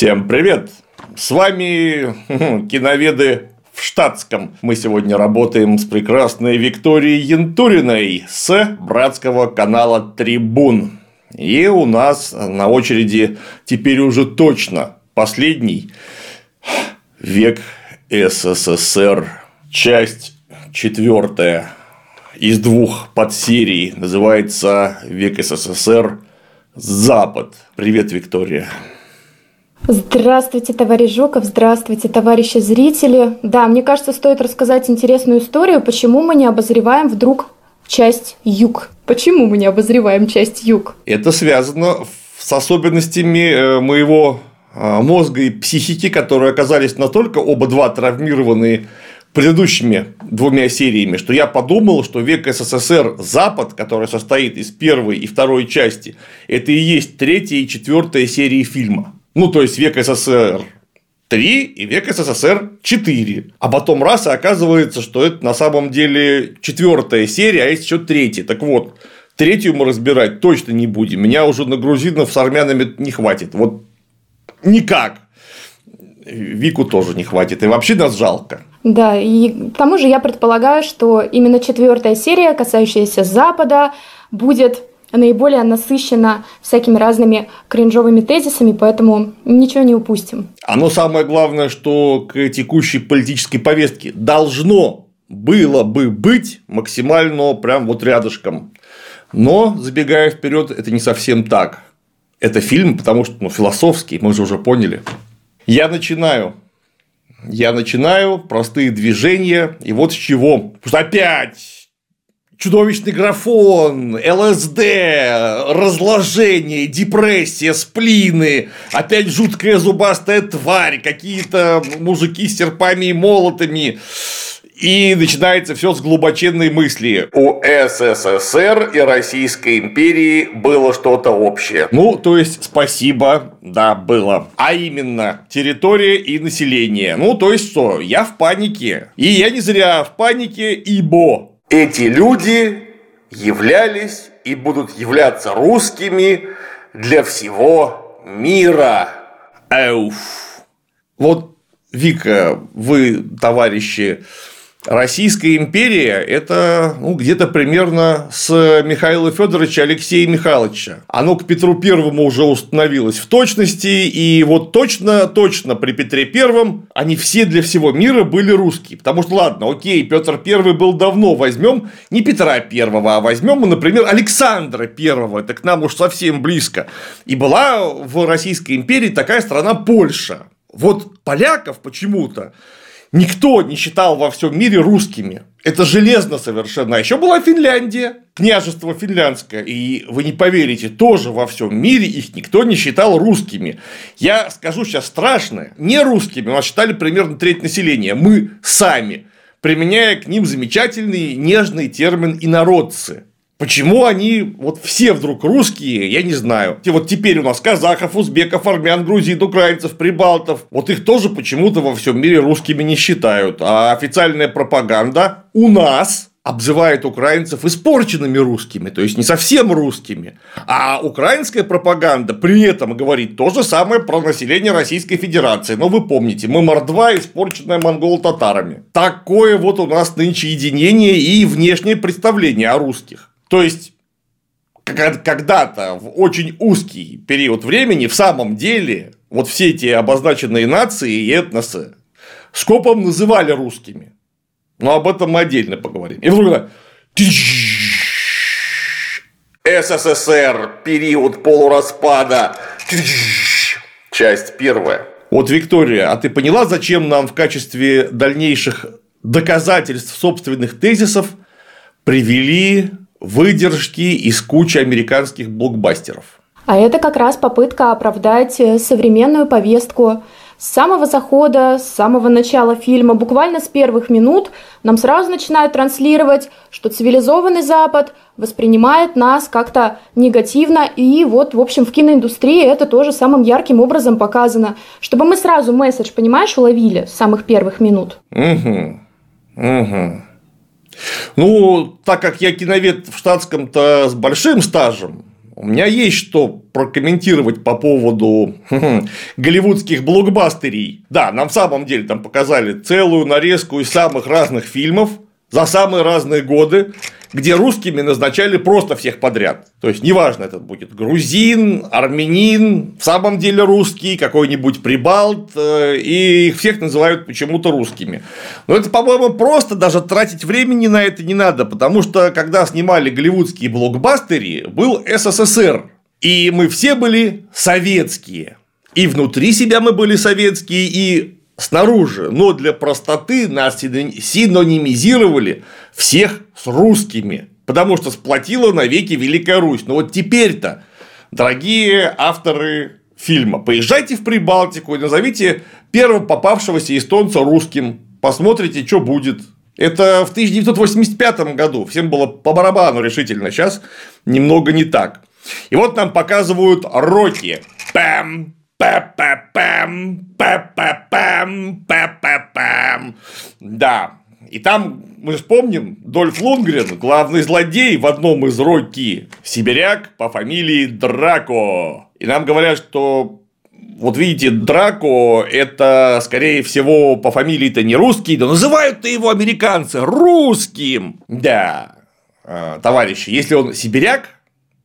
Всем привет! С вами киноведы в штатском. Мы сегодня работаем с прекрасной Викторией Янтуриной с братского канала Трибун. И у нас на очереди теперь уже точно последний век СССР. Часть четвертая из двух подсерий называется «Век СССР. Запад». Привет, Виктория. Здравствуйте, товарищ Жуков, здравствуйте, товарищи зрители. Да, мне кажется, стоит рассказать интересную историю, почему мы не обозреваем вдруг часть юг. Почему мы не обозреваем часть юг? Это связано с особенностями э, моего э, мозга и психики, которые оказались настолько оба два травмированные предыдущими двумя сериями, что я подумал, что век СССР Запад, который состоит из первой и второй части, это и есть третья и четвертая серии фильма. Ну, то есть век СССР 3 и век СССР 4. А потом раз и оказывается, что это на самом деле четвертая серия, а есть еще третья. Так вот, третью мы разбирать точно не будем. Меня уже на грузинов с армянами не хватит. Вот никак. Вику тоже не хватит. И вообще нас жалко. Да, и к тому же я предполагаю, что именно четвертая серия, касающаяся Запада, будет наиболее насыщена всякими разными кринжовыми тезисами, поэтому ничего не упустим. Оно самое главное, что к текущей политической повестке должно было бы быть максимально прям вот рядышком. Но, забегая вперед, это не совсем так. Это фильм, потому что ну, философский, мы же уже поняли. Я начинаю. Я начинаю простые движения, и вот с чего. Опять чудовищный графон, ЛСД, разложение, депрессия, сплины, опять жуткая зубастая тварь, какие-то мужики с серпами и молотами. И начинается все с глубоченной мысли. У СССР и Российской империи было что-то общее. Ну, то есть, спасибо, да, было. А именно, территория и население. Ну, то есть, что, я в панике. И я не зря в панике, ибо эти люди являлись и будут являться русскими для всего мира. Эуф. Вот, Вика, вы, товарищи, Российская империя – это ну, где-то примерно с Михаила Федоровича Алексея Михайловича. Оно к Петру Первому уже установилось в точности, и вот точно-точно при Петре Первом они все для всего мира были русские. Потому что, ладно, окей, Петр Первый был давно, возьмем не Петра Первого, а возьмем, например, Александра Первого, это к нам уж совсем близко. И была в Российской империи такая страна Польша. Вот поляков почему-то никто не считал во всем мире русскими. Это железно совершенно. А еще была Финляндия, княжество финляндское. И вы не поверите, тоже во всем мире их никто не считал русскими. Я скажу сейчас страшное. Не русскими, нас считали примерно треть населения. Мы сами, применяя к ним замечательный нежный термин инородцы. Почему они вот все вдруг русские, я не знаю. И вот теперь у нас казахов, узбеков, армян, грузин, украинцев, прибалтов. Вот их тоже почему-то во всем мире русскими не считают. А официальная пропаганда у нас обзывает украинцев испорченными русскими, то есть не совсем русскими. А украинская пропаганда при этом говорит то же самое про население Российской Федерации. Но вы помните, мы мордва, испорченная монголо-татарами. Такое вот у нас нынче единение и внешнее представление о русских. То есть, когда-то в очень узкий период времени в самом деле вот все эти обозначенные нации и этносы скопом называли русскими. Но об этом мы отдельно поговорим. И вдруг СССР, период полураспада, часть первая. Вот, Виктория, а ты поняла, зачем нам в качестве дальнейших доказательств собственных тезисов привели выдержки из кучи американских блокбастеров. А это как раз попытка оправдать э, современную повестку. С самого захода, с самого начала фильма, буквально с первых минут, нам сразу начинают транслировать, что цивилизованный Запад воспринимает нас как-то негативно, и вот, в общем, в киноиндустрии это тоже самым ярким образом показано, чтобы мы сразу месседж, понимаешь, уловили с самых первых минут. Угу, угу. Ну, так как я киновед в штатском-то с большим стажем, у меня есть что прокомментировать по поводу голливудских блокбастерей. Да, нам в самом деле там показали целую нарезку из самых разных фильмов за самые разные годы где русскими назначали просто всех подряд. То есть, неважно, это будет грузин, армянин, в самом деле русский, какой-нибудь прибалт, э, и их всех называют почему-то русскими. Но это, по-моему, просто даже тратить времени на это не надо, потому что, когда снимали голливудские блокбастеры, был СССР, и мы все были советские. И внутри себя мы были советские, и снаружи, но для простоты нас синонимизировали всех с русскими, потому что сплотила навеки Великая Русь. Но вот теперь-то, дорогие авторы фильма, поезжайте в Прибалтику и назовите первого попавшегося эстонца русским, посмотрите, что будет. Это в 1985 году. Всем было по барабану решительно. Сейчас немного не так. И вот нам показывают Рокки. Пэм, Пэ-пэ-пэм, пэ-пэ-пэм, пэ-пэ-пэм. Да. И там, мы же помним, Дольф Лунгрен, главный злодей в одном из Рокки, сибиряк по фамилии Драко. И нам говорят, что вот видите, Драко это, скорее всего, по фамилии-то не русский, да называют-то его американцы русским. Да, а, товарищи, если он сибиряк,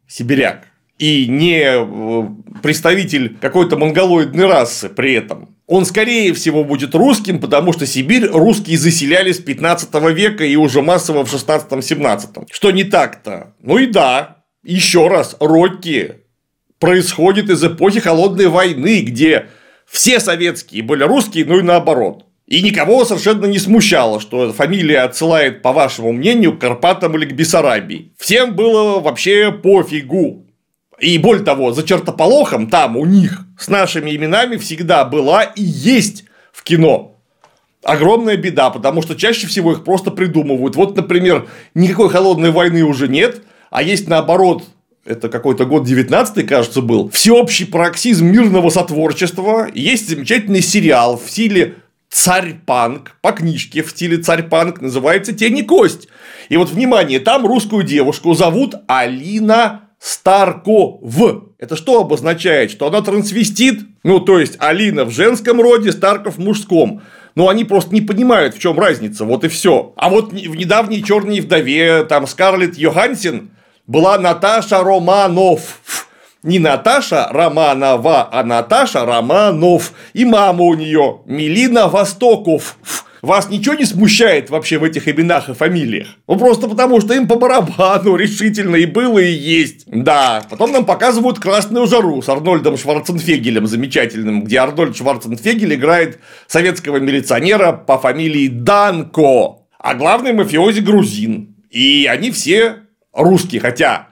сибиряк, и не э, представитель какой-то монголоидной расы при этом. Он, скорее всего, будет русским, потому что Сибирь русские заселяли с 15 века и уже массово в 16-17. Что не так-то? Ну и да, еще раз, Рокки происходит из эпохи Холодной войны, где все советские были русские, ну и наоборот. И никого совершенно не смущало, что фамилия отсылает, по вашему мнению, к Карпатам или к Бессарабии. Всем было вообще пофигу. И более того, за чертополохом там у них с нашими именами всегда была и есть в кино. Огромная беда, потому что чаще всего их просто придумывают. Вот, например, никакой холодной войны уже нет, а есть наоборот это какой-то год 19 кажется, был, всеобщий пароксизм мирного сотворчества, есть замечательный сериал в стиле царь-панк, по книжке в стиле царь-панк, называется «Тень и кость». И вот, внимание, там русскую девушку зовут Алина Старков. Это что обозначает? Что она трансвестит? Ну, то есть, Алина в женском роде, Старков в мужском. Но они просто не понимают, в чем разница, вот и все. А вот в недавней черной вдове, там Скарлетт Йохансен была Наташа Романов. Не Наташа Романова, а Наташа Романов. И мама у нее Милина Востоков. Вас ничего не смущает вообще в этих именах и фамилиях? Ну, просто потому, что им по барабану решительно и было, и есть. Да, потом нам показывают «Красную жару» с Арнольдом Шварценфегелем замечательным, где Арнольд Шварценфегель играет советского милиционера по фамилии Данко, а главный мафиози грузин. И они все русские, хотя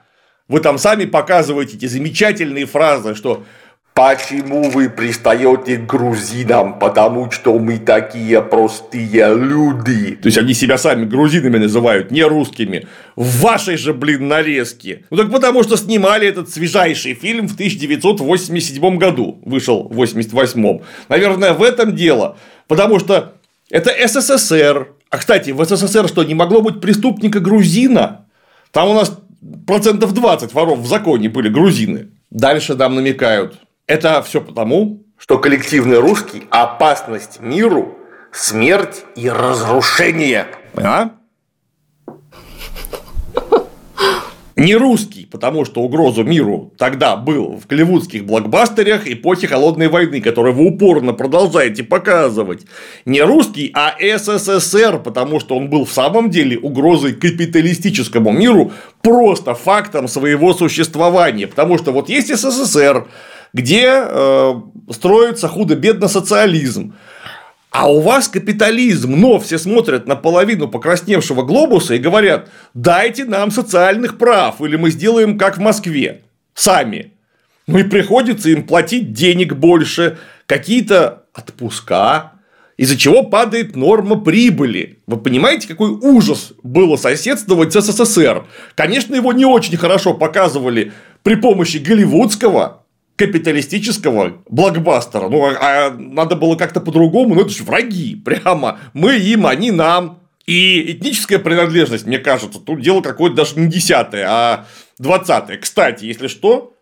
вы там сами показываете эти замечательные фразы, что Почему вы пристаете к грузинам? Потому что мы такие простые люди. То есть они себя сами грузинами называют, не русскими. В вашей же, блин, нарезке. Ну так потому что снимали этот свежайший фильм в 1987 году. Вышел в 88 Наверное, в этом дело. Потому что это СССР. А кстати, в СССР что, не могло быть преступника грузина? Там у нас процентов 20 воров в законе были грузины. Дальше нам намекают. Это все потому, что коллективный русский – опасность миру, смерть и разрушение. А? Не русский, потому что угрозу миру тогда был в голливудских блокбастерах эпохи Холодной войны, которые вы упорно продолжаете показывать. Не русский, а СССР, потому что он был в самом деле угрозой капиталистическому миру просто фактом своего существования. Потому что вот есть СССР, где э, строится худо-бедно социализм. А у вас капитализм, но все смотрят на половину покрасневшего глобуса и говорят, дайте нам социальных прав, или мы сделаем как в Москве, сами. Ну и приходится им платить денег больше, какие-то отпуска, из-за чего падает норма прибыли. Вы понимаете, какой ужас было соседствовать с СССР? Конечно, его не очень хорошо показывали при помощи голливудского капиталистического блокбастера. Ну, а, а надо было как-то по-другому, ну, это же враги, прямо. Мы им, они нам. И этническая принадлежность, мне кажется, тут дело какое-то даже не десятое, а 20 Кстати, если что,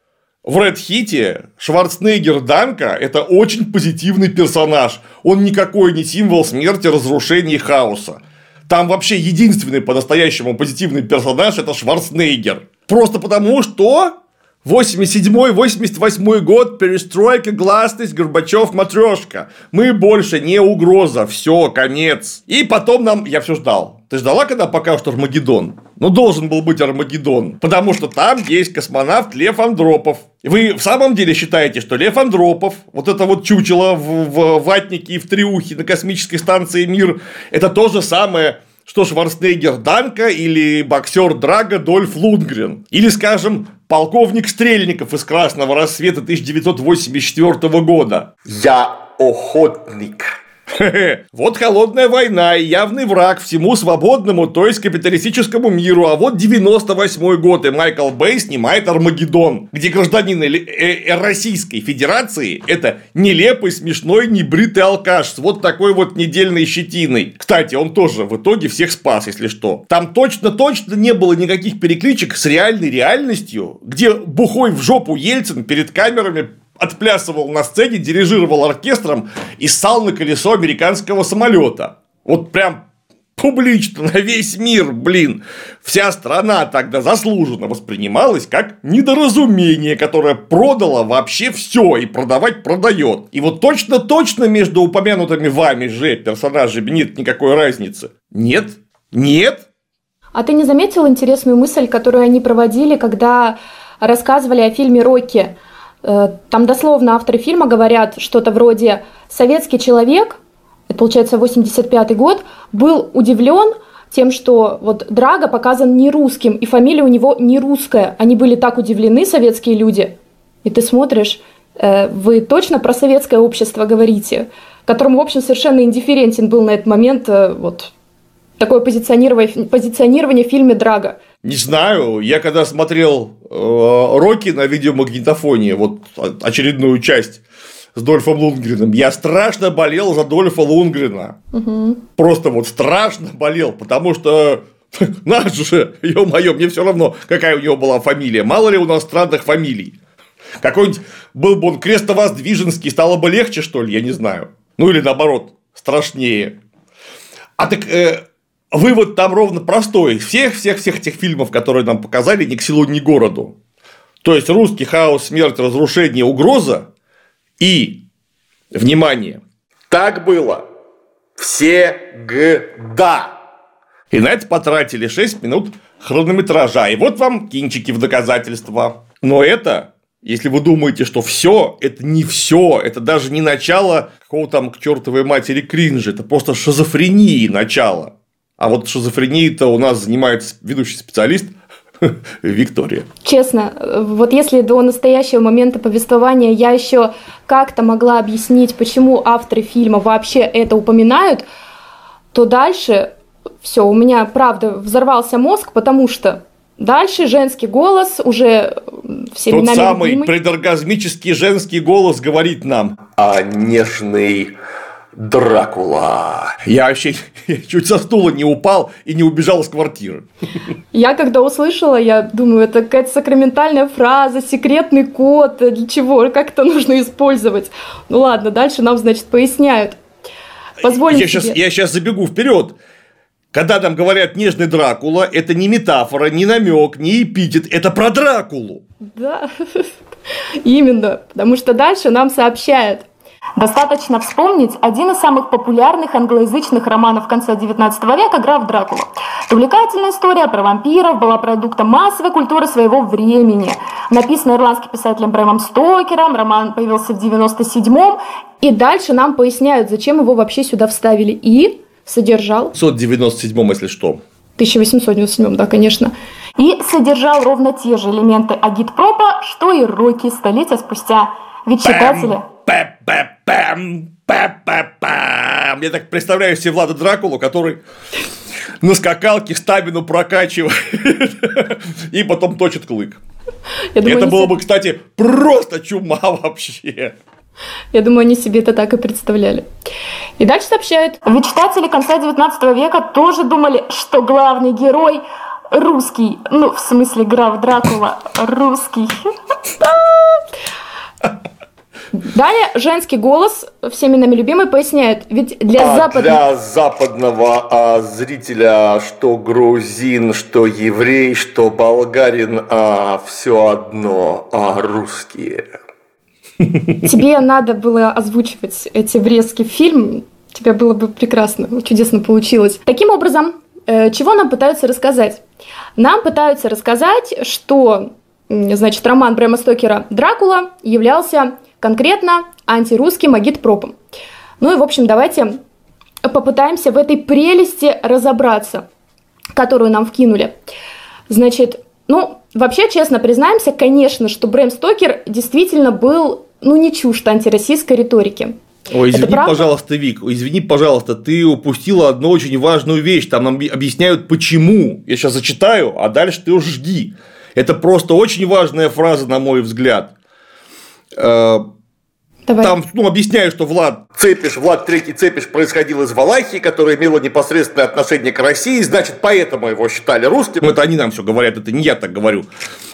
в Red Хите Шварценеггер Данка – это очень позитивный персонаж. Он никакой не символ смерти, разрушения и хаоса. Там вообще единственный по-настоящему позитивный персонаж – это Шварценеггер. Просто потому, что 87-88 год, перестройка, гласность, Горбачев, матрешка. Мы больше не угроза, все, конец. И потом нам, я все ждал. Ты ждала, когда покажут Армагеддон? Ну, должен был быть Армагеддон. Потому что там есть космонавт Лев Андропов. Вы в самом деле считаете, что Лев Андропов, вот это вот чучело в, в ватнике и в триухе на космической станции Мир, это то же самое, что Шварценеггер Данка или боксер Драга Дольф Лунгрен. Или, скажем, полковник Стрельников из Красного рассвета 1984 года. Я охотник. Вот холодная война и явный враг всему свободному, то есть капиталистическому миру. А вот 98 год, и Майкл Бэй снимает Армагеддон, где гражданин э, э, Российской Федерации это нелепый, смешной, небритый алкаш с вот такой вот недельной щетиной. Кстати, он тоже в итоге всех спас, если что. Там точно-точно не было никаких перекличек с реальной реальностью, где бухой в жопу Ельцин перед камерами отплясывал на сцене, дирижировал оркестром и ссал на колесо американского самолета. Вот прям публично на весь мир, блин. Вся страна тогда заслуженно воспринималась как недоразумение, которое продало вообще все и продавать продает. И вот точно-точно между упомянутыми вами же персонажами нет никакой разницы. Нет? Нет? А ты не заметил интересную мысль, которую они проводили, когда рассказывали о фильме «Рокки»? Э, там дословно авторы фильма говорят что-то вроде «советский человек», это получается 85 год, был удивлен тем, что вот Драга показан не русским, и фамилия у него не русская. Они были так удивлены, советские люди. И ты смотришь, э, вы точно про советское общество говорите, которому, в общем, совершенно индифферентен был на этот момент э, вот такое позиционирование, позиционирование в фильме «Драга». Не знаю, я когда смотрел э, Рокки на видеомагнитофоне, вот очередную часть с Дольфом Лунгреном, я страшно болел за Дольфа Лунгрена. Угу. Просто вот страшно болел, потому что наш же, ё-моё, мне все равно, какая у него была фамилия. Мало ли у нас странных фамилий. Какой-нибудь был бы он крестовоздвиженский, стало бы легче, что ли, я не знаю. Ну или наоборот, страшнее. А так э, вывод там ровно простой. Всех-всех-всех этих фильмов, которые нам показали, ни к селу, ни к городу. То есть русский хаос, смерть, разрушение, угроза и, внимание, так было всегда. И на это потратили 6 минут хронометража. И вот вам кинчики в доказательство. Но это, если вы думаете, что все, это не все, это даже не начало какого там к чертовой матери кринжа, это просто шизофрении начало. А вот шизофренией-то у нас занимается ведущий специалист Виктория. Честно, вот если до настоящего момента повествования я еще как-то могла объяснить, почему авторы фильма вообще это упоминают, то дальше все, у меня, правда, взорвался мозг, потому что Дальше женский голос уже всеми Тот нами самый любимый. предоргазмический женский голос говорит нам. А нежный Дракула. Я вообще чуть со стула не упал и не убежал из квартиры. Я когда услышала, я думаю, это какая-то сакраментальная фраза, секретный код, для чего, как это нужно использовать. Ну ладно, дальше нам, значит, поясняют. Позволь я, сейчас, я сейчас забегу вперед. Когда нам говорят нежный Дракула, это не метафора, не намек, не эпитет, это про Дракулу. Да, именно, потому что дальше нам сообщают, Достаточно вспомнить один из самых популярных англоязычных романов конца XIX века «Граф Дракула». Увлекательная история про вампиров была продуктом массовой культуры своего времени. Написанный ирландским писателем Брэмом Стокером, роман появился в 97-м. И дальше нам поясняют, зачем его вообще сюда вставили. И содержал... В 597 если что. 1897 да, конечно. И содержал ровно те же элементы агитпропа, что и Рокки столетия спустя. Ведь читатели... Я так представляю себе Влада Дракулу, который на скакалке стабину прокачивает и потом точит клык. думаю, это было бы, кстати, просто чума вообще. Я думаю, они себе это так и представляли. И дальше сообщают. Ведь читатели конца 19 века тоже думали, что главный герой русский. Ну, в смысле, граф Дракула русский. Далее женский голос, всеми нами любимый, поясняет, ведь для А западных... для западного а, зрителя, что грузин, что еврей, что болгарин, а, все одно, а, русские. Тебе надо было озвучивать эти врезки в фильм, тебе было бы прекрасно, чудесно получилось. Таким образом, э, чего нам пытаются рассказать? Нам пытаются рассказать, что, значит, роман Брэма Стокера «Дракула» являлся конкретно антирусским агитпропом. Ну и, в общем, давайте попытаемся в этой прелести разобраться, которую нам вкинули. Значит, ну, вообще, честно признаемся, конечно, что Брэм Стокер действительно был, ну, не чужд антироссийской риторики. Ой, извини, пожалуйста, Вик, извини, пожалуйста, ты упустила одну очень важную вещь. Там нам объясняют, почему. Я сейчас зачитаю, а дальше ты уже жди. Это просто очень важная фраза, на мой взгляд. Э, Давай. Там ну, объясняют, что Влад Цепиш, Влад Третий Цепиш происходил из Валахии, которая имела непосредственное отношение к России, значит, поэтому его считали русским. Ну, это они нам все говорят, это не я так говорю.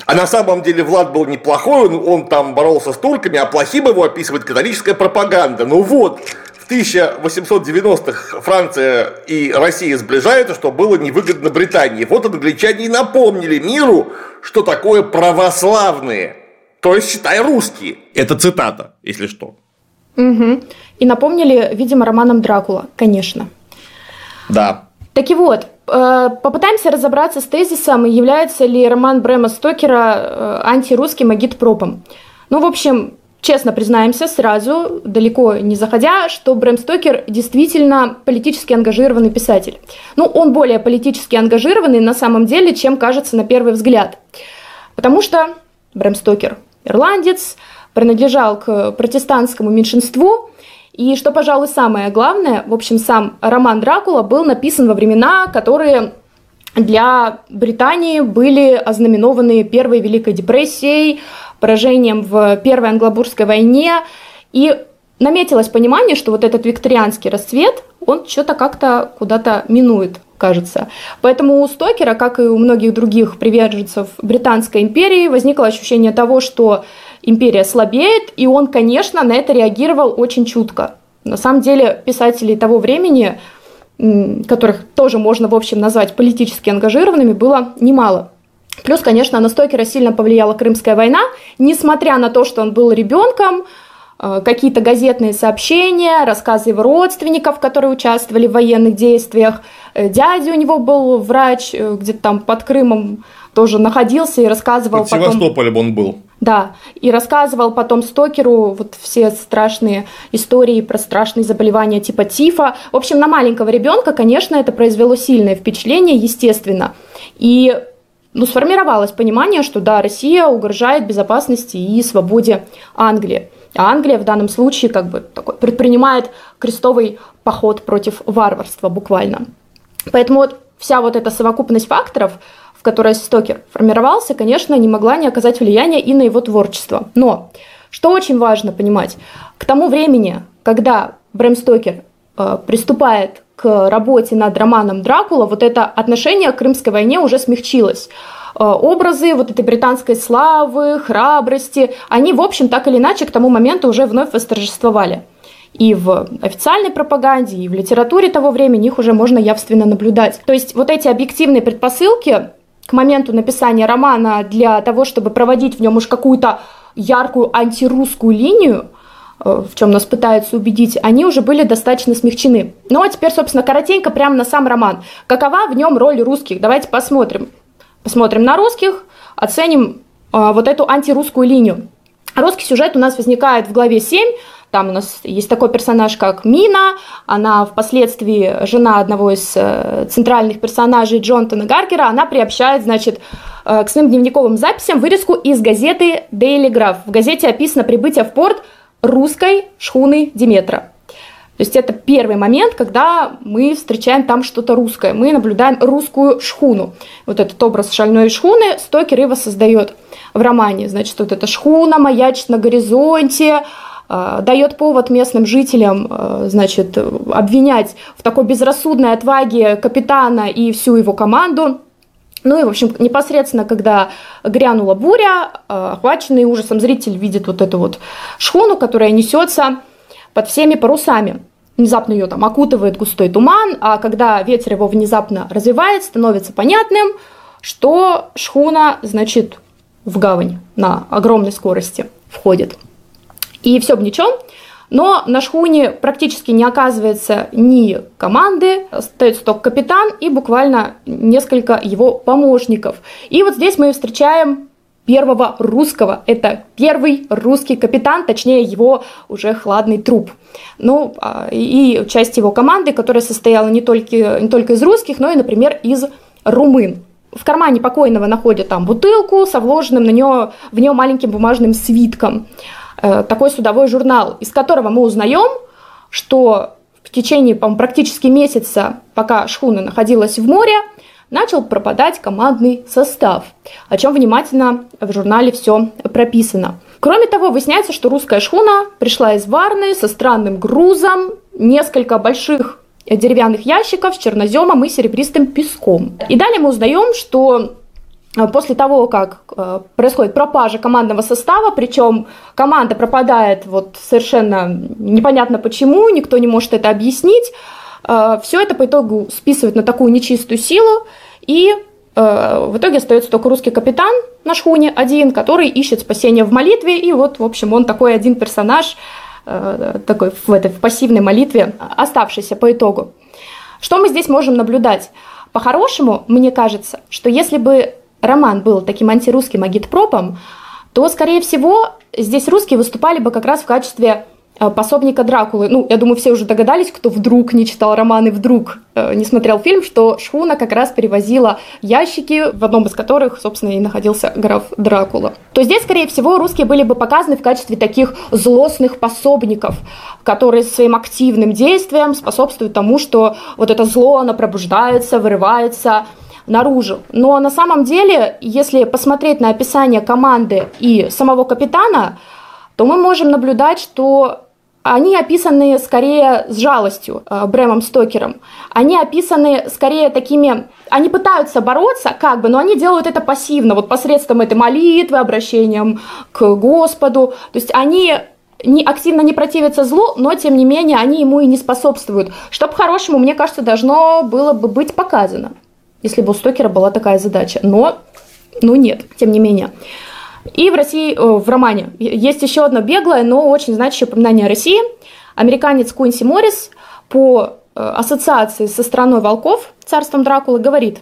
А на самом деле Влад был неплохой, он, он там боролся с турками, а плохим его описывает католическая пропаганда. Ну вот, в 1890-х Франция и Россия сближаются, что было невыгодно Британии. Вот англичане и напомнили миру, что такое православные, то есть, считай, русские. Это цитата, если что. Мгм. И напомнили, видимо, романом Дракула, конечно. Да. Так и вот, э, попытаемся разобраться с тезисом, является ли роман Брэма Стокера э, антирусским агитпропом. Ну, в общем, честно признаемся сразу, далеко не заходя, что Брэм Стокер действительно политически ангажированный писатель. Ну, он более политически ангажированный на самом деле, чем кажется на первый взгляд. Потому что Брэм Стокер ирландец, принадлежал к протестантскому меньшинству, и что, пожалуй, самое главное, в общем, сам роман Дракула был написан во времена, которые для Британии были ознаменованы Первой Великой депрессией, поражением в Первой Англобурской войне, и наметилось понимание, что вот этот викторианский расцвет, он что-то как-то куда-то минует, кажется. Поэтому у Стокера, как и у многих других приверженцев Британской империи, возникло ощущение того, что империя слабеет, и он, конечно, на это реагировал очень чутко. На самом деле писателей того времени, которых тоже можно, в общем, назвать политически ангажированными, было немало. Плюс, конечно, на Стокера сильно повлияла Крымская война, несмотря на то, что он был ребенком, какие-то газетные сообщения, рассказы его родственников, которые участвовали в военных действиях. Э, Дядя у него был врач, э, где-то там под Крымом тоже находился и рассказывал Под потом... Севастополем он был. Да, и рассказывал потом Стокеру вот все страшные истории про страшные заболевания типа тифа. В общем, на маленького ребенка, конечно, это произвело сильное впечатление, естественно. И ну, сформировалось понимание, что да, Россия угрожает безопасности и свободе Англии. А Англия в данном случае как бы такой предпринимает крестовый поход против варварства буквально. Поэтому вот вся вот эта совокупность факторов, в которой Стокер формировался, конечно, не могла не оказать влияния и на его творчество. Но, что очень важно понимать, к тому времени, когда Брэм Стокер э, приступает к работе над романом Дракула, вот это отношение к Крымской войне уже смягчилось. Э, образы вот этой британской славы, храбрости, они, в общем, так или иначе к тому моменту уже вновь восторжествовали. И в официальной пропаганде, и в литературе того времени их уже можно явственно наблюдать. То есть вот эти объективные предпосылки к моменту написания романа для того, чтобы проводить в нем уж какую-то яркую антирусскую линию, в чем нас пытаются убедить, они уже были достаточно смягчены. Ну а теперь, собственно, коротенько прямо на сам роман. Какова в нем роль русских? Давайте посмотрим. Посмотрим на русских, оценим э, вот эту антирусскую линию. Русский сюжет у нас возникает в главе 7, там у нас есть такой персонаж, как Мина. Она впоследствии жена одного из э, центральных персонажей Джонатана Гаргера. Она приобщает, значит, э, к своим дневниковым записям вырезку из газеты Daily Graph. В газете описано прибытие в порт русской шхуны Диметра. То есть это первый момент, когда мы встречаем там что-то русское. Мы наблюдаем русскую шхуну. Вот этот образ шальной шхуны Стокер его создает в романе. Значит, вот эта шхуна маячит на горизонте, э, дает повод местным жителям, э, значит, обвинять в такой безрассудной отваге капитана и всю его команду. Ну и, в общем, непосредственно, когда грянула буря, э, охваченный ужасом зритель видит вот эту вот шхуну, которая несется под всеми парусами. Внезапно ее там окутывает густой туман, а когда ветер его внезапно развивает, становится понятным, что шхуна, значит, в гавань на огромной скорости входит. И все бы ничего, но на шхуне практически не оказывается ни команды, остается только капитан и буквально несколько его помощников. И вот здесь мы встречаем первого русского. Это первый русский капитан, точнее его уже хладный труп. Ну, а, и часть его команды, которая состояла не только, не только из русских, но и, например, из румын. В кармане покойного находят там бутылку со вложенным на нее, в нее маленьким бумажным свитком. Э, такой судовой журнал, из которого мы узнаем, что в течение практически месяца, пока шхуна находилась в море, начал пропадать командный состав, о чем внимательно в журнале все прописано. Кроме того, выясняется, что русская шхуна пришла из Варны со странным грузом, несколько больших деревянных ящиков с черноземом и серебристым песком. И далее мы узнаем, что после того, как э, происходит пропажа командного состава, причем команда пропадает вот совершенно непонятно почему, никто не может это объяснить, э, все это по итогу списывают на такую нечистую силу, и в итоге остается только русский капитан на шхуне один, который ищет спасения в молитве, и вот, в общем, он такой один персонаж, Э, такой в этой в пассивной молитве, оставшейся по итогу. Что мы здесь можем наблюдать? По-хорошему, мне кажется, что если бы роман был таким антирусским агитпропом, то, скорее всего, здесь русские выступали бы как раз в качестве Э, пособника Дракулы. Ну, я думаю, все уже догадались, кто вдруг не читал романы, вдруг э, не смотрел фильм, что Шхуна как раз перевозила ящики, в одном из которых, собственно, и находился граф Дракула. То здесь, скорее всего, русские были бы показаны в качестве таких злостных пособников, которые своим активным действием способствуют тому, что вот это зло, оно пробуждается, вырывается, наружу. Но на самом деле, если посмотреть на описание команды и самого капитана, то мы можем наблюдать, что они описаны скорее с жалостью э, Брэмом Стокером. Они описаны скорее такими... Они пытаются бороться, как бы, но они делают это пассивно, вот посредством этой молитвы, обращением к Господу. То есть они не, активно не противятся злу, но тем не менее они ему и не способствуют. Что по-хорошему, мне кажется, должно было бы быть показано, если бы у Стокера была такая задача. Но, ну нет, тем не менее. И в России, в романе есть еще одно беглое, но очень значащее упоминание о России. Американец Куинси Моррис по э, ассоциации со страной волков, царством Дракулы, говорит,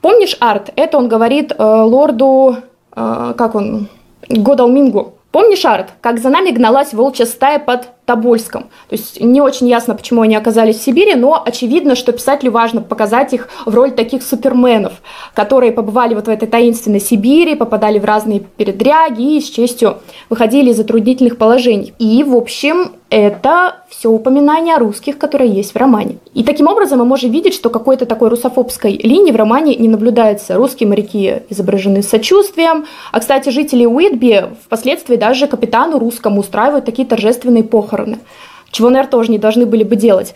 помнишь арт? Это он говорит э, лорду, э, как он, Годалмингу. Помнишь, Арт, как за нами гналась волчья стая под Тобольском? То есть не очень ясно, почему они оказались в Сибири, но очевидно, что писателю важно показать их в роль таких суперменов, которые побывали вот в этой таинственной Сибири, попадали в разные передряги и с честью выходили из затруднительных положений. И, в общем, это все упоминание о русских, которые есть в романе. И таким образом мы можем видеть, что какой-то такой русофобской линии в романе не наблюдается. Русские моряки изображены с сочувствием, а, кстати, жители Уитби впоследствии даже капитану русскому устраивают такие торжественные похороны, чего, наверное, тоже не должны были бы делать.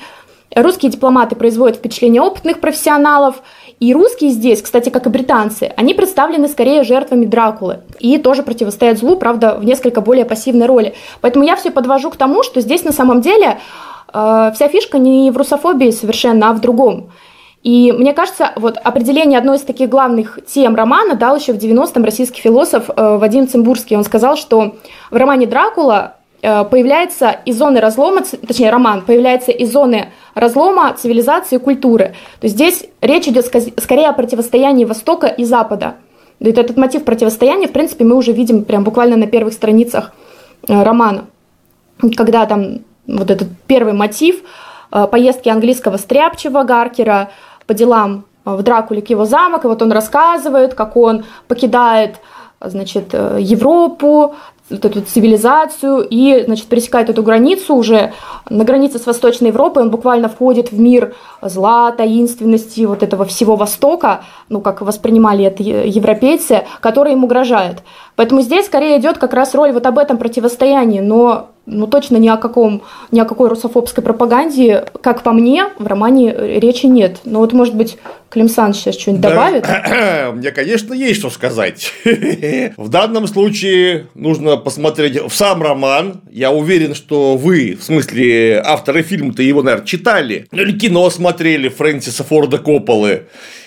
Русские дипломаты производят впечатление опытных профессионалов, и русские здесь, кстати, как и британцы, они представлены скорее жертвами Дракулы и тоже противостоят злу, правда, в несколько более пассивной роли. Поэтому я все подвожу к тому, что здесь на самом деле э, вся фишка не в русофобии совершенно, а в другом. И мне кажется, вот определение одной из таких главных тем романа дал еще в 90-м российский философ э, Вадим Цимбурский. Он сказал, что в романе «Дракула» появляется из зоны разлома, точнее роман, появляется из зоны разлома цивилизации и культуры. То есть здесь речь идет скорее о противостоянии Востока и Запада. И этот мотив противостояния, в принципе, мы уже видим прям буквально на первых страницах э, романа. Когда там вот этот первый мотив э, поездки английского стряпчего Гаркера по делам в Дракуле к его замок, и вот он рассказывает, как он покидает значит, Европу, вот эту цивилизацию и, значит, пересекает эту границу уже на границе с Восточной Европой, он буквально входит в мир зла, таинственности, вот этого всего Востока, ну, как воспринимали это европейцы, который им угрожает. Поэтому здесь скорее идет как раз роль вот об этом противостоянии, но ну, точно ни о, каком, ни о какой русофобской пропаганде, как по мне, в романе речи нет. Но вот, может быть, Клим Сан сейчас что-нибудь да. добавит? Мне, конечно, есть что сказать. В данном случае нужно посмотреть в сам роман. Я уверен, что вы, в смысле, авторы фильма-то его, наверное, читали. Или кино смотрели Фрэнсиса Форда Копполы.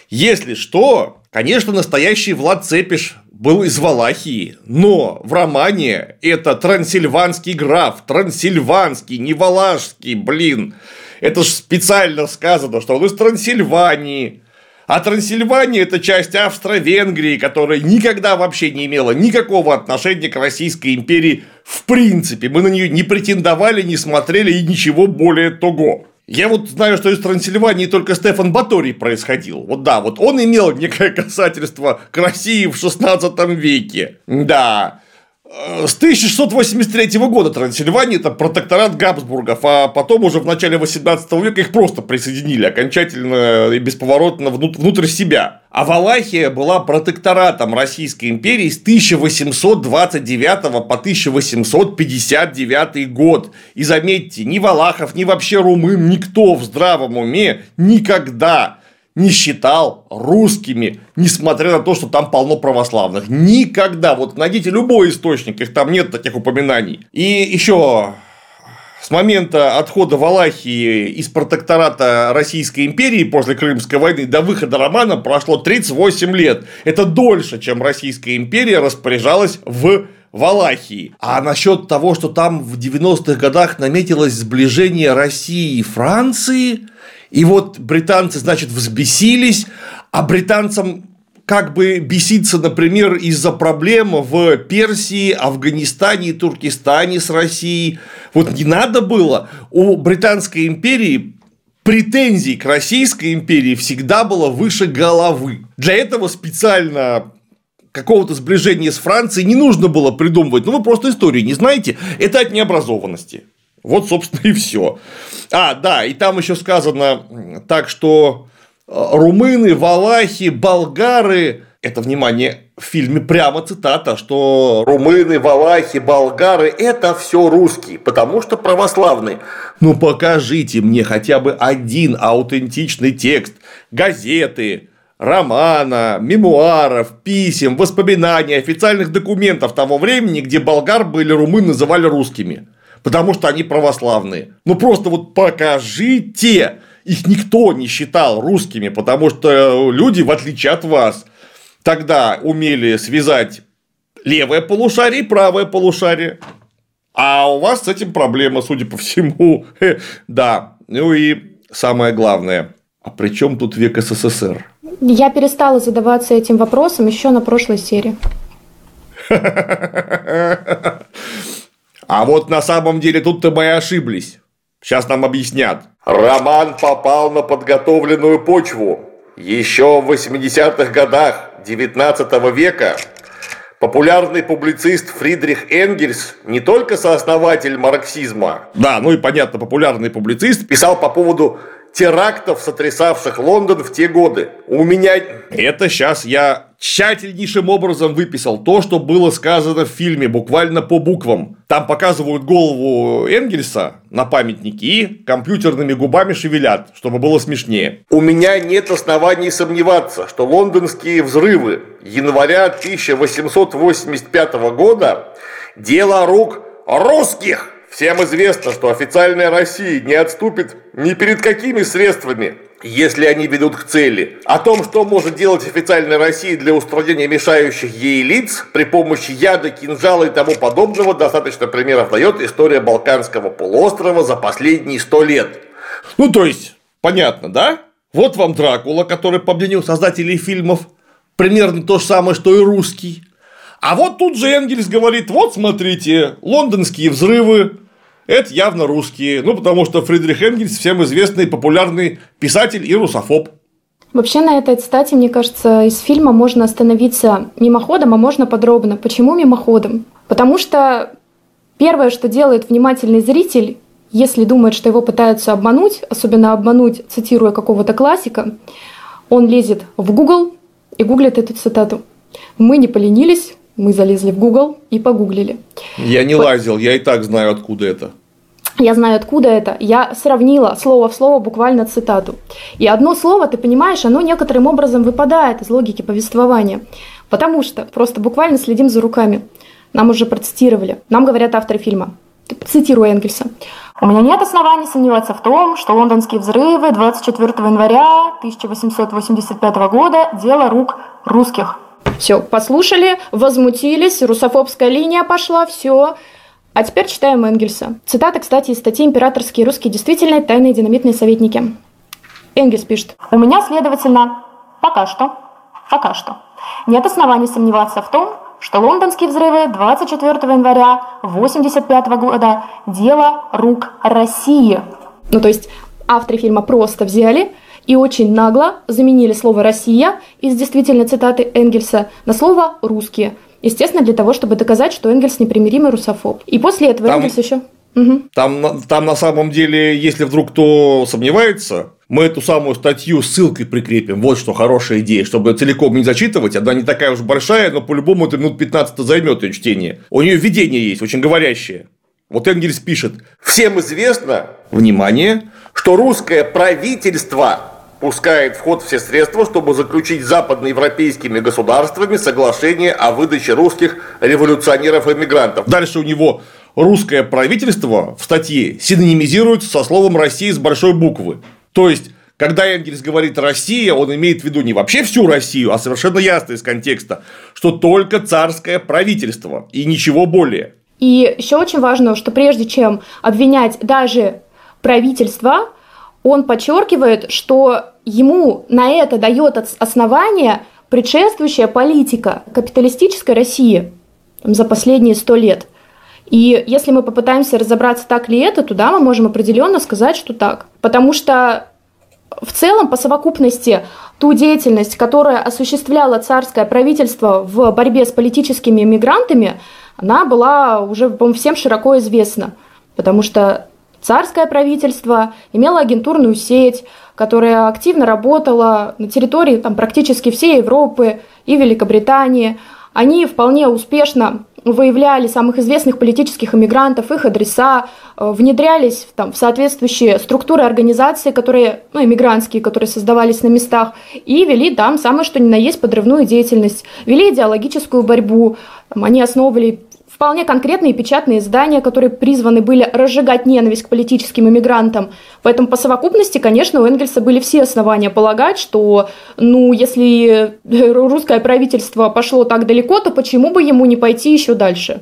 Если что, конечно, настоящий Влад Цепиш был из Валахии, но в романе это трансильванский граф, трансильванский, не валашский, блин. Это ж специально сказано, что он из Трансильвании. А Трансильвания – это часть Австро-Венгрии, которая никогда вообще не имела никакого отношения к Российской империи в принципе. Мы на нее не претендовали, не смотрели и ничего более того. Я вот знаю, что из Трансильвании только Стефан Баторий происходил. Вот да, вот он имел некое касательство к России в 16 веке. Да. Э, с 1683 года Трансильвания – это протекторат Габсбургов, а потом уже в начале 18 века их просто присоединили окончательно и бесповоротно внутрь себя. А Валахия была протекторатом Российской империи с 1829 по 1859 год. И заметьте, ни Валахов, ни вообще румын, никто в здравом уме никогда не считал русскими, несмотря на то, что там полно православных. Никогда. Вот найдите любой источник, их там нет таких упоминаний. И еще с момента отхода Валахии из протектората Российской империи после Крымской войны до выхода романа прошло 38 лет. Это дольше, чем Российская империя распоряжалась в Валахии. А насчет того, что там в 90-х годах наметилось сближение России и Франции, и вот британцы, значит, взбесились, а британцам как бы беситься, например, из-за проблем в Персии, Афганистане Туркестане с Россией. Вот не надо было. У Британской империи претензий к Российской империи всегда было выше головы. Для этого специально какого-то сближения с Францией не нужно было придумывать. Ну, вы просто историю не знаете. Это от необразованности. Вот, собственно, и все. А, да, и там еще сказано так, что э, румыны, валахи, болгары, это, внимание, в фильме прямо цитата, что румыны, валахи, болгары – это все русские, потому что православные. Ну, покажите мне хотя бы один аутентичный текст газеты, романа, мемуаров, писем, воспоминаний, официальных документов того времени, где болгар были румын называли русскими потому что они православные. Ну просто вот покажите. Их никто не считал русскими, потому что люди, в отличие от вас, тогда умели связать левое полушарие и правое полушарие. А у вас с этим проблема, судя по всему. Да. Ну и самое главное. А при чем тут век СССР? Я перестала задаваться этим вопросом еще на прошлой серии. А вот на самом деле тут-то мы и ошиблись. Сейчас нам объяснят. Роман попал на подготовленную почву. Еще в 80-х годах 19 века популярный публицист Фридрих Энгельс, не только сооснователь марксизма, да, ну и понятно, популярный публицист, писал по поводу терактов, сотрясавших Лондон в те годы. У меня... Это сейчас я тщательнейшим образом выписал то, что было сказано в фильме, буквально по буквам. Там показывают голову Энгельса на памятнике и компьютерными губами шевелят, чтобы было смешнее. У меня нет оснований сомневаться, что лондонские взрывы января 1885 года – дело рук русских. Всем известно, что официальная Россия не отступит ни перед какими средствами если они ведут к цели. О том, что может делать официальная Россия для устранения мешающих ей лиц при помощи яда, кинжала и тому подобного, достаточно примеров дает история Балканского полуострова за последние сто лет. Ну, то есть, понятно, да? Вот вам Дракула, который, по мнению создателей фильмов, примерно то же самое, что и русский. А вот тут же Энгельс говорит, вот смотрите, лондонские взрывы, это явно русские. Ну, потому что Фридрих Энгельс всем известный популярный писатель и русофоб. Вообще на этой цитате, мне кажется, из фильма можно остановиться мимоходом, а можно подробно. Почему мимоходом? Потому что первое, что делает внимательный зритель, если думает, что его пытаются обмануть, особенно обмануть, цитируя какого-то классика, он лезет в Google и гуглит эту цитату. Мы не поленились, Мы залезли в Google и погуглили. Я не лазил, я и так знаю, откуда это. Я знаю, откуда это. Я сравнила слово в слово буквально цитату. И одно слово, ты понимаешь, оно некоторым образом выпадает из логики повествования. Потому что просто буквально следим за руками. Нам уже процитировали. Нам говорят авторы фильма. Цитирую Энгельса. У меня нет оснований сомневаться в том, что лондонские взрывы 24 января 1885 года – дело рук русских. Все, послушали, возмутились, русофобская линия пошла, все. А теперь читаем Энгельса. Цитата, кстати, из статьи «Императорские русские действительные тайные динамитные советники». Энгельс пишет. «У меня, следовательно, пока что, пока что, нет оснований сомневаться в том, что лондонские взрывы 24 января 1985 года – дело рук России». Ну, то есть авторы фильма просто взяли и очень нагло заменили слово «Россия» из действительно цитаты Энгельса на слово «русские», Естественно, для того, чтобы доказать, что Энгельс непримиримый русофоб. И после этого там, Энгельс еще... Угу. Там, там на самом деле, если вдруг кто сомневается, мы эту самую статью ссылкой прикрепим. Вот что хорошая идея, чтобы целиком не зачитывать. Она не такая уж большая, но по-любому это минут 15 займет ее чтение. У нее введение есть, очень говорящее. Вот Энгельс пишет. Всем известно, внимание, что русское правительство пускает в ход все средства, чтобы заключить с западноевропейскими государствами соглашение о выдаче русских революционеров и мигрантов. Дальше у него русское правительство в статье синонимизируется со словом «Россия» с большой буквы. То есть, когда Энгельс говорит «Россия», он имеет в виду не вообще всю Россию, а совершенно ясно из контекста, что только царское правительство и ничего более. И еще очень важно, что прежде чем обвинять даже правительство, он подчеркивает, что ему на это дает основание предшествующая политика капиталистической России за последние сто лет. И если мы попытаемся разобраться, так ли это, то да, мы можем определенно сказать, что так. Потому что в целом, по совокупности, ту деятельность, которая осуществляло царское правительство в борьбе с политическими мигрантами, она была уже, по всем широко известна. Потому что царское правительство имело агентурную сеть, которая активно работала на территории там, практически всей Европы и Великобритании. Они вполне успешно выявляли самых известных политических иммигрантов, их адреса, э, внедрялись там, в соответствующие структуры организации, которые, ну, иммигрантские, которые создавались на местах, и вели там самое что ни на есть подрывную деятельность, вели идеологическую борьбу, они основывали вполне конкретные печатные издания, которые призваны были разжигать ненависть к политическим иммигрантам. Поэтому по совокупности, конечно, у Энгельса были все основания полагать, что, ну, если русское правительство пошло так далеко, то почему бы ему не пойти еще дальше?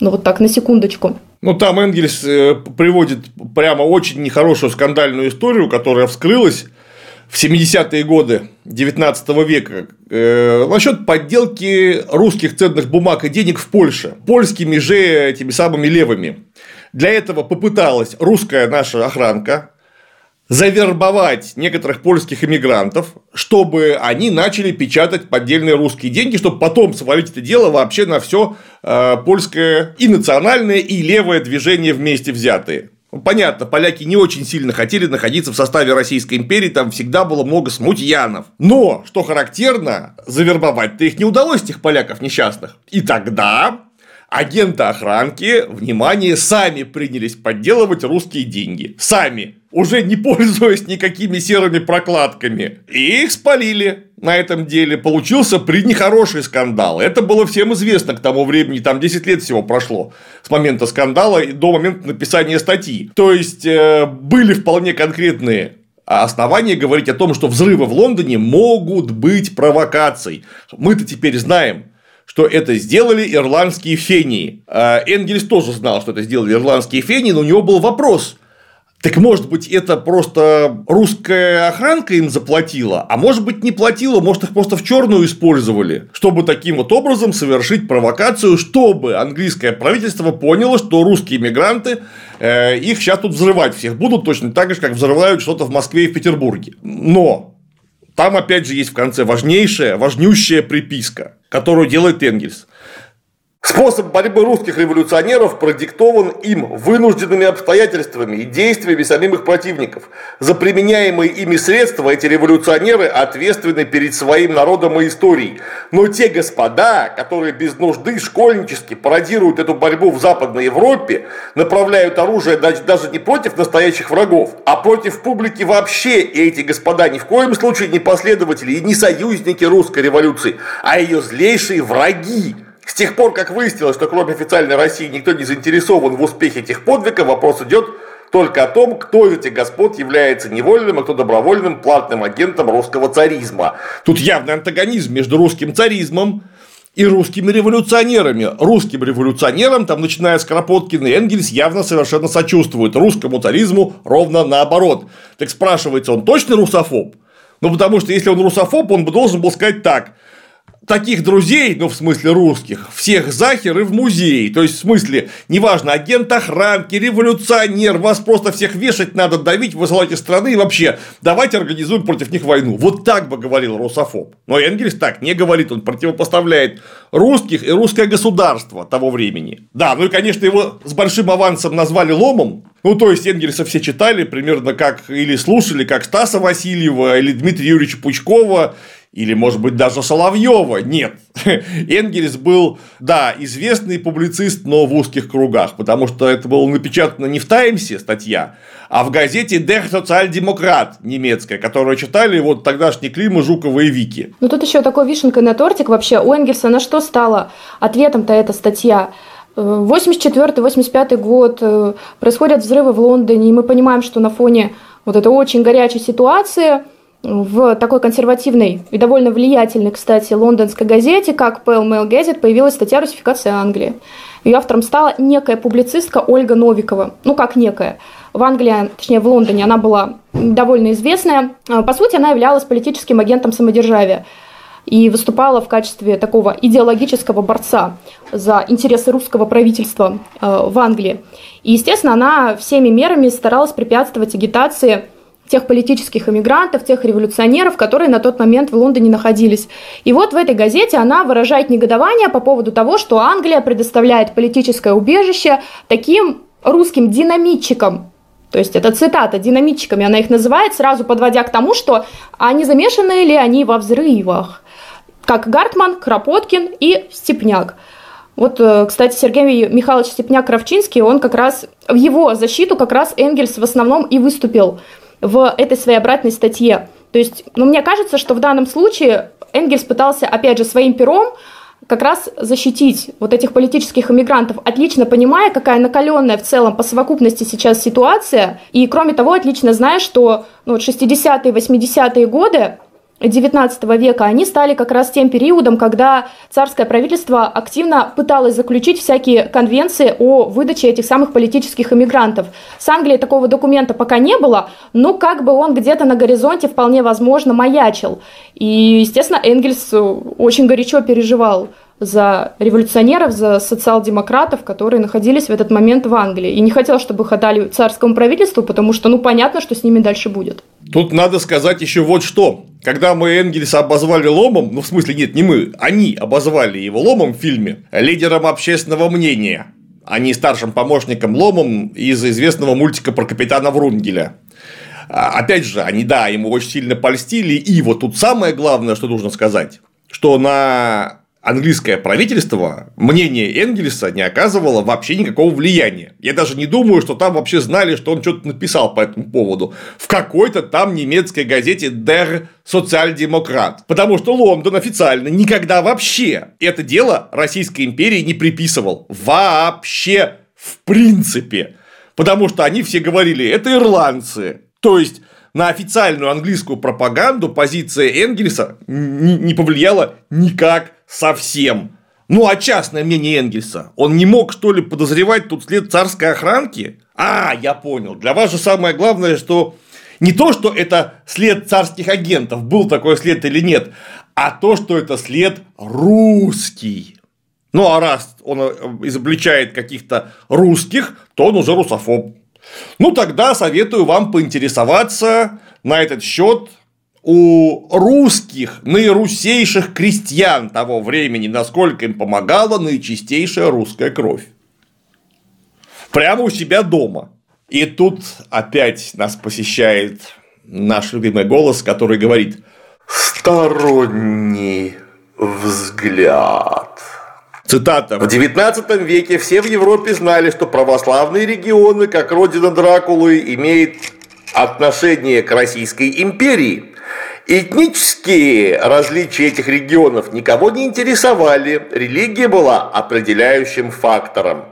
Ну, вот так, на секундочку. Ну, там Энгельс э, приводит прямо очень нехорошую скандальную историю, которая вскрылась в 70-е годы 19 века э, насчет подделки русских ценных бумаг и денег в Польше польскими же этими самыми левыми. Для этого попыталась русская наша охранка завербовать некоторых польских иммигрантов, чтобы они начали печатать поддельные русские деньги, чтобы потом свалить это дело вообще на все э, польское и национальное, и левое движение вместе взятые. Понятно, поляки не очень сильно хотели находиться в составе Российской империи, там всегда было много смутьянов. Но, что характерно, завербовать-то их не удалось, этих поляков несчастных. И тогда агенты охранки, внимание, сами принялись подделывать русские деньги. Сами. Уже не пользуясь никакими серыми прокладками. И их спалили на этом деле. Получился при нехороший скандал. Это было всем известно к тому времени. Там 10 лет всего прошло с момента скандала до момента написания статьи. То есть, э, были вполне конкретные основания говорить о том, что взрывы в Лондоне могут быть провокацией. Мы-то теперь знаем, что это сделали ирландские фении. А Энгельс тоже знал, что это сделали ирландские фении, но у него был вопрос. Так может быть, это просто русская охранка им заплатила, а может быть, не платила, может, их просто в черную использовали, чтобы таким вот образом совершить провокацию, чтобы английское правительство поняло, что русские мигранты э, их сейчас тут взрывать всех будут точно так же, как взрывают что-то в Москве и в Петербурге. Но там, опять же, есть в конце важнейшая, важнющая приписка, которую делает Энгельс. Способ борьбы русских революционеров продиктован им вынужденными обстоятельствами и действиями самих их противников. За применяемые ими средства эти революционеры ответственны перед своим народом и историей. Но те господа, которые без нужды школьнически пародируют эту борьбу в Западной Европе, направляют оружие даже не против настоящих врагов, а против публики вообще. И эти господа ни в коем случае не последователи и не союзники русской революции, а ее злейшие враги. С тех пор, как выяснилось, что кроме официальной России никто не заинтересован в успехе этих подвигов, вопрос идет только о том, кто из этих господ является невольным, а кто добровольным платным агентом русского царизма. Тут явный антагонизм между русским царизмом и русскими революционерами. Русским революционерам, там, начиная с Кропоткина и Энгельс, явно совершенно сочувствуют. Русскому царизму ровно наоборот. Так спрашивается, он точно русофоб? Ну, потому что если он русофоб, он бы должен был сказать так – таких друзей, ну, в смысле русских, всех захер и в музей. То есть, в смысле, неважно, агент охранки, революционер, вас просто всех вешать надо, давить, высылать из страны и вообще давайте организуем против них войну. Вот так бы говорил русофоб. Но Энгельс так не говорит, он противопоставляет русских и русское государство того времени. Да, ну и, конечно, его с большим авансом назвали ломом, ну, то есть, Энгельса все читали примерно как или слушали, как Стаса Васильева или Дмитрия Юрьевича Пучкова, или, может быть, даже Соловьева. Нет. Энгельс был, да, известный публицист, но в узких кругах, потому что это было напечатано не в Таймсе статья, а в газете Der Sozialdemokrat немецкая, которую читали вот тогдашний Клима, Жукова и Вики. Ну, тут еще такой вишенка на тортик вообще. У Энгельса на что стала ответом-то эта статья? 84-85 год, э, происходят взрывы в Лондоне, и мы понимаем, что на фоне вот этой очень горячей ситуации в такой консервативной и довольно влиятельной, кстати, лондонской газете, как Pale Mail Gazette, появилась статья «Русификация Англии». Ее автором стала некая публицистка Ольга Новикова. Ну, как некая. В Англии, точнее, в Лондоне она была довольно известная. По сути, она являлась политическим агентом самодержавия и выступала в качестве такого идеологического борца за интересы русского правительства э, в Англии. И, естественно, она всеми мерами старалась препятствовать агитации тех политических иммигрантов, тех революционеров, которые на тот момент в Лондоне находились. И вот в этой газете она выражает негодование по поводу того, что Англия предоставляет политическое убежище таким русским динамитчикам, то есть это цитата, динамитчиками она их называет, сразу подводя к тому, что они замешаны ли они во взрывах как Гартман, Кропоткин и Степняк. Вот, э, кстати, Сергей Михайлович Степняк-Кравчинский, он как раз в его защиту как раз Энгельс в основном и выступил в этой своей обратной статье. То есть, ну, мне кажется, что в данном случае Энгельс пытался, опять же, своим пером как раз защитить вот этих политических иммигрантов, отлично понимая, какая накаленная в целом по совокупности сейчас ситуация, и кроме того, отлично зная, что ну, 60-е, 80-е годы XIX века, они стали как раз тем периодом, когда царское правительство активно пыталось заключить всякие конвенции о выдаче этих самых политических иммигрантов. С Англией такого документа пока не было, но как бы он где-то на горизонте вполне возможно маячил. И, естественно, Энгельс очень горячо переживал за революционеров, за социал-демократов, которые находились в этот момент в Англии. И не хотел, чтобы их отдали царскому правительству, потому что, ну, понятно, что с ними дальше будет. Тут надо сказать еще вот что. Когда мы Энгельса обозвали ломом, ну, в смысле, нет, не мы, они обозвали его ломом в фильме, лидером общественного мнения, а не старшим помощником ломом из известного мультика про капитана Врунгеля. А, опять же, они, да, ему очень сильно польстили, и вот тут самое главное, что нужно сказать, что на английское правительство мнение Энгельса не оказывало вообще никакого влияния. Я даже не думаю, что там вообще знали, что он что-то написал по этому поводу в какой-то там немецкой газете Der Sozialdemokrat. Потому что Лондон официально никогда вообще это дело Российской империи не приписывал. Вообще. В принципе. Потому что они все говорили, это ирландцы. То есть, на официальную английскую пропаганду позиция Энгельса не повлияла никак совсем. Ну, а частное мнение Энгельса? Он не мог, что ли, подозревать тут след царской охранки? А, я понял. Для вас же самое главное, что не то, что это след царских агентов, был такой след или нет, а то, что это след русский. Ну, а раз он э, изобличает каких-то русских, то он уже русофоб. Ну, тогда советую вам поинтересоваться на этот счет у русских, наирусейших крестьян того времени, насколько им помогала наичистейшая русская кровь. Прямо у себя дома. И тут опять нас посещает наш любимый голос, который говорит «Сторонний взгляд». Цитата. В XIX веке все в Европе знали, что православные регионы, как родина Дракулы, имеют отношение к Российской империи. Этнические различия этих регионов никого не интересовали, религия была определяющим фактором.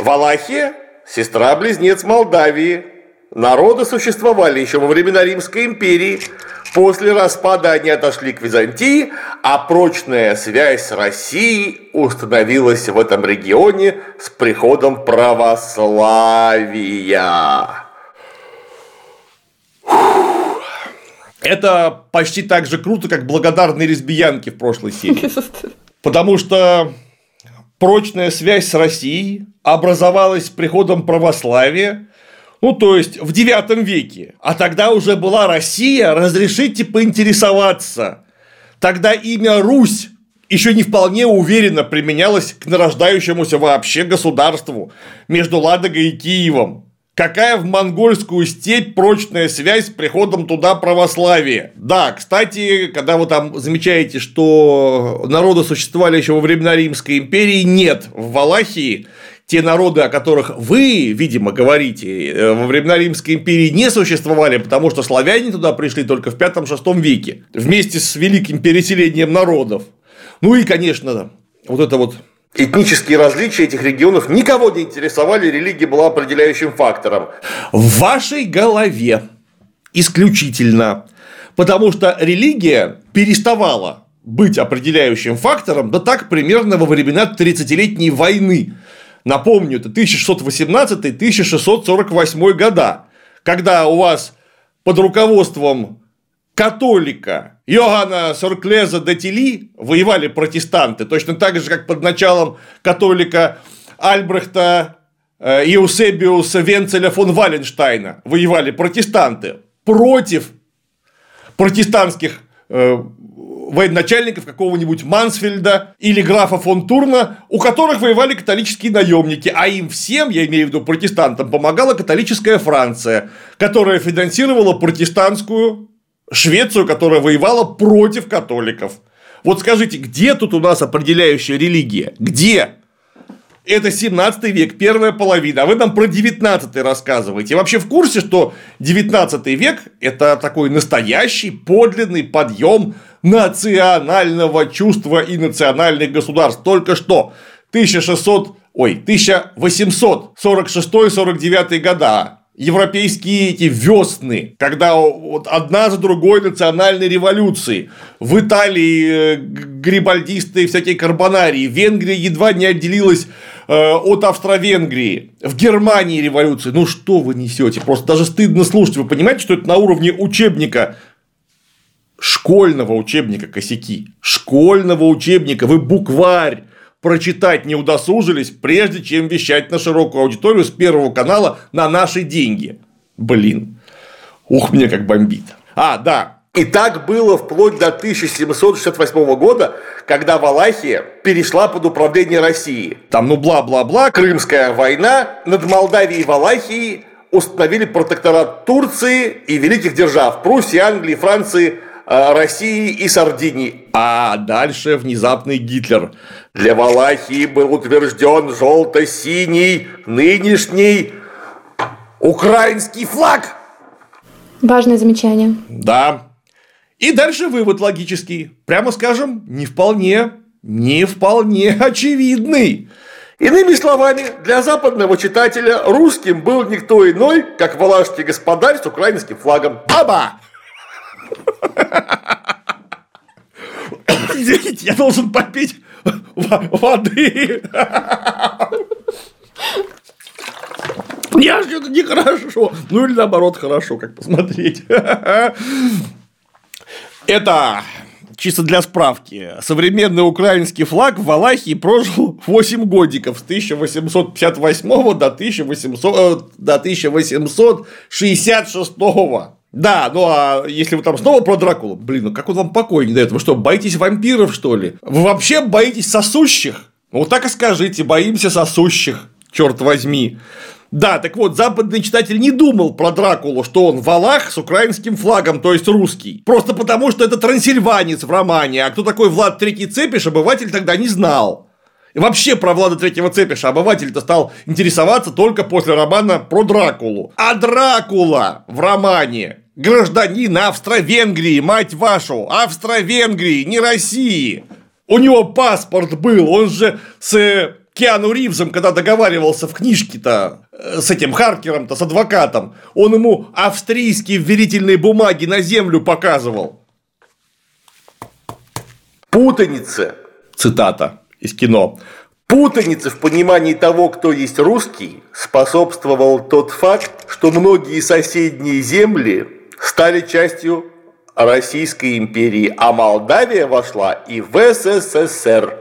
Валахия – сестра-близнец Молдавии. Народы существовали еще во времена Римской империи – После распада они отошли к Византии, а прочная связь с Россией установилась в этом регионе с приходом православия. Это почти так же круто, как благодарные лесбиянки в прошлой серии. Потому что прочная связь с Россией образовалась с приходом православия, ну, то есть в девятом веке. А тогда уже была Россия, разрешите поинтересоваться. Тогда имя Русь еще не вполне уверенно применялось к нарождающемуся вообще государству между Ладогой и Киевом. Какая в монгольскую степь прочная связь с приходом туда православия? Да, кстати, когда вы там замечаете, что народы существовали еще во времена Римской империи, нет. В Валахии те народы, о которых вы, видимо, говорите, э, во времена Римской империи не существовали, потому что славяне туда пришли только в V-VI веке, вместе с великим переселением народов. Ну и, конечно, вот это вот Этнические различия этих регионов никого не интересовали, религия была определяющим фактором. В вашей голове исключительно. Потому что религия переставала быть определяющим фактором, да так примерно во времена 30-летней войны Напомню, это 1618-1648 года, когда у вас под руководством католика Йоганна Сорклеза де Тили воевали протестанты, точно так же, как под началом католика Альбрехта Еусебиуса Венцеля фон Валенштайна воевали протестанты против протестантских э, военачальников какого-нибудь Мансфельда или графа фон Турна, у которых воевали католические наемники, а им всем, я имею в виду протестантам, помогала католическая Франция, которая финансировала протестантскую Швецию, которая воевала против католиков. Вот скажите, где тут у нас определяющая религия? Где? это 17 век, первая половина, а вы нам про 19 рассказываете. Вообще в курсе, что 19 век – это такой настоящий подлинный подъем национального чувства и национальных государств. Только что 1600, ой, 1846-49 года европейские эти весны, когда вот одна за другой национальной революции. В Италии э, грибальдисты всякие карбонарии, Венгрия едва не отделилась э, от Австро-Венгрии, в Германии революции. Ну что вы несете? Просто даже стыдно слушать. Вы понимаете, что это на уровне учебника школьного учебника косяки, школьного учебника, вы букварь прочитать не удосужились, прежде чем вещать на широкую аудиторию с Первого канала на наши деньги. Блин, ух, мне как бомбит. А, да, и так было вплоть до 1768 года, когда Валахия перешла под управление России. Там ну бла-бла-бла. Крымская война над Молдавией и Валахией установили протекторат Турции и великих держав Пруссии, Англии, Франции, России и Сардинии. А дальше внезапный Гитлер. Для Валахии был утвержден желто-синий нынешний украинский флаг. Важное замечание. Да. И дальше вывод логический. Прямо скажем, не вполне, не вполне очевидный. Иными словами, для западного читателя русским был никто иной, как валашский господарь с украинским флагом. Аба! Извините, я должен попить воды. Неожиданно нехорошо. Ну или наоборот хорошо, как посмотреть. Это чисто для справки. Современный украинский флаг в Валахии прожил 8 годиков с 1858 до, 1800, э, до 1866. Да, ну а если вы там снова про Дракулу, блин, ну как он вам покой не дает? Вы что, боитесь вампиров, что ли? Вы вообще боитесь сосущих? Вот так и скажите, боимся сосущих, черт возьми. Да, так вот, западный читатель не думал про Дракулу, что он валах с украинским флагом, то есть русский. Просто потому, что это трансильванец в романе, а кто такой Влад Третий Цепиш, обыватель тогда не знал. Вообще про Влада Третьего Цепиша обыватель-то стал интересоваться только после романа про Дракулу. А Дракула в романе гражданин Австро-Венгрии, мать вашу, Австро-Венгрии, не России. У него паспорт был, он же с Киану Ривзом, когда договаривался в книжке-то э, с этим Харкером-то, с адвокатом, он ему австрийские вверительные бумаги на землю показывал. Путаница. Цитата из кино. Путаница в понимании того, кто есть русский, способствовал тот факт, что многие соседние земли стали частью Российской империи, а Молдавия вошла и в СССР.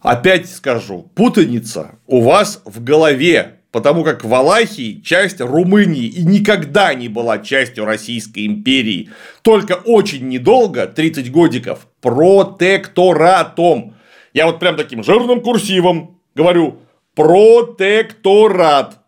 Опять скажу, путаница у вас в голове, потому как Валахии часть Румынии и никогда не была частью Российской империи. Только очень недолго, 30 годиков, протекторатом. Я вот прям таким жирным курсивом говорю протекторат.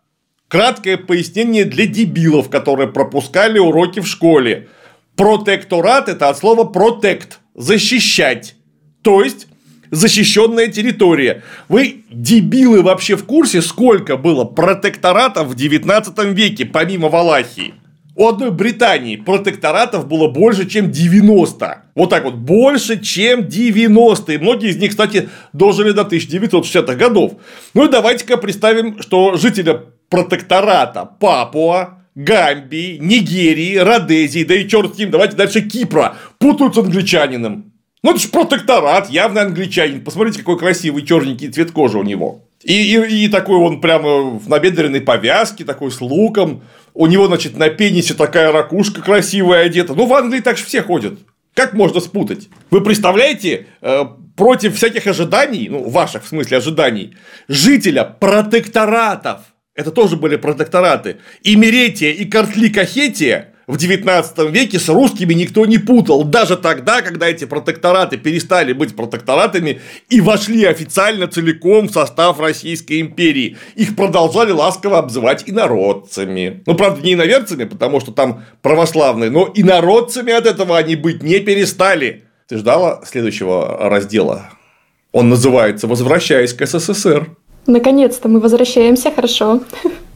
Краткое пояснение для дебилов, которые пропускали уроки в школе. Протекторат – это от слова протект – защищать. То есть, защищенная территория. Вы, дебилы, вообще в курсе, сколько было протекторатов в 19 веке, помимо Валахии? У одной Британии протекторатов было больше, чем 90. Вот так вот, больше, чем 90. И многие из них, кстати, дожили до 1960-х годов. Ну и давайте-ка представим, что жителя протектората Папуа, Гамбии, Нигерии, Родезии, да и черт с ним, давайте дальше Кипра, путают с англичанином. Ну, это же протекторат, явно англичанин. Посмотрите, какой красивый черненький цвет кожи у него. И, и, и такой он прямо в набедренной повязке, такой с луком. У него, значит, на пенисе такая ракушка красивая одета. Ну, в Англии так же все ходят. Как можно спутать? Вы представляете, э, против всяких ожиданий, ну, ваших в смысле ожиданий, жителя протекторатов, это тоже были протектораты, и Меретия, и Картли-Кахетия в 19 веке с русскими никто не путал. Даже тогда, когда эти протектораты перестали быть протекторатами и вошли официально целиком в состав Российской империи. Их продолжали ласково обзывать инородцами. Ну, правда, не иноверцами, потому что там православные, но инородцами от этого они быть не перестали. Ты ждала следующего раздела? Он называется «Возвращаясь к СССР». Наконец-то мы возвращаемся, хорошо.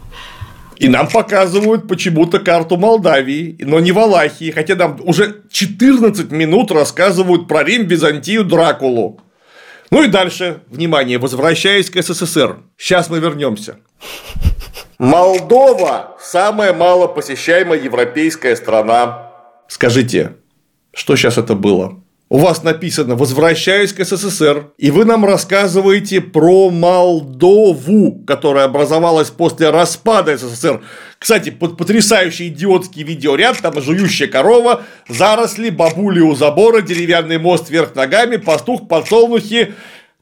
И нам показывают почему-то карту Молдавии, но не Валахии, хотя нам уже 14 минут рассказывают про Рим, Византию, Дракулу. Ну и дальше, внимание, возвращаясь к СССР. Сейчас мы вернемся. Молдова – самая мало посещаемая европейская страна. Скажите, что сейчас это было? У вас написано «Возвращаюсь к СССР», и вы нам рассказываете про Молдову, которая образовалась после распада СССР. Кстати, потрясающий идиотский видеоряд, там жующая корова, заросли, бабули у забора, деревянный мост вверх ногами, пастух, подсолнухи,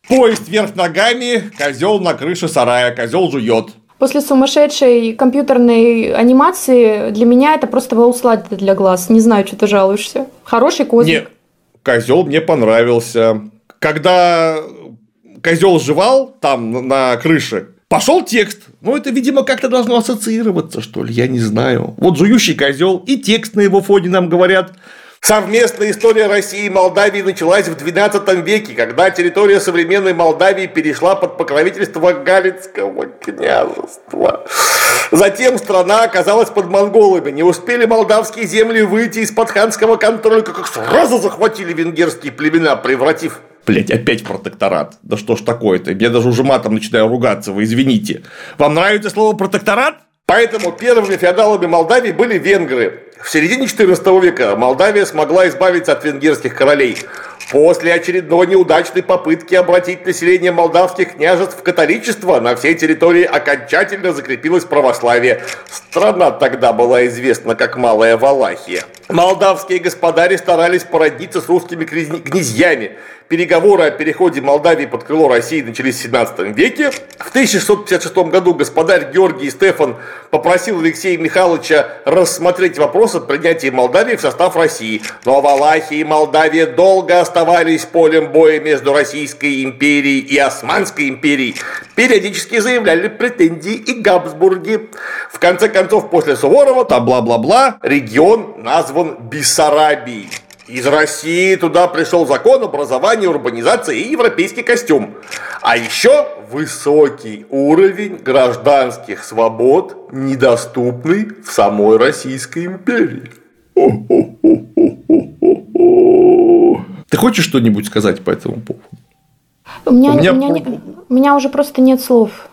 поезд вверх ногами, козел на крыше сарая, козел жует. После сумасшедшей компьютерной анимации для меня это просто волослад для глаз. Не знаю, что ты жалуешься. Хороший козлик. Нет, козел мне понравился. Когда козел жевал там на крыше, пошел текст. Ну, это, видимо, как-то должно ассоциироваться, что ли, я не знаю. Вот жующий козел и текст на его фоне нам говорят. Совместная история России и Молдавии началась в XII веке, когда территория современной Молдавии перешла под покровительство Галицкого княжества. Затем страна оказалась под монголами. Не успели молдавские земли выйти из-под ханского контроля, как сразу захватили венгерские племена, превратив Блять, опять протекторат. Да что ж такое-то? Я даже уже матом начинаю ругаться, вы извините. Вам нравится слово протекторат? Поэтому первыми феодалами Молдавии были венгры. В середине XIV века Молдавия смогла избавиться от венгерских королей. После очередной неудачной попытки обратить население молдавских княжеств в католичество на всей территории окончательно закрепилось православие. Страна тогда была известна как Малая Валахия. Молдавские господари старались породниться с русскими князьями. Переговоры о переходе Молдавии под крыло России начались в 17 веке. В 1656 году господарь Георгий Стефан попросил Алексея Михайловича рассмотреть вопрос о принятии Молдавии в состав России. Но Валахия и Молдавия долго оставались полем боя между Российской империей и Османской империей. Периодически заявляли претензии и Габсбурги. В конце концов, после Суворова, там бла-бла-бла, регион назван Бессарабией. Из России туда пришел закон образования, урбанизации и европейский костюм. А еще высокий уровень гражданских свобод, недоступный в самой Российской империи. Ты хочешь что-нибудь сказать по этому поводу? У меня, у меня, у меня, не, у меня уже просто нет слов.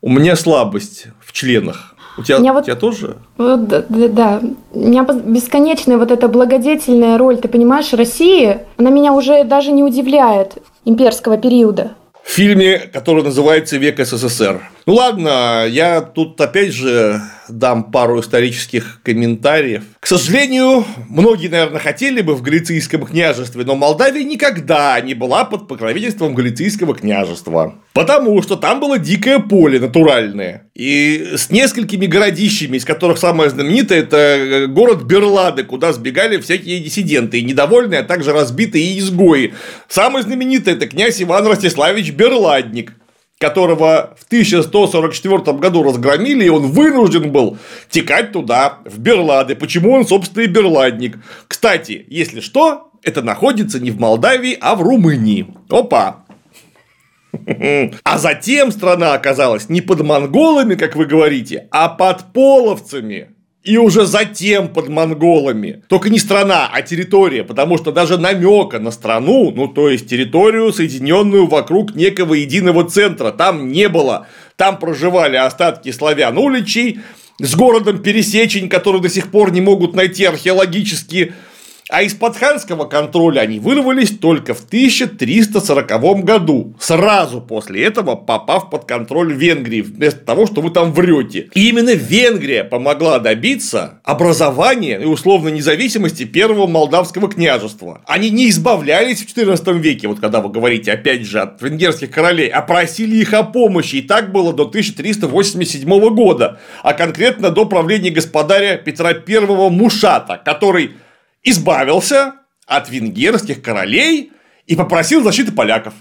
У меня слабость в членах. У тебя, меня вот, у тебя тоже? Вот, да, да. У меня бесконечная вот эта благодетельная роль, ты понимаешь, России, она меня уже даже не удивляет имперского периода. В фильме, который называется «Век СССР». Ну ладно, я тут опять же дам пару исторических комментариев. К сожалению, многие, наверное, хотели бы в Галицийском княжестве, но Молдавия никогда не была под покровительством Галицийского княжества. Потому что там было дикое поле натуральное. И с несколькими городищами, из которых самое знаменитое это э, город Берлады, куда сбегали всякие диссиденты и недовольные, а также разбитые изгои. Самый знаменитый это князь Иван Ростиславич Берладник которого в 1144 году разгромили, и он вынужден был текать туда, в Берлады. Почему он, собственно, и берладник? Кстати, если что, это находится не в Молдавии, а в Румынии. Опа! А затем страна оказалась не под монголами, как вы говорите, а под половцами и уже затем под монголами. Только не страна, а территория, потому что даже намека на страну, ну то есть территорию, соединенную вокруг некого единого центра, там не было. Там проживали остатки славян уличей с городом Пересечень, который до сих пор не могут найти археологически а из-под ханского контроля они вырвались только в 1340 году, сразу после этого попав под контроль Венгрии, вместо того, что вы там врете. И именно Венгрия помогла добиться образования и условной независимости первого молдавского княжества. Они не избавлялись в 14 веке, вот когда вы говорите, опять же, от венгерских королей, а просили их о помощи. И так было до 1387 года, а конкретно до правления господаря Петра I Мушата, который избавился от венгерских королей и попросил защиты поляков.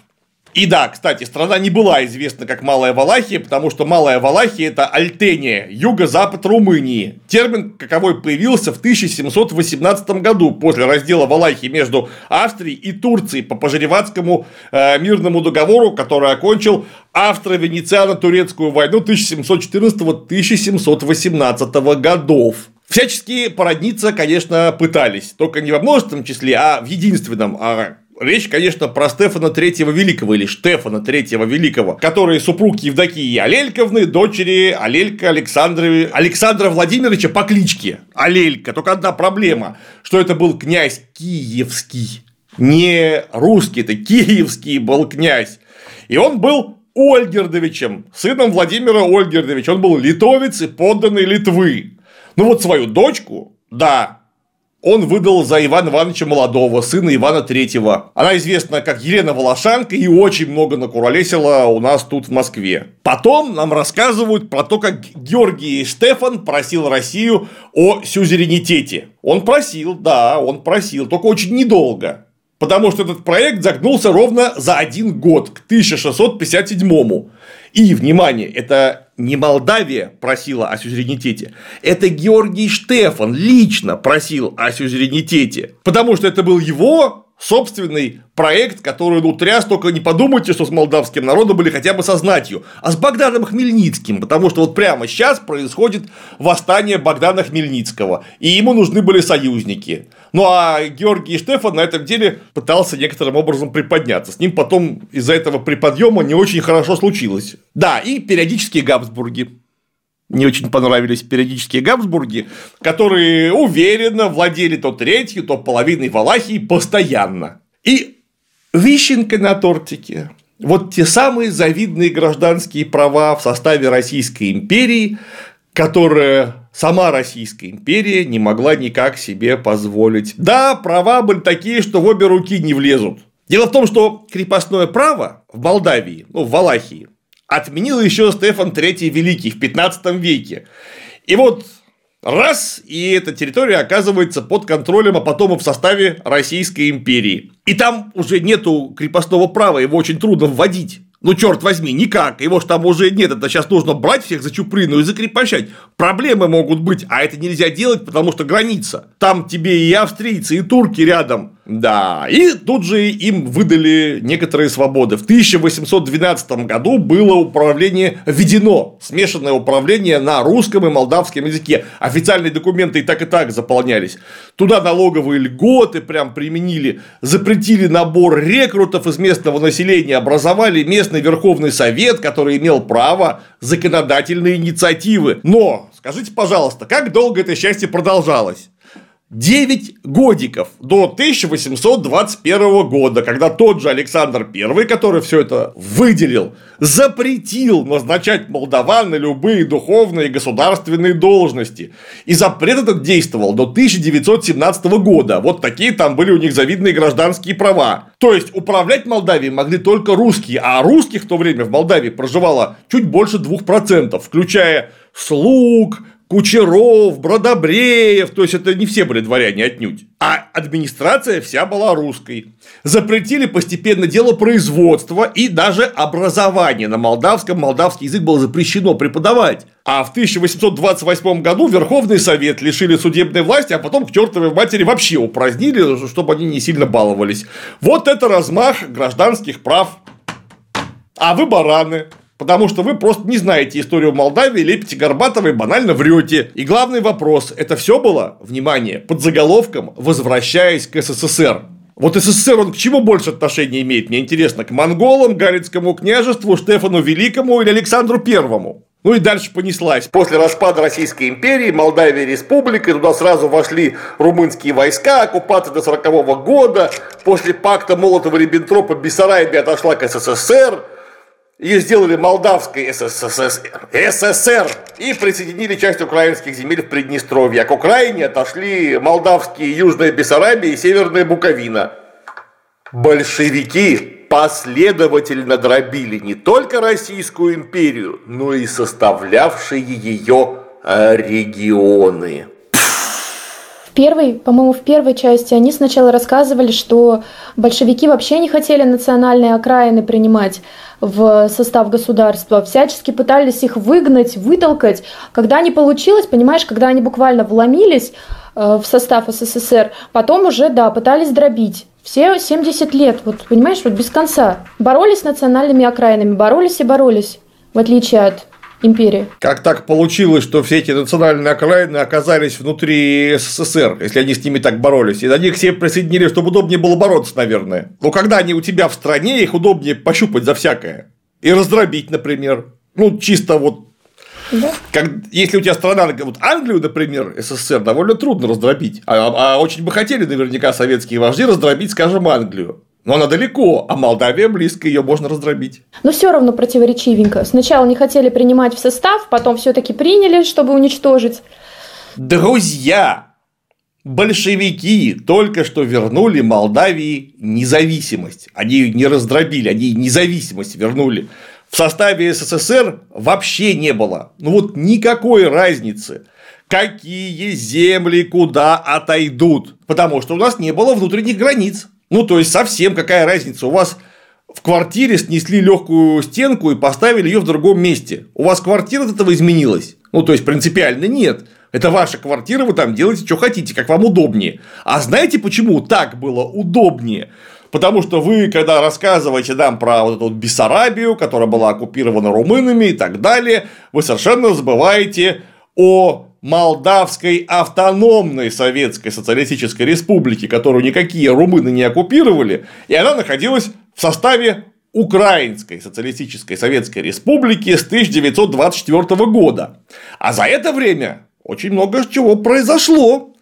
И да, кстати, страна не была известна как Малая Валахия, потому что Малая Валахия – это Альтения, юго-запад Румынии. Термин каковой появился в 1718 году после раздела Валахии между Австрией и Турцией по Пожереватскому э, мирному договору, который окончил Австро-Венециано-Турецкую войну 1714-1718 годов. Всячески породниться, конечно, пытались, только не во множественном числе, а в единственном. А Речь, конечно, про Стефана Третьего Великого или Штефана Третьего Великого, который супруг Евдокии Алельковны, дочери Алелька Александра, Александра Владимировича по кличке Алелька. Только одна проблема, что это был князь Киевский, не русский, это Киевский был князь. И он был Ольгердовичем, сыном Владимира Ольгердовича. Он был литовец и подданный Литвы. Ну вот свою дочку, да, он выдал за Ивана Ивановича Молодого, сына Ивана Третьего. Она известна как Елена Волошанка и очень много накуролесила у нас тут в Москве. Потом нам рассказывают про то, как Георгий Штефан просил Россию о сюзеренитете. Он просил, да, он просил, только очень недолго. Потому что этот проект загнулся ровно за один год, к 1657 И, внимание, это не Молдавия просила о сюзеренитете, это Георгий Штефан лично просил о сюзеренитете, потому что это был его собственный проект, который ну тряс, только не подумайте, что с молдавским народом были хотя бы со знатью, а с Богданом Хмельницким, потому что вот прямо сейчас происходит восстание Богдана Хмельницкого, и ему нужны были союзники. Ну а Георгий Штефан на этом деле пытался некоторым образом приподняться. С ним потом из-за этого приподъема не очень хорошо случилось. Да, и периодические Габсбурги не очень понравились периодические Габсбурги, которые уверенно владели то третью, то половиной Валахии постоянно. И вишенка на тортике. Вот те самые завидные гражданские права в составе Российской империи, которые сама Российская империя не могла никак себе позволить. Да, права были такие, что в обе руки не влезут. Дело в том, что крепостное право в Молдавии, ну, в Валахии, отменил еще Стефан III Великий в 15 веке. И вот Раз, и эта территория оказывается под контролем, а потом в составе Российской империи. И там уже нету крепостного права, его очень трудно вводить. Ну, черт возьми, никак. Его ж там уже нет. Это сейчас нужно брать всех за чуприну и закрепощать. Проблемы могут быть, а это нельзя делать, потому что граница. Там тебе и австрийцы, и турки рядом. Да, и тут же им выдали некоторые свободы. В 1812 году было управление введено, смешанное управление на русском и молдавском языке. Официальные документы и так и так заполнялись. Туда налоговые льготы прям применили, запретили набор рекрутов из местного населения, образовали местный Верховный Совет, который имел право законодательной инициативы. Но, скажите, пожалуйста, как долго это счастье продолжалось? 9 годиков до 1821 года, когда тот же Александр I, который все это выделил, запретил назначать молдаван на любые духовные и государственные должности. И запрет этот действовал до 1917 года. Вот такие там были у них завидные гражданские права. То есть управлять Молдавией могли только русские, а русских в то время в Молдавии проживало чуть больше 2%, включая слуг, Кучеров, Бродобреев, то есть это не все были дворяне отнюдь. А администрация вся была русской. Запретили постепенно дело производства и даже образование. На молдавском молдавский язык было запрещено преподавать. А в 1828 году Верховный Совет лишили судебной власти, а потом к чертовой матери вообще упразднили, чтобы они не сильно баловались. Вот это размах гражданских прав. А вы бараны. Потому что вы просто не знаете историю Молдавии, лепите Горбатова банально врете. И главный вопрос – это все было, внимание, под заголовком «Возвращаясь к СССР». Вот СССР, он к чему больше отношения имеет? Мне интересно, к монголам, Галицкому княжеству, Штефану Великому или Александру Первому? Ну и дальше понеслась. После распада Российской империи, Молдавия республика, туда сразу вошли румынские войска, оккупация до 40 года. После пакта Молотова-Риббентропа Бессарабия отошла к СССР. Ее сделали Молдавской СССР, СССР и присоединили часть украинских земель в Приднестровье. А к Украине отошли молдавские Южная Бессарабия и Северная Буковина. Большевики последовательно дробили не только Российскую империю, но и составлявшие ее регионы первой, по-моему, в первой части они сначала рассказывали, что большевики вообще не хотели национальные окраины принимать в состав государства, всячески пытались их выгнать, вытолкать. Когда не получилось, понимаешь, когда они буквально вломились э, в состав СССР, потом уже, да, пытались дробить. Все 70 лет, вот понимаешь, вот без конца. Боролись с национальными окраинами, боролись и боролись, в отличие от империи. Как так получилось, что все эти национальные окраины оказались внутри СССР, если они с ними так боролись? И на них все присоединили, чтобы удобнее было бороться, наверное. Но когда они у тебя в стране, их удобнее пощупать за всякое. И раздробить, например. Ну, чисто вот да. Как, если у тебя страна, вот Англию, например, СССР, довольно трудно раздробить. А, а очень бы хотели наверняка советские вожди раздробить, скажем, Англию. Но она далеко, а Молдавия близко, ее можно раздробить. Но все равно противоречивенько. Сначала не хотели принимать в состав, потом все-таки приняли, чтобы уничтожить. Друзья, большевики только что вернули Молдавии независимость. Они не раздробили, они независимость вернули. В составе СССР вообще не было. Ну вот никакой разницы какие земли куда отойдут, потому что у нас не было внутренних границ. Ну, то есть, совсем какая разница? У вас в квартире снесли легкую стенку и поставили ее в другом месте. У вас квартира от этого изменилась? Ну, то есть, принципиально нет. Это ваша квартира, вы там делаете, что хотите, как вам удобнее. А знаете, почему так было удобнее? Потому что вы, когда рассказываете нам про вот эту Бессарабию, которая была оккупирована румынами и так далее, вы совершенно забываете о Молдавской автономной Советской Социалистической Республики, которую никакие румыны не оккупировали, и она находилась в составе Украинской Социалистической Советской Республики с 1924 года. А за это время очень много чего произошло.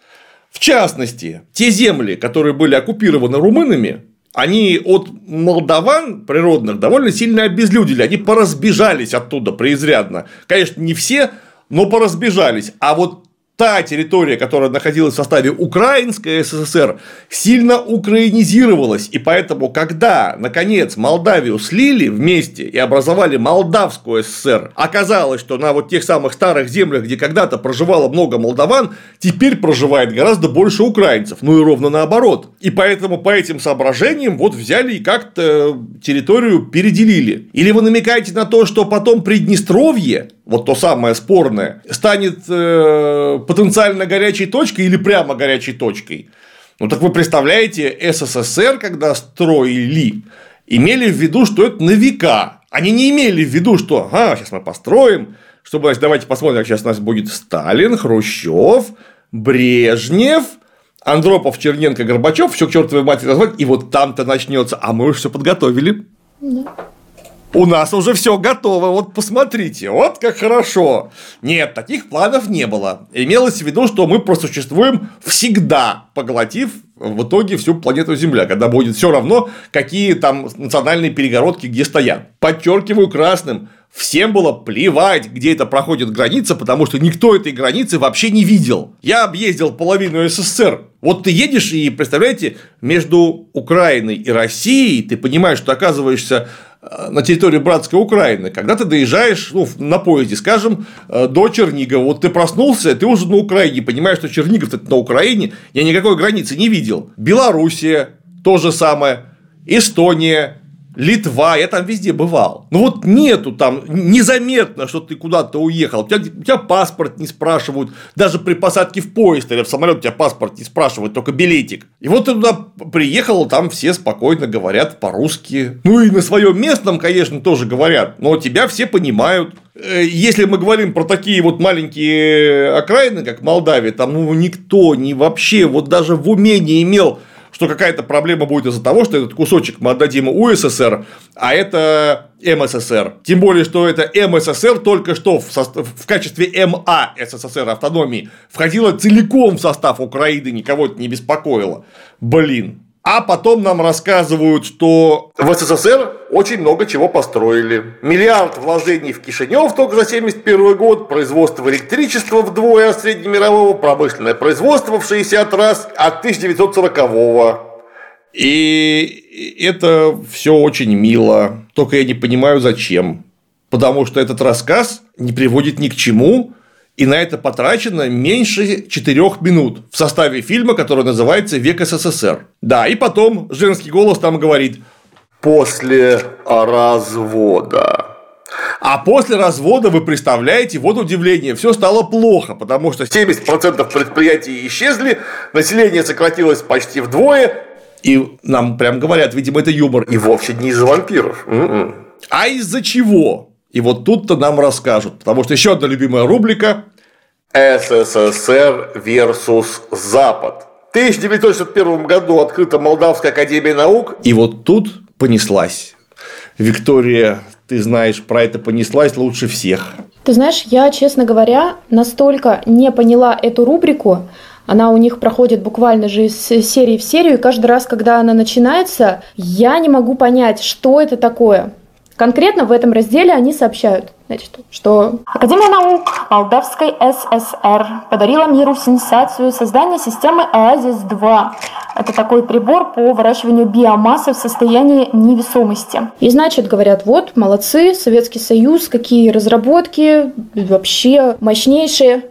В частности, те земли, которые были оккупированы румынами, они от молдаван природных довольно сильно обезлюдили, они поразбежались оттуда преизрядно. Конечно, не все, но поразбежались. А вот та территория, которая находилась в составе Украинской СССР, сильно украинизировалась. И поэтому, когда, наконец, Молдавию слили вместе и образовали Молдавскую ССР, оказалось, что на вот тех самых старых землях, где когда-то проживало много молдаван, теперь проживает гораздо больше украинцев. Ну и ровно наоборот. И поэтому по этим соображениям вот взяли и как-то территорию переделили. Или вы намекаете на то, что потом Приднестровье вот то самое спорное, станет э, потенциально горячей точкой или прямо горячей точкой. Ну так вы представляете, СССР, когда строили, имели в виду, что это на века. Они не имели в виду, что ага, сейчас мы построим, чтобы, значит, давайте посмотрим, как сейчас у нас будет Сталин, Хрущев, Брежнев, Андропов, Черненко, Горбачев, все к чертовой матери назвать, и вот там-то начнется. А мы уже все подготовили. Да у нас уже все готово, вот посмотрите, вот как хорошо. Нет, таких планов не было. Имелось в виду, что мы просуществуем всегда, поглотив в итоге всю планету Земля, когда будет все равно, какие там национальные перегородки где стоят. Подчеркиваю красным, всем было плевать, где это проходит граница, потому что никто этой границы вообще не видел. Я объездил половину СССР. Вот ты едешь и, представляете, между Украиной и Россией, ты понимаешь, что оказываешься Э, на территории братской Украины, когда ты доезжаешь ну, на поезде, скажем, э, до Чернигова, вот ты проснулся, ты уже на Украине, понимаешь, что Чернигов это на Украине, я никакой границы не видел. Белоруссия, то же самое, Эстония, Литва, я там везде бывал. Ну вот нету там незаметно, что ты куда-то уехал. У тебя, у тебя паспорт не спрашивают. Даже при посадке в поезд или в самолет тебя паспорт не спрашивают, только билетик. И вот ты туда приехал, там все спокойно говорят по-русски. Ну и на своем местном, конечно, тоже говорят. Но тебя все понимают. Э, если мы говорим про такие вот маленькие окраины, как Молдавия, там ну, никто не вообще вот даже в уме не имел что какая-то проблема будет из-за того, что этот кусочек мы отдадим УССР, а это МССР. Тем более, что это МССР только что в, состав, в качестве МА СССР автономии входило целиком в состав Украины, никого это не беспокоило. Блин, а потом нам рассказывают, что в СССР очень много чего построили. Миллиард вложений в Кишинев только за 71 год, производство электричества вдвое от среднемирового, промышленное производство в 60 раз от 1940-го. И это все очень мило. Только я не понимаю, зачем. Потому что этот рассказ не приводит ни к чему, и на это потрачено меньше 4 минут в составе фильма, который называется «Век СССР». Да, и потом женский голос там говорит «После развода». А после развода, вы представляете, вот удивление, все стало плохо, потому что 70% предприятий исчезли, население сократилось почти вдвое. И нам прям говорят, видимо, это юмор. И вовсе не из-за вампиров. М-м. А из-за чего? И вот тут-то нам расскажут. Потому что еще одна любимая рубрика СССР versus Запад. В 1961 году открыта Молдавская академия наук. И вот тут понеслась. Виктория, ты знаешь, про это понеслась лучше всех. Ты знаешь, я, честно говоря, настолько не поняла эту рубрику, она у них проходит буквально же из серии в серию, и каждый раз, когда она начинается, я не могу понять, что это такое. Конкретно в этом разделе они сообщают, значит, что Академия наук Молдавской ССР подарила миру сенсацию создания системы ОАЗИС-2. Это такой прибор по выращиванию биомассы в состоянии невесомости. И значит, говорят, вот, молодцы, Советский Союз, какие разработки, вообще мощнейшие.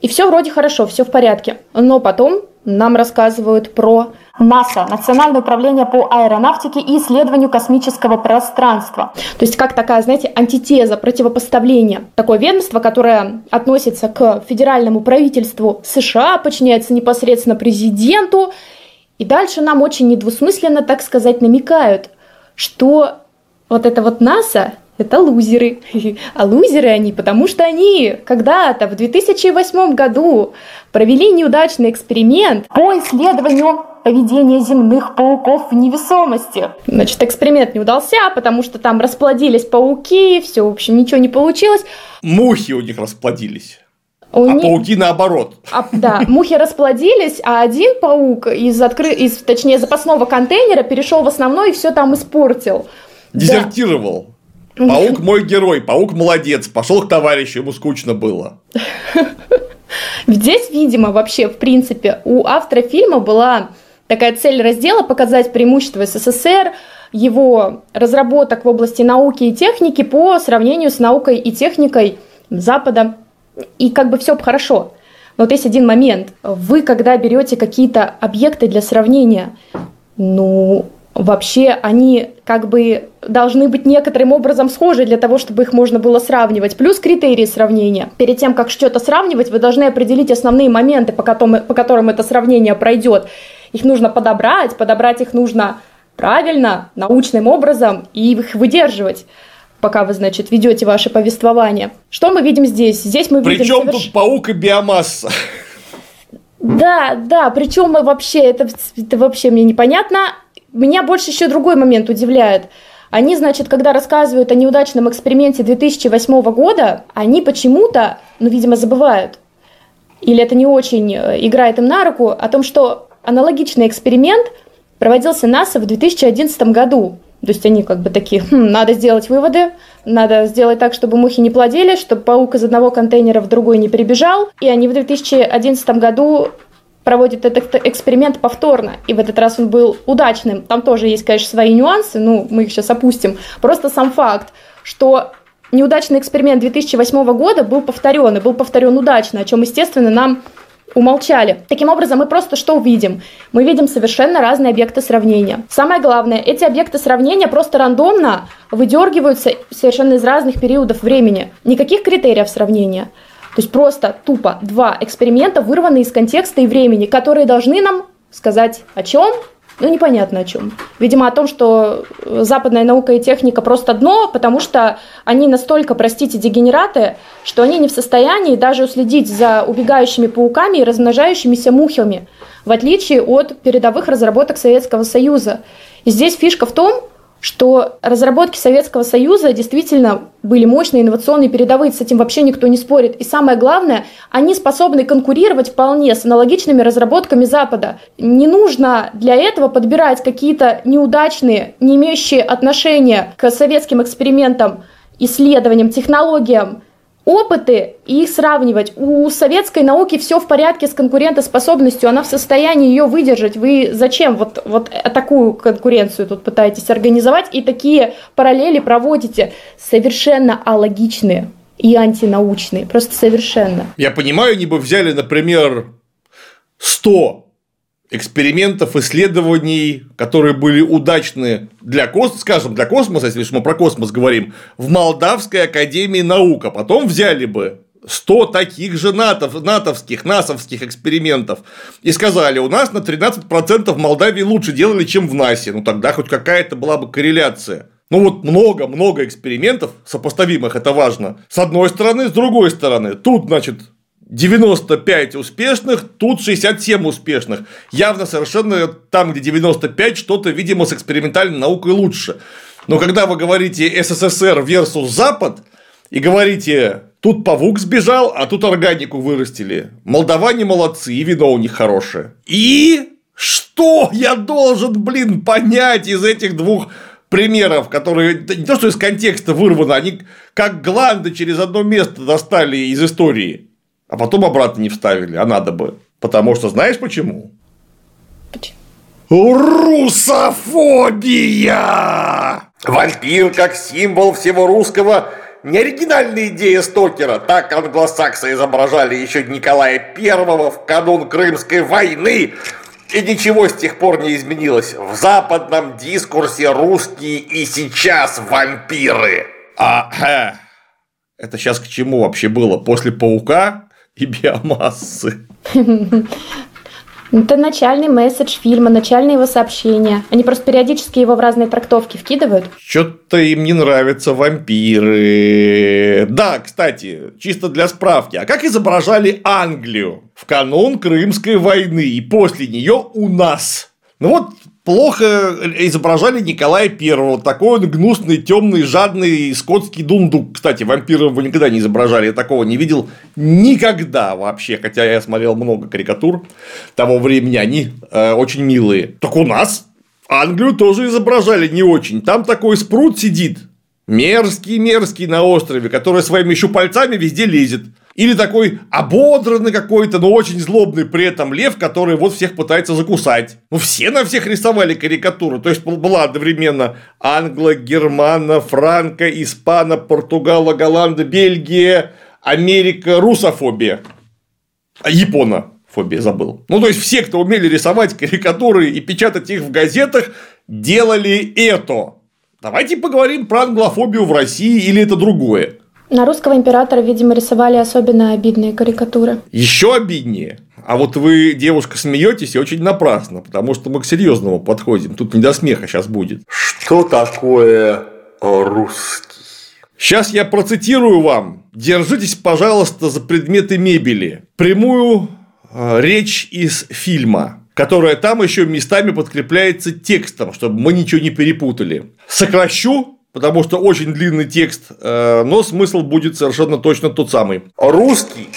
И все вроде хорошо, все в порядке. Но потом нам рассказывают про НАСА, Национальное управление по аэронавтике и исследованию космического пространства. То есть как такая, знаете, антитеза, противопоставление. Такое ведомство, которое относится к федеральному правительству США, подчиняется непосредственно президенту. И дальше нам очень недвусмысленно, так сказать, намекают, что вот это вот НАСА это лузеры. А лузеры они, потому что они когда-то в 2008 году провели неудачный эксперимент по исследованию поведения земных пауков в невесомости. Значит, эксперимент не удался, потому что там расплодились пауки, все, в общем, ничего не получилось. Мухи у них расплодились. У а них... пауки наоборот. А, да, мухи расплодились, а один паук из, откры... из, точнее, запасного контейнера перешел в основной и все там испортил. Дезертировал. Да. Паук мой герой, паук молодец, пошел к товарищу, ему скучно было. Здесь, видимо, вообще, в принципе, у автора фильма была такая цель раздела показать преимущества СССР, его разработок в области науки и техники по сравнению с наукой и техникой Запада. И как бы все хорошо. Но вот есть один момент. Вы, когда берете какие-то объекты для сравнения, ну, вообще они как бы должны быть некоторым образом схожи для того, чтобы их можно было сравнивать. Плюс критерии сравнения. Перед тем, как что-то сравнивать, вы должны определить основные моменты, по которым, по которым это сравнение пройдет. Их нужно подобрать, подобрать их нужно правильно, научным образом и их выдерживать пока вы, значит, ведете ваше повествование. Что мы видим здесь? Здесь мы видим... Причем соверш... тут паук и биомасса? Да, да, причем мы вообще, это, это вообще мне непонятно. Меня больше еще другой момент удивляет. Они, значит, когда рассказывают о неудачном эксперименте 2008 года, они почему-то, ну, видимо, забывают, или это не очень э, играет им на руку, о том, что аналогичный эксперимент проводился НАСА в 2011 году. То есть они как бы такие, хм, надо сделать выводы, надо сделать так, чтобы мухи не плодили, чтобы паук из одного контейнера в другой не перебежал. И они в 2011 году проводят этот эксперимент повторно, и в этот раз он был удачным. Там тоже есть, конечно, свои нюансы, ну, мы их сейчас опустим. Просто сам факт, что неудачный эксперимент 2008 года был повторен, и был повторен удачно, о чем, естественно, нам умолчали. Таким образом, мы просто что увидим? Мы видим совершенно разные объекты сравнения. Самое главное, эти объекты сравнения просто рандомно выдергиваются совершенно из разных периодов времени. Никаких критериев сравнения. То есть просто тупо два эксперимента, вырванные из контекста и времени, которые должны нам сказать о чем? Ну, непонятно о чем. Видимо, о том, что западная наука и техника просто дно, потому что они настолько, простите, дегенераты, что они не в состоянии даже уследить за убегающими пауками и размножающимися мухами, в отличие от передовых разработок Советского Союза. И здесь фишка в том, что разработки Советского Союза действительно были мощные, инновационные, передовые, с этим вообще никто не спорит. И самое главное, они способны конкурировать вполне с аналогичными разработками Запада. Не нужно для этого подбирать какие-то неудачные, не имеющие отношения к советским экспериментам, исследованиям, технологиям, опыты и их сравнивать. У советской науки все в порядке с конкурентоспособностью, она в состоянии ее выдержать. Вы зачем вот, вот такую конкуренцию тут пытаетесь организовать и такие параллели проводите? Совершенно алогичные и антинаучные, просто совершенно. Я понимаю, они бы взяли, например, 100 экспериментов, исследований, которые были удачны для космоса, скажем, для космоса, если мы про космос говорим, в Молдавской академии наук, а потом взяли бы 100 таких же натов, натовских, насовских экспериментов и сказали, у нас на 13% в Молдавии лучше делали, чем в НАСе. Ну, тогда хоть какая-то была бы корреляция. Ну вот много-много экспериментов, сопоставимых, это важно. С одной стороны, с другой стороны. Тут, значит, 95 успешных, тут 67 успешных. Явно совершенно там, где 95, что-то, видимо, с экспериментальной наукой лучше. Но когда вы говорите СССР versus Запад, и говорите, тут павук сбежал, а тут органику вырастили. Молдаване молодцы, и вино у них хорошее. И что я должен, блин, понять из этих двух примеров, которые не то, что из контекста вырваны, они как гланды через одно место достали из истории а потом обратно не вставили, а надо бы. Потому что знаешь почему? Почему? Русофобия! Вампир как символ всего русского не оригинальная идея Стокера. Так англосаксы изображали еще Николая Первого в канун Крымской войны. И ничего с тех пор не изменилось. В западном дискурсе русские и сейчас вампиры. А, э, это сейчас к чему вообще было? После паука и биомассы. Это начальный месседж фильма, начальные его сообщения. Они просто периодически его в разные трактовки вкидывают. Что-то им не нравятся вампиры. Да, кстати, чисто для справки. А как изображали Англию в канун Крымской войны и после нее у нас? Ну вот плохо изображали Николая Первого. Такой он гнусный, темный, жадный скотский дундук. Кстати, вампиров вы никогда не изображали. Я такого не видел никогда вообще. Хотя я смотрел много карикатур того времени. Они э, очень милые. Так у нас Англию тоже изображали не очень. Там такой спрут сидит мерзкий-мерзкий на острове, который своими еще пальцами везде лезет. Или такой ободранный какой-то, но очень злобный при этом лев, который вот всех пытается закусать. Ну, все на всех рисовали карикатуру. То есть, была одновременно англо, германо, франко, испано, португало, голланда, Бельгия, Америка, русофобия. А Япона фобия забыл. Ну, то есть, все, кто умели рисовать карикатуры и печатать их в газетах, делали это. Давайте поговорим про англофобию в России или это другое. На русского императора, видимо, рисовали особенно обидные карикатуры. Еще обиднее. А вот вы, девушка, смеетесь и очень напрасно, потому что мы к серьезному подходим. Тут не до смеха сейчас будет. Что такое русский? Сейчас я процитирую вам. Держитесь, пожалуйста, за предметы мебели. Прямую э, речь из фильма которая там еще местами подкрепляется текстом, чтобы мы ничего не перепутали. Сокращу, потому что очень длинный текст, э, но смысл будет совершенно точно тот самый. Русский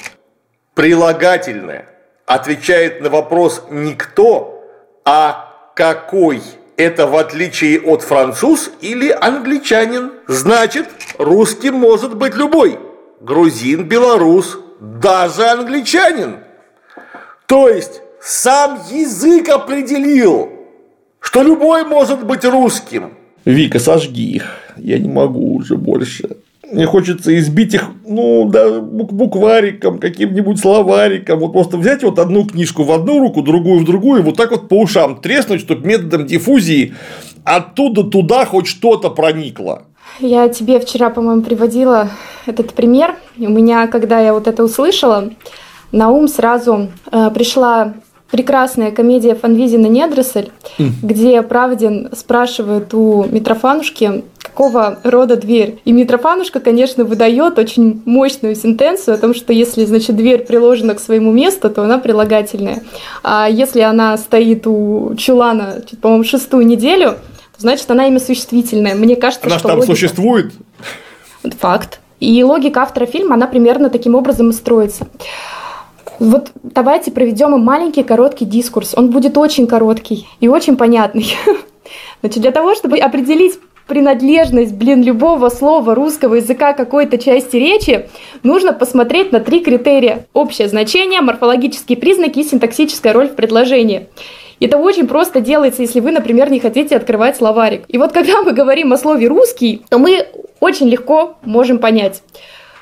прилагательное отвечает на вопрос не кто, а какой. Это в отличие от француз или англичанин. Значит, русским может быть любой. Грузин, белорус, даже англичанин. То есть, сам язык определил, что любой может быть русским. Вика, сожги их. Я не могу уже больше. Мне хочется избить их, ну, да, буквариком, каким-нибудь словариком. Вот просто взять вот одну книжку в одну руку, другую в другую, и вот так вот по ушам треснуть, чтобы методом диффузии оттуда туда хоть что-то проникло. Я тебе вчера, по-моему, приводила этот пример. У меня, когда я вот это услышала, на ум сразу э, пришла прекрасная комедия Фанвизина «Недросль», mm. где Правдин спрашивает у Митрофанушки, какого рода дверь. И Митрофанушка, конечно, выдает очень мощную сентенцию о том, что если, значит, дверь приложена к своему месту, то она прилагательная. А если она стоит у чулана, по-моему, шестую неделю, то значит, она имя существительное. Мне кажется, она что там логика... существует? Факт. И логика автора фильма, она примерно таким образом и строится. Вот давайте проведем маленький короткий дискурс. Он будет очень короткий и очень понятный. Значит, для того, чтобы определить принадлежность, блин, любого слова русского языка какой-то части речи, нужно посмотреть на три критерия. Общее значение, морфологические признаки и синтаксическая роль в предложении. Это очень просто делается, если вы, например, не хотите открывать словарик. И вот когда мы говорим о слове «русский», то мы очень легко можем понять,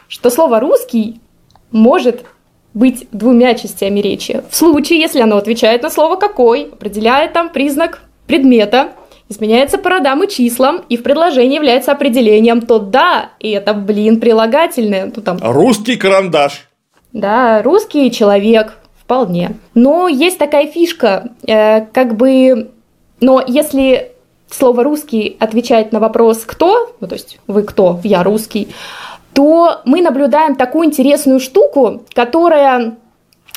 что слово «русский» может быть двумя частями речи. В случае, если оно отвечает на слово «какой», определяет там признак предмета, изменяется по родам и числам, и в предложении является определением, то да, и это, блин, прилагательное. Ну, там... Русский карандаш. Да, русский человек, вполне. Но есть такая фишка, э, как бы... Но если слово «русский» отвечает на вопрос «кто», ну, то есть «вы кто?», «я русский», то мы наблюдаем такую интересную штуку, которая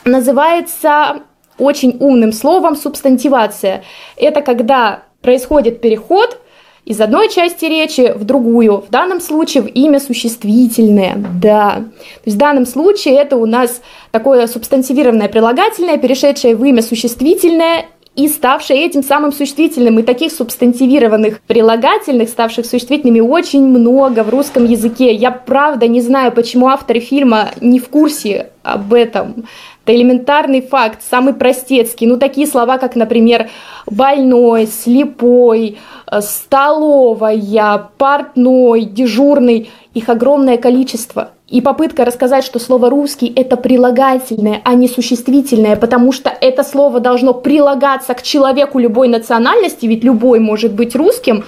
называется очень умным словом субстантивация. Это когда происходит переход из одной части речи в другую, в данном случае в имя существительное, да. То есть в данном случае это у нас такое субстантивированное прилагательное, перешедшее в имя существительное, и ставшее этим самым существительным. И таких субстантивированных прилагательных, ставших существительными, очень много в русском языке. Я правда не знаю, почему авторы фильма не в курсе об этом. Это элементарный факт, самый простецкий. Ну, такие слова, как, например, больной, слепой, э, столовая, портной, дежурный. Их огромное количество. И попытка рассказать, что слово «русский» — это прилагательное, а не существительное, потому что это слово должно прилагаться к человеку любой национальности, ведь любой может быть русским.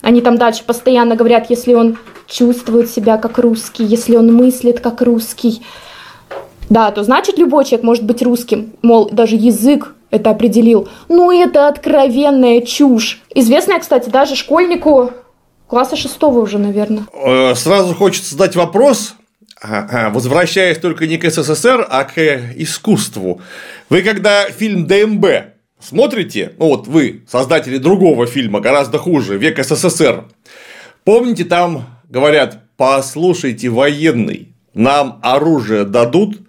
Они там дальше постоянно говорят, если он чувствует себя как русский, если он мыслит как русский. Да, то значит любой человек может быть русским. Мол, даже язык это определил. Ну, это откровенная чушь. Известная, кстати, даже школьнику класса шестого уже, наверное. Э, сразу хочется задать вопрос, возвращаясь только не к СССР, а к искусству. Вы когда фильм ДМБ смотрите, ну вот вы, создатели другого фильма, гораздо хуже, «Век СССР», помните, там говорят, послушайте, военный, нам оружие дадут,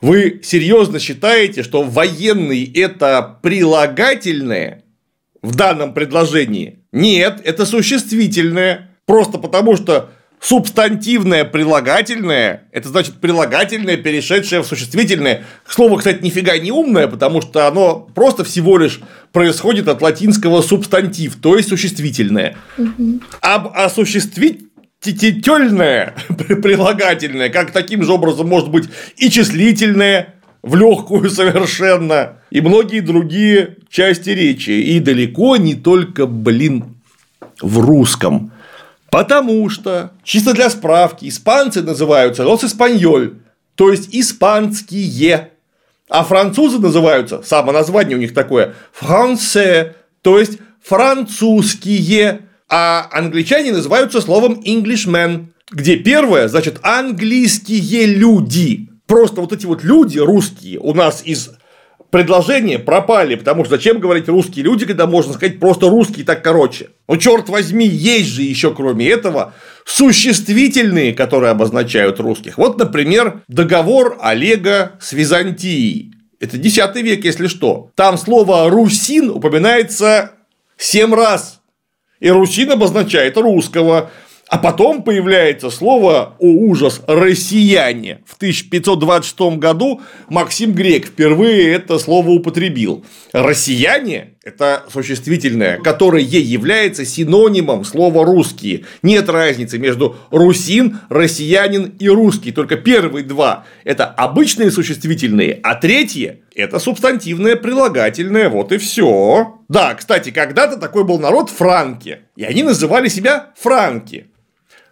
вы серьезно считаете, что военный это прилагательное в данном предложении? Нет, это существительное. Просто потому, что субстантивное прилагательное – это значит прилагательное, перешедшее в существительное. Слово, кстати, нифига не умное, потому что оно просто всего лишь происходит от латинского субстантив, то есть существительное. Угу. Об осуществительное прилагательное, как таким же образом может быть и числительное, в легкую совершенно, и многие другие части речи. И далеко не только, блин, в русском. Потому что, чисто для справки, испанцы называются «лос испаньоль», то есть испанские. А французы называются, само название у них такое, «франце», то есть французские. А англичане называются словом «Englishman», где первое значит английские люди. Просто вот эти вот люди русские у нас из предложения пропали, потому что зачем говорить русские люди, когда можно сказать просто русские так короче. Ну, черт возьми, есть же еще кроме этого существительные, которые обозначают русских. Вот, например, договор Олега с Византией. Это X век, если что. Там слово «русин» упоминается семь раз. И «русин» обозначает русского. А потом появляется слово, о ужас, россияне. В 1526 году Максим Грек впервые это слово употребил. Россияне – это существительное, которое является синонимом слова русские. Нет разницы между русин, россиянин и русский. Только первые два – это обычные существительные, а третье – это субстантивное прилагательное. Вот и все. Да, кстати, когда-то такой был народ франки. И они называли себя франки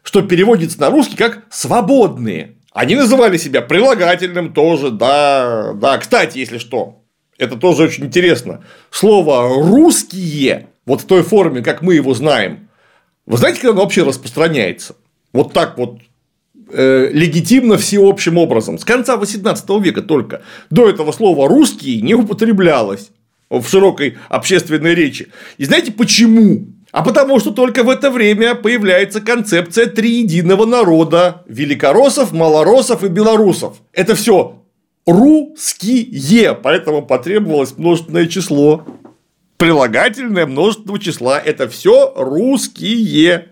что переводится на русский как «свободные». Они называли себя прилагательным тоже, да, да. Кстати, если что, это тоже очень интересно. Слово «русские», вот в той форме, как мы его знаем, вы знаете, когда оно вообще распространяется? Вот так вот э, легитимно всеобщим образом. С конца 18 века только. До этого слова «русские» не употреблялось в широкой общественной речи. И знаете почему? А потому что только в это время появляется концепция триединого народа – великороссов, малороссов и белорусов. Это все русские, поэтому потребовалось множественное число. Прилагательное множественного числа – это все русские.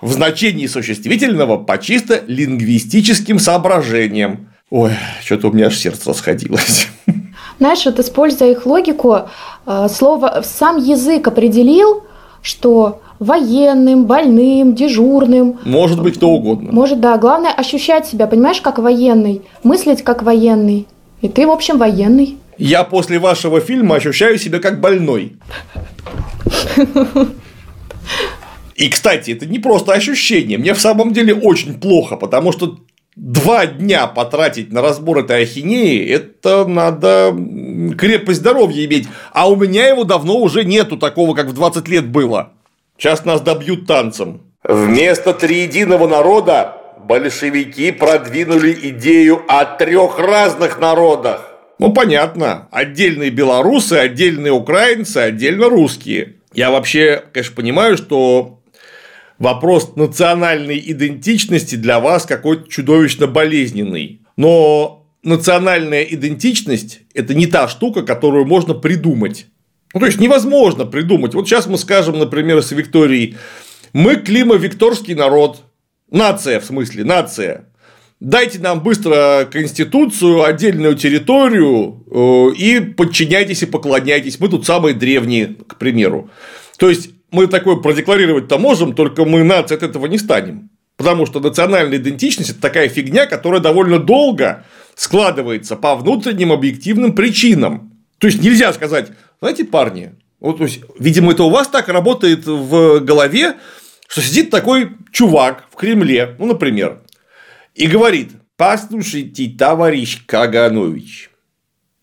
В значении существительного по чисто лингвистическим соображениям. Ой, что-то у меня аж сердце расходилось. Знаешь, вот используя их логику, э, слово сам язык определил, что военным, больным, дежурным. Может быть, кто угодно. Может, да. Главное ощущать себя, понимаешь, как военный, мыслить как военный. И ты, в общем, военный. Я после вашего фильма ощущаю себя как больной. И, кстати, это не просто ощущение. Мне в самом деле очень плохо, потому что два дня потратить на разбор этой ахинеи, это надо крепость здоровья иметь. А у меня его давно уже нету такого, как в 20 лет было. Сейчас нас добьют танцем. Вместо триединого народа большевики продвинули идею о трех разных народах. Ну, понятно. Отдельные белорусы, отдельные украинцы, отдельно русские. Я вообще, конечно, понимаю, что вопрос национальной идентичности для вас какой-то чудовищно болезненный. Но национальная идентичность – это не та штука, которую можно придумать. Ну, то есть, невозможно придумать. Вот сейчас мы скажем, например, с Викторией, мы климо-викторский народ, нация в смысле, нация. Дайте нам быстро конституцию, отдельную территорию э, и подчиняйтесь и поклоняйтесь. Мы тут самые древние, к примеру. То есть, мы такое продекларировать-то можем, только мы нацией от этого не станем. Потому что национальная идентичность – это такая фигня, которая довольно долго складывается по внутренним объективным причинам. То есть нельзя сказать, знаете, парни, вот, то есть, видимо, это у вас так работает в голове, что сидит такой чувак в Кремле, ну, например, и говорит, послушайте, товарищ Каганович,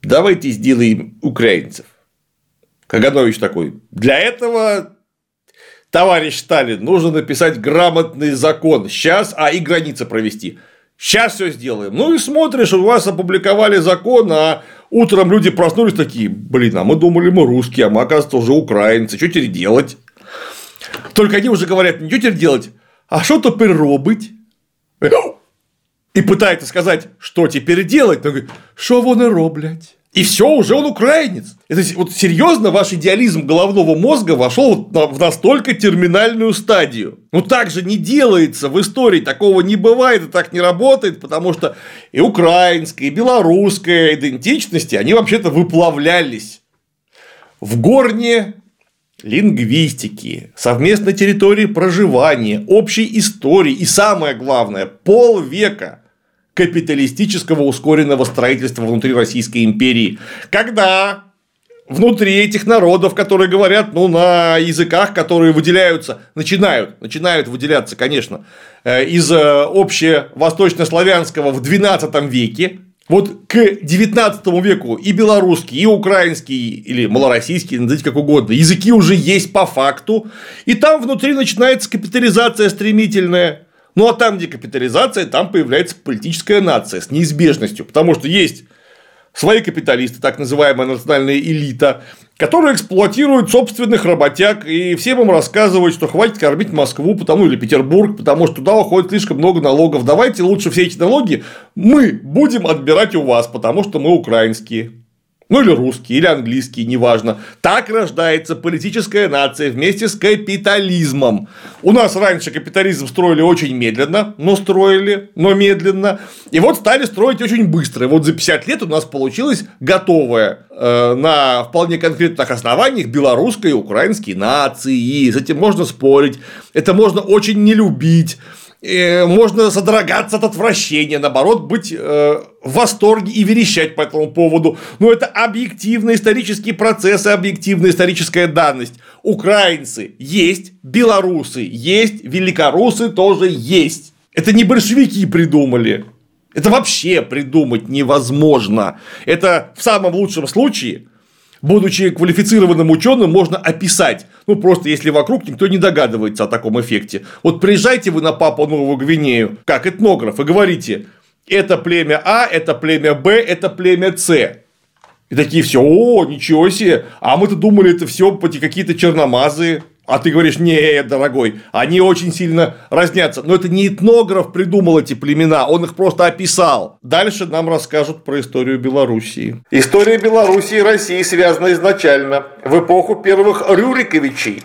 давайте сделаем украинцев. Каганович такой, для этого товарищ Сталин, нужно написать грамотный закон. Сейчас, а и границы провести. Сейчас все сделаем. Ну и смотришь, у вас опубликовали закон, а утром люди проснулись такие, блин, а мы думали, мы русские, а мы, оказывается, уже украинцы. Что теперь делать? Только они уже говорят, не что теперь делать, а что теперь робить? И пытается сказать, что теперь делать. Но говорит, что вони роблять? И все, уже он украинец. Это вот серьезно ваш идеализм головного мозга вошел в настолько терминальную стадию. Ну так же не делается в истории, такого не бывает и так не работает, потому что и украинская, и белорусская идентичности, они вообще-то выплавлялись в горне лингвистики, совместной территории проживания, общей истории и самое главное полвека капиталистического ускоренного строительства внутри Российской империи, когда внутри этих народов, которые говорят ну, на языках, которые выделяются, начинают, начинают выделяться, конечно, э, из э, общевосточнославянского в XII веке, вот к 19 веку и белорусский, и украинский, или малороссийский, назовите как угодно, языки уже есть по факту, и там внутри начинается капитализация стремительная. Ну а там, где капитализация, там появляется политическая нация с неизбежностью, потому что есть свои капиталисты, так называемая национальная элита, которые эксплуатируют собственных работяг и всем им рассказывают, что хватит кормить Москву потому, или Петербург, потому что туда уходит слишком много налогов. Давайте лучше все эти налоги мы будем отбирать у вас, потому что мы украинские. Ну или русский, или английский, неважно. Так рождается политическая нация вместе с капитализмом. У нас раньше капитализм строили очень медленно, но строили, но медленно. И вот стали строить очень быстро. И вот за 50 лет у нас получилось готовое э, на вполне конкретных основаниях белорусской и украинской нации. И с этим можно спорить. Это можно очень не любить можно содрогаться от отвращения, наоборот, быть э, в восторге и верещать по этому поводу. Но это объективные исторические процессы, объективная историческая данность. Украинцы есть, белорусы есть, великорусы тоже есть. Это не большевики придумали. Это вообще придумать невозможно. Это в самом лучшем случае будучи квалифицированным ученым, можно описать. Ну, просто если вокруг никто не догадывается о таком эффекте. Вот приезжайте вы на Папу Новую Гвинею, как этнограф, и говорите, это племя А, это племя Б, это племя С. И такие все, о, ничего себе, а мы-то думали, это все какие-то черномазые. А ты говоришь, не, дорогой, они очень сильно разнятся. Но это не этнограф придумал эти племена, он их просто описал. Дальше нам расскажут про историю Белоруссии. История Белоруссии и России связана изначально в эпоху первых Рюриковичей.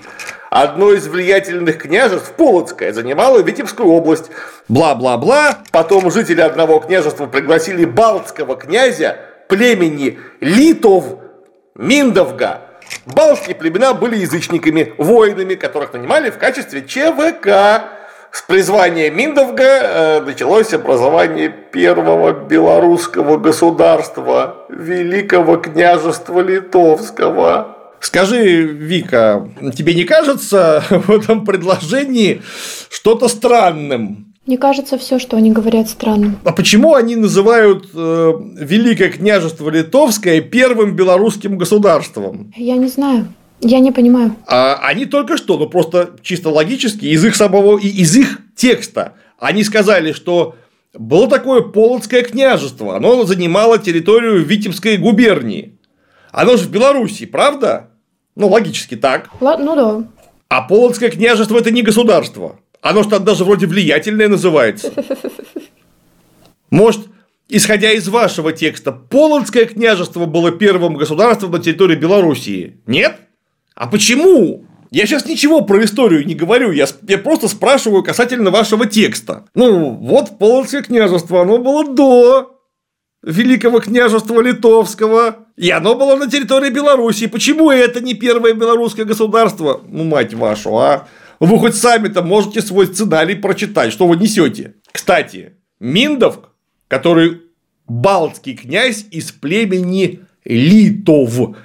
Одно из влиятельных княжеств, Полоцкое, занимало Витебскую область. Бла-бла-бла. Потом жители одного княжества пригласили балтского князя племени Литов Миндовга Балтские племена были язычниками, воинами, которых нанимали в качестве ЧВК. С призвания Миндовга э, началось образование первого белорусского государства, Великого княжества Литовского. Скажи, Вика, тебе не кажется в этом предложении что-то странным? Мне кажется, все, что они говорят, странным. А почему они называют э, Великое княжество Литовское первым белорусским государством? Я не знаю. Я не понимаю. А они только что, ну просто чисто логически, из их самого и из их текста, они сказали, что было такое Полоцкое княжество, оно занимало территорию Витебской губернии. Оно же в Беларуси, правда? Ну, логически так. Л- ну да. А Полоцкое княжество это не государство. Оно что даже вроде влиятельное называется. Может, исходя из вашего текста, Полоцкое княжество было первым государством на территории Белоруссии? Нет? А почему? Я сейчас ничего про историю не говорю, я, я просто спрашиваю касательно вашего текста. Ну, вот Полоцкое княжество, оно было до Великого княжества Литовского, и оно было на территории Белоруссии. Почему это не первое белорусское государство? Ну, мать вашу, а? Вы хоть сами-то можете свой сценарий прочитать, что вы несете. Кстати, Миндовк, который балтский князь из племени Литов.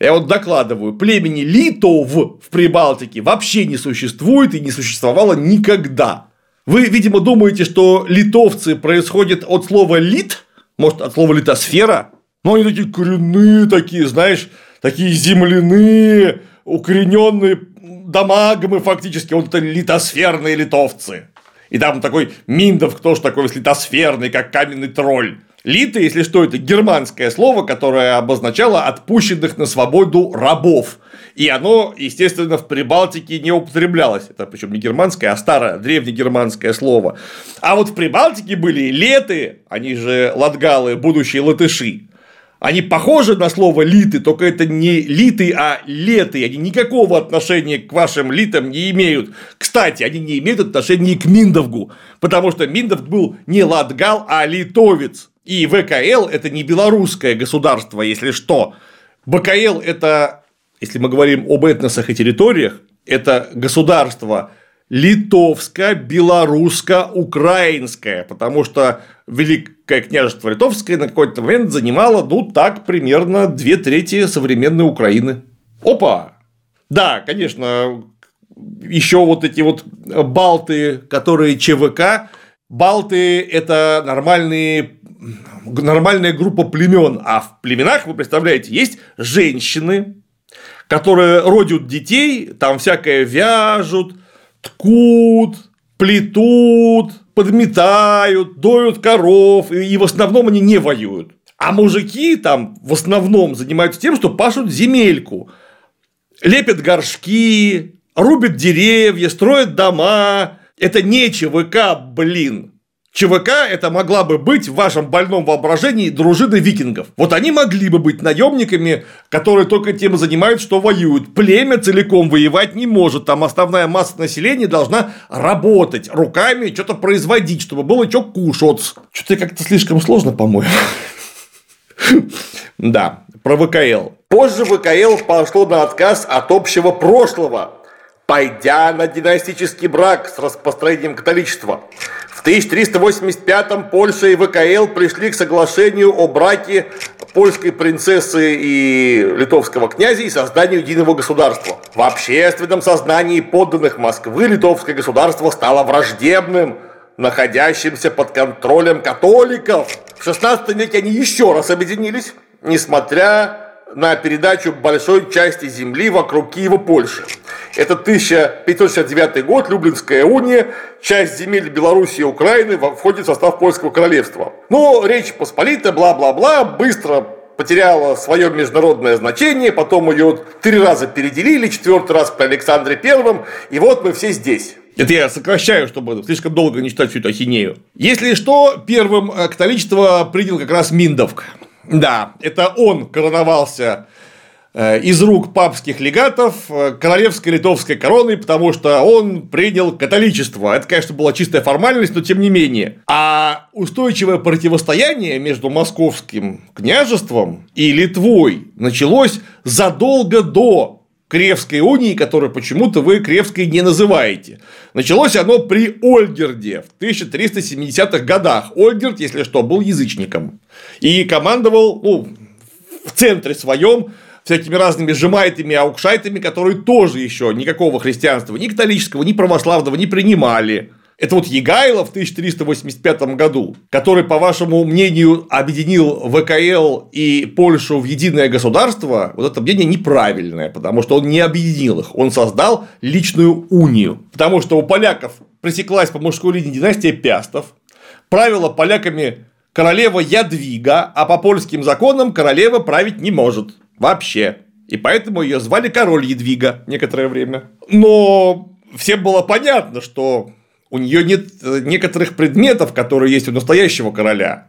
Я вот докладываю, племени Литов в Прибалтике вообще не существует и не существовало никогда. Вы, видимо, думаете, что литовцы происходят от слова лит, может, от слова литосфера? Но они такие коренные такие, знаешь, такие земляные, укорененные дамагмы фактически, вот это литосферные литовцы. И там такой Миндов, кто же такой литосферный, как каменный тролль. Литы, если что, это германское слово, которое обозначало отпущенных на свободу рабов. И оно, естественно, в Прибалтике не употреблялось. Это причем не германское, а старое, древнегерманское слово. А вот в Прибалтике были леты, они же латгалы, будущие латыши. Они похожи на слово литы, только это не литы, а леты. Они никакого отношения к вашим литам не имеют. Кстати, они не имеют отношения к Миндовгу, потому что Миндовг был не латгал, а литовец. И ВКЛ – это не белорусское государство, если что. БКЛ – это, если мы говорим об этносах и территориях, это государство литовско-белорусско-украинское, потому что Великое княжество Литовское на какой-то момент занимало, ну, так, примерно две трети современной Украины. Опа! Да, конечно, еще вот эти вот балты, которые ЧВК, балты – это нормальные нормальная группа племен, а в племенах, вы представляете, есть женщины, которые родят детей, там всякое вяжут, ткут, плетут, подметают, доют коров, и в основном они не воюют. А мужики там в основном занимаются тем, что пашут земельку, лепят горшки, рубят деревья, строят дома. Это не ЧВК, блин. ЧВК это могла бы быть в вашем больном воображении дружина викингов. Вот они могли бы быть наемниками, которые только тем и занимаются, что воюют. Племя целиком воевать не может. Там основная масса населения должна работать руками, что-то производить, чтобы было что кушать. Что-то как-то слишком сложно, по-моему. Да, про ВКЛ. Позже ВКЛ пошло на отказ от общего прошлого, пойдя на династический брак с распространением католичества. 1385-м Польша и ВКЛ пришли к соглашению о браке польской принцессы и литовского князя и созданию единого государства. В общественном сознании подданных Москвы литовское государство стало враждебным, находящимся под контролем католиков. В 16 веке они еще раз объединились, несмотря на передачу большой части земли вокруг Киева Польши. Это 1569 год, Люблинская уния, часть земель Белоруссии и Украины входит в состав Польского королевства. Но Речь Посполита, бла-бла-бла, быстро потеряла свое международное значение, потом ее три раза переделили, четвертый раз при Александре Первом, и вот мы все здесь. Это я сокращаю, чтобы слишком долго не читать всю эту ахинею. Если что, первым католичество принял как раз Миндовк. Да, это он короновался э, из рук папских легатов э, королевской литовской короной, потому что он принял католичество. Это, конечно, была чистая формальность, но тем не менее. А устойчивое противостояние между московским княжеством и Литвой началось задолго до Кревской унии, которую почему-то вы Кревской не называете. Началось оно при Ольгерде в 1370-х годах. Ольгерд, если что, был язычником. И командовал ну, в центре своем всякими разными жемайтами, аукшайтами, которые тоже еще никакого христианства, ни католического, ни православного не принимали. Это вот Егайло в 1385 году, который, по вашему мнению, объединил ВКЛ и Польшу в единое государство, вот это мнение неправильное, потому что он не объединил их, он создал личную унию. Потому что у поляков пресеклась по мужской линии династия Пястов, правила поляками королева Ядвига, а по польским законам королева править не может. Вообще. И поэтому ее звали король Едвига некоторое время. Но всем было понятно, что у нее нет э, некоторых предметов, которые есть у настоящего короля.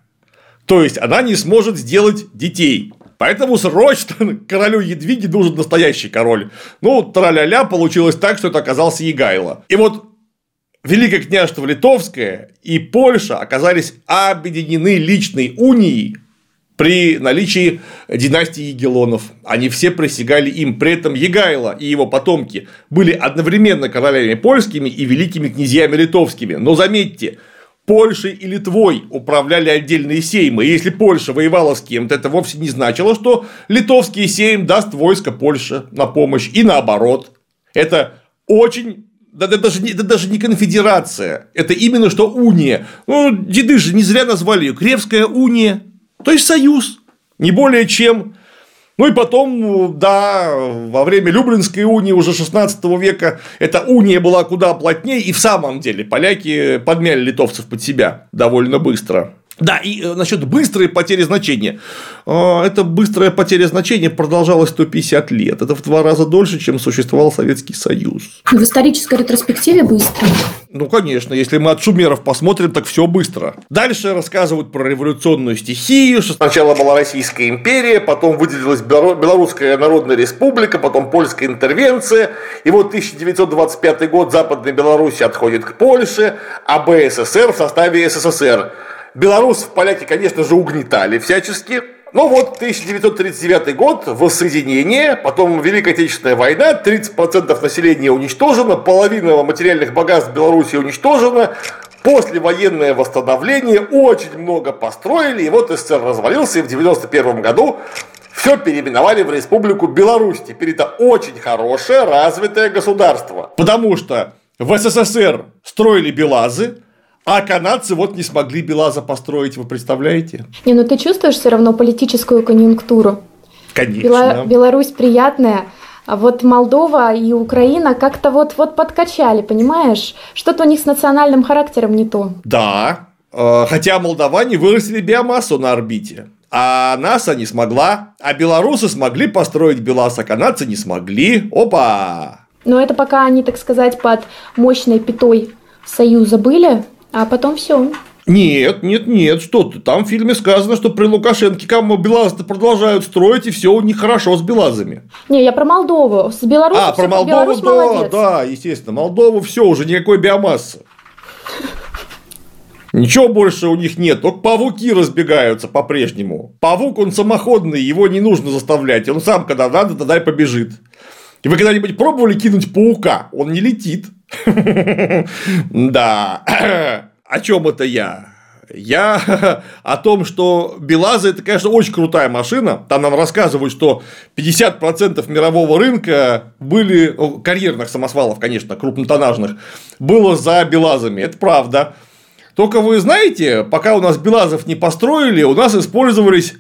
То есть она не сможет сделать детей. Поэтому срочно королю Едвиге нужен настоящий король. Ну, траля-ля, получилось так, что это оказался Егайло. И вот Великое княжество Литовское и Польша оказались объединены личной унией при наличии династии Егелонов. Они все присягали им. При этом Егайло и его потомки были одновременно королями польскими и великими князьями литовскими. Но заметьте, Польшей и Литвой управляли отдельные сеймы. Если Польша воевала с кем-то, это вовсе не значило, что литовский сейм даст войско Польше на помощь. И наоборот. Это очень да, это, даже не, это даже не конфедерация, это именно что уния. Ну, деды же не зря назвали ее Кревская уния. То есть союз, не более чем. Ну и потом, да, во время Люблинской унии уже 16 века эта уния была куда плотнее, и в самом деле поляки подмяли литовцев под себя довольно быстро. Да, и э, насчет быстрой потери значения. А, эта быстрая потеря значения продолжалась 150 лет. Это в два раза дольше, чем существовал Советский Союз. В исторической ретроспективе быстро. Ну, конечно, если мы от шумеров посмотрим, так все быстро. Дальше рассказывают про революционную стихию. Что... Сначала была Российская империя, потом выделилась Белорусская Народная Республика, потом польская интервенция. И вот 1925 год Западная Беларусь отходит к Польше, а БССР в составе СССР. Белорусов поляки, конечно же, угнетали всячески. Но вот 1939 год, воссоединение, потом Великая Отечественная война, 30% населения уничтожено, половина материальных богатств Беларуси уничтожена, послевоенное восстановление, очень много построили, и вот СССР развалился, и в 1991 году все переименовали в Республику Беларусь. Теперь это очень хорошее, развитое государство. Потому что в СССР строили Белазы, а канадцы вот не смогли Белаза построить, вы представляете? Не, ну ты чувствуешь все равно политическую конъюнктуру? Конечно. Бела... Беларусь приятная, а вот Молдова и Украина как-то вот, вот подкачали, понимаешь? Что-то у них с национальным характером не то. Да, э, хотя молдаване вырастили биомассу на орбите. А НАСА не смогла, а белорусы смогли построить БелАЗ, а канадцы не смогли. Опа! Но это пока они, так сказать, под мощной пятой Союза были, а потом все. Нет, нет, нет, что ты. Там в фильме сказано, что при Лукашенке кому белазы продолжают строить, и все у них хорошо с белазами. Не, я про Молдову. С Беларусью А, про Молдову, Беларусь да, молодец. да, естественно. Молдову все, уже никакой биомассы. Ничего больше у них нет, только павуки разбегаются по-прежнему. Павук, он самоходный, его не нужно заставлять, он сам, когда надо, тогда и побежит. И вы когда-нибудь пробовали кинуть паука? Он не летит. Да. О чем это я? Я о том, что Белаза это, конечно, очень крутая машина. Там нам рассказывают, что 50% мирового рынка были карьерных самосвалов, конечно, крупнотоннажных, было за Белазами. Это правда. Только вы знаете, пока у нас Белазов не построили, у нас использовались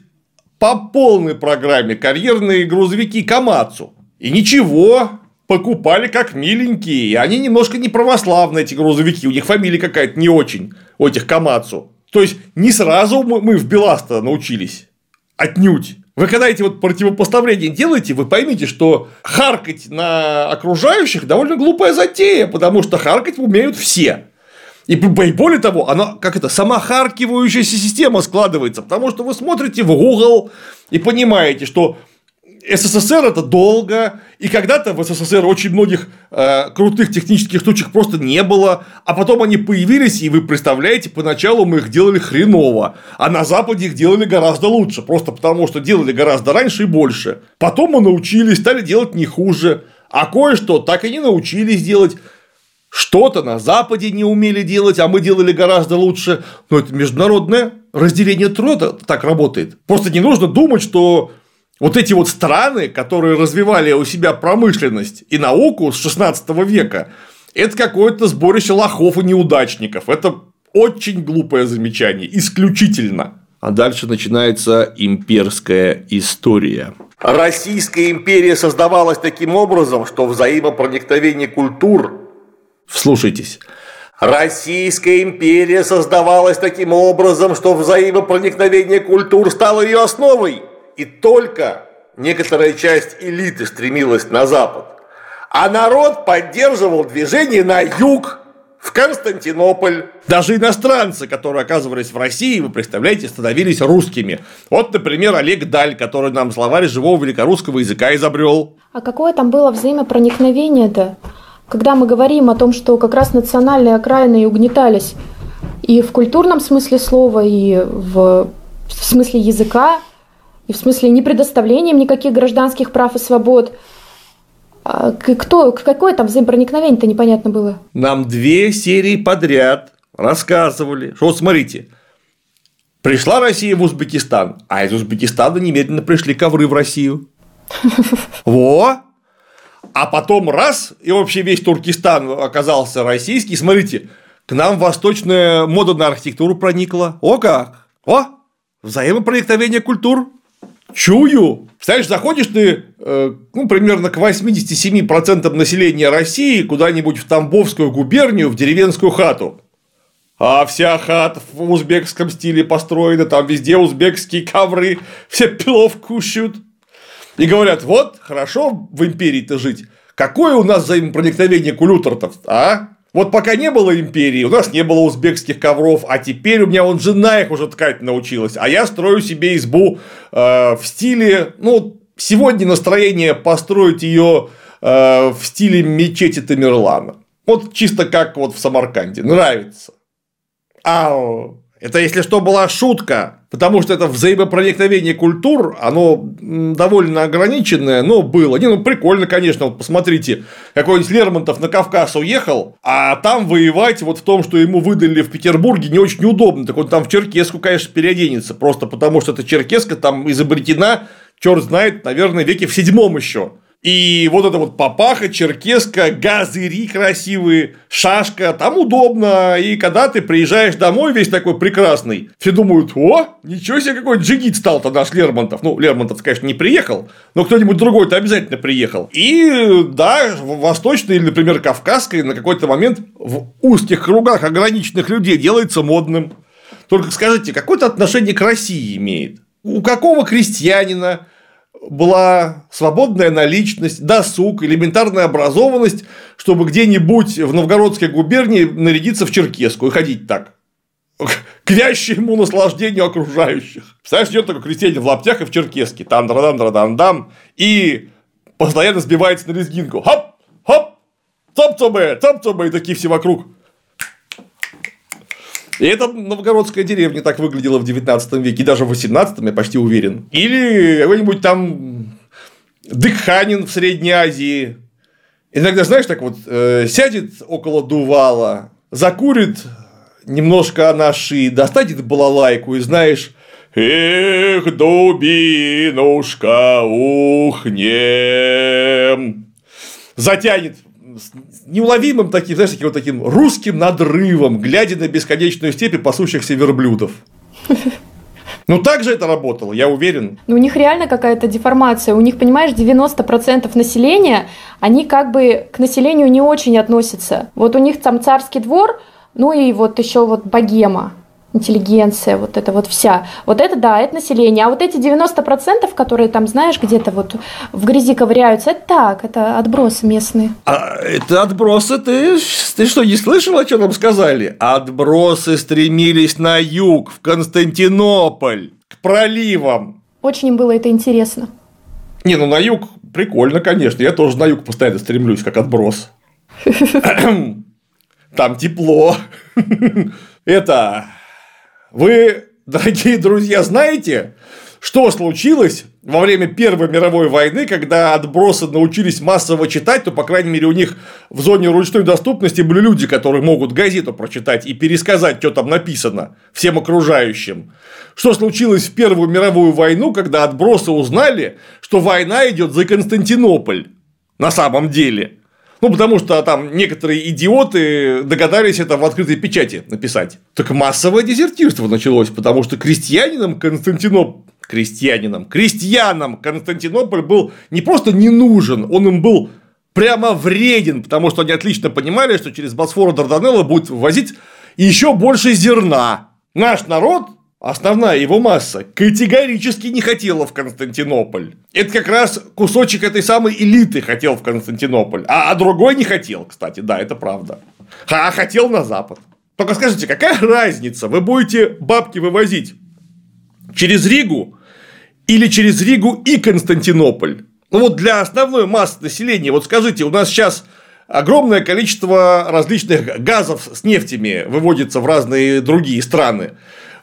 по полной программе карьерные грузовики Камацу. И ничего, покупали как миленькие. Они немножко не православные, эти грузовики. У них фамилия какая-то не очень, у этих Камацу. То есть, не сразу мы в Беласта научились. Отнюдь. Вы когда эти вот противопоставления делаете, вы поймите, что харкать на окружающих довольно глупая затея, потому что харкать умеют все. И более того, она как это самохаркивающаяся система складывается, потому что вы смотрите в Google и понимаете, что СССР это долго, и когда-то в СССР очень многих э, крутых технических штучек просто не было, а потом они появились, и вы представляете, поначалу мы их делали хреново, а на Западе их делали гораздо лучше, просто потому что делали гораздо раньше и больше. Потом мы научились, стали делать не хуже, а кое-что так и не научились делать. Что-то на Западе не умели делать, а мы делали гораздо лучше. Но это международное разделение труда так работает. Просто не нужно думать, что вот эти вот страны, которые развивали у себя промышленность и науку с 16 века, это какое-то сборище лохов и неудачников. Это очень глупое замечание, исключительно. А дальше начинается имперская история. Российская империя создавалась таким образом, что взаимопроникновение культур... Вслушайтесь. Российская империя создавалась таким образом, что взаимопроникновение культур стало ее основой и только некоторая часть элиты стремилась на запад, а народ поддерживал движение на юг, в Константинополь. Даже иностранцы, которые оказывались в России, вы представляете, становились русскими. Вот, например, Олег Даль, который нам словарь живого великорусского языка изобрел. А какое там было взаимопроникновение-то? Когда мы говорим о том, что как раз национальные окраины и угнетались и в культурном смысле слова, и в, в смысле языка, и в смысле не предоставлением никаких гражданских прав и свобод. А кто, какое там взаимопроникновение-то непонятно было? Нам две серии подряд рассказывали, что вот смотрите, пришла Россия в Узбекистан, а из Узбекистана немедленно пришли ковры в Россию. Во! А потом раз, и вообще весь Туркестан оказался российский. Смотрите, к нам восточная мода на архитектуру проникла. О как! О! Взаимопроникновение культур. Чую. Знаешь, заходишь ты, э, ну, примерно к 87% населения России куда-нибудь в Тамбовскую губернию, в деревенскую хату. А вся хата в узбекском стиле построена, там везде узбекские ковры, все плов кушают. И говорят, вот, хорошо в империи-то жить. Какое у нас взаимопроникновение кулюторов, а? Вот пока не было империи, у нас не было узбекских ковров, а теперь у меня он жена их уже ткать научилась, а я строю себе избу э, в стиле, ну, сегодня настроение построить ее э, в стиле мечети Тамерлана. Вот чисто как вот в Самарканде. Нравится. Ау. Это, если что, была шутка, потому что это взаимопроникновение культур, оно довольно ограниченное, но было. Не, ну прикольно, конечно, вот посмотрите, какой-нибудь Лермонтов на Кавказ уехал, а там воевать вот в том, что ему выдали в Петербурге, не очень удобно. Так он там в черкеску, конечно, переоденется, просто потому что эта черкеска там изобретена, черт знает, наверное, веке в седьмом еще. И вот это вот папаха, черкеска, газыри красивые, шашка, там удобно. И когда ты приезжаешь домой весь такой прекрасный, все думают, о, ничего себе, какой джигит стал-то наш Лермонтов. Ну, Лермонтов, конечно, не приехал, но кто-нибудь другой-то обязательно приехал. И да, в восточной или, например, кавказской на какой-то момент в узких кругах ограниченных людей делается модным. Только скажите, какое-то отношение к России имеет? У какого крестьянина, была свободная наличность, досуг, элементарная образованность, чтобы где-нибудь в Новгородской губернии нарядиться в черкеску и ходить так. К вящему наслаждению окружающих. Представляешь, идет такой крестьянин в лаптях и в черкеске. Там дам дам дам дам И постоянно сбивается на лезгинку. Хоп! Хоп! Топ-тобе! Топ-тобе! И такие все вокруг. И это новгородская деревня так выглядела в 19 веке, даже в 18 я почти уверен. Или какой-нибудь там Дыханин в Средней Азии. Иногда, знаешь, так вот э, сядет около дувала, закурит немножко анаши, достанет балалайку и знаешь, Эх, дубинушка, ухнем. Затянет с неуловимым таким, знаешь, таким вот таким русским надрывом, глядя на бесконечную степи пасущихся верблюдов. Ну, так же это работало, я уверен. Ну, у них реально какая-то деформация. У них, понимаешь, 90% населения, они как бы к населению не очень относятся. Вот у них там царский двор, ну и вот еще вот богема интеллигенция, вот это вот вся. Вот это, да, это население. А вот эти 90%, которые там, знаешь, где-то вот в грязи ковыряются, это так, это отбросы местные. А это отбросы, ты, ты что, не слышал, о чем нам сказали? Отбросы стремились на юг, в Константинополь, к проливам. Очень им было это интересно. Не, ну на юг прикольно, конечно. Я тоже на юг постоянно стремлюсь, как отброс. Там тепло. Это вы, дорогие друзья, знаете, что случилось во время Первой мировой войны, когда отбросы научились массово читать, то, по крайней мере, у них в зоне ручной доступности были люди, которые могут газету прочитать и пересказать, что там написано всем окружающим. Что случилось в Первую мировую войну, когда отбросы узнали, что война идет за Константинополь на самом деле. Ну, потому что там некоторые идиоты догадались это в открытой печати написать. Так массовое дезертирство началось, потому что крестьянинам Константинополь крестьянинам, крестьянам Константинополь был не просто не нужен, он им был прямо вреден, потому что они отлично понимали, что через Босфор и Дарданелло будет возить еще больше зерна. Наш народ основная его масса категорически не хотела в Константинополь. Это как раз кусочек этой самой элиты хотел в Константинополь, а, а другой не хотел, кстати, да, это правда. А хотел на Запад. Только скажите, какая разница? Вы будете бабки вывозить через Ригу или через Ригу и Константинополь? Ну вот для основной массы населения, вот скажите, у нас сейчас огромное количество различных газов с нефтями выводится в разные другие страны.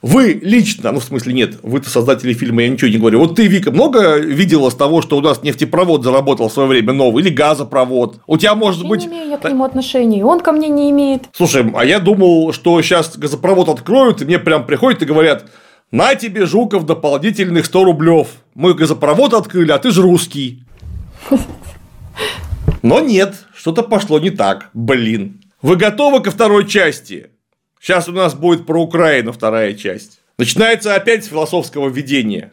Вы лично, ну в смысле нет, вы-то создатели фильма, я ничего не говорю. Вот ты, Вика, много видела с того, что у нас нефтепровод заработал в свое время новый или газопровод? У тебя может я быть. Не имею я к нему отношений, он ко мне не имеет. Слушай, а я думал, что сейчас газопровод откроют, и мне прям приходят и говорят: на тебе, Жуков, дополнительных 100 рублев. Мы газопровод открыли, а ты же русский. Но нет, что-то пошло не так. Блин. Вы готовы ко второй части? Сейчас у нас будет про Украину вторая часть. Начинается опять с философского введения.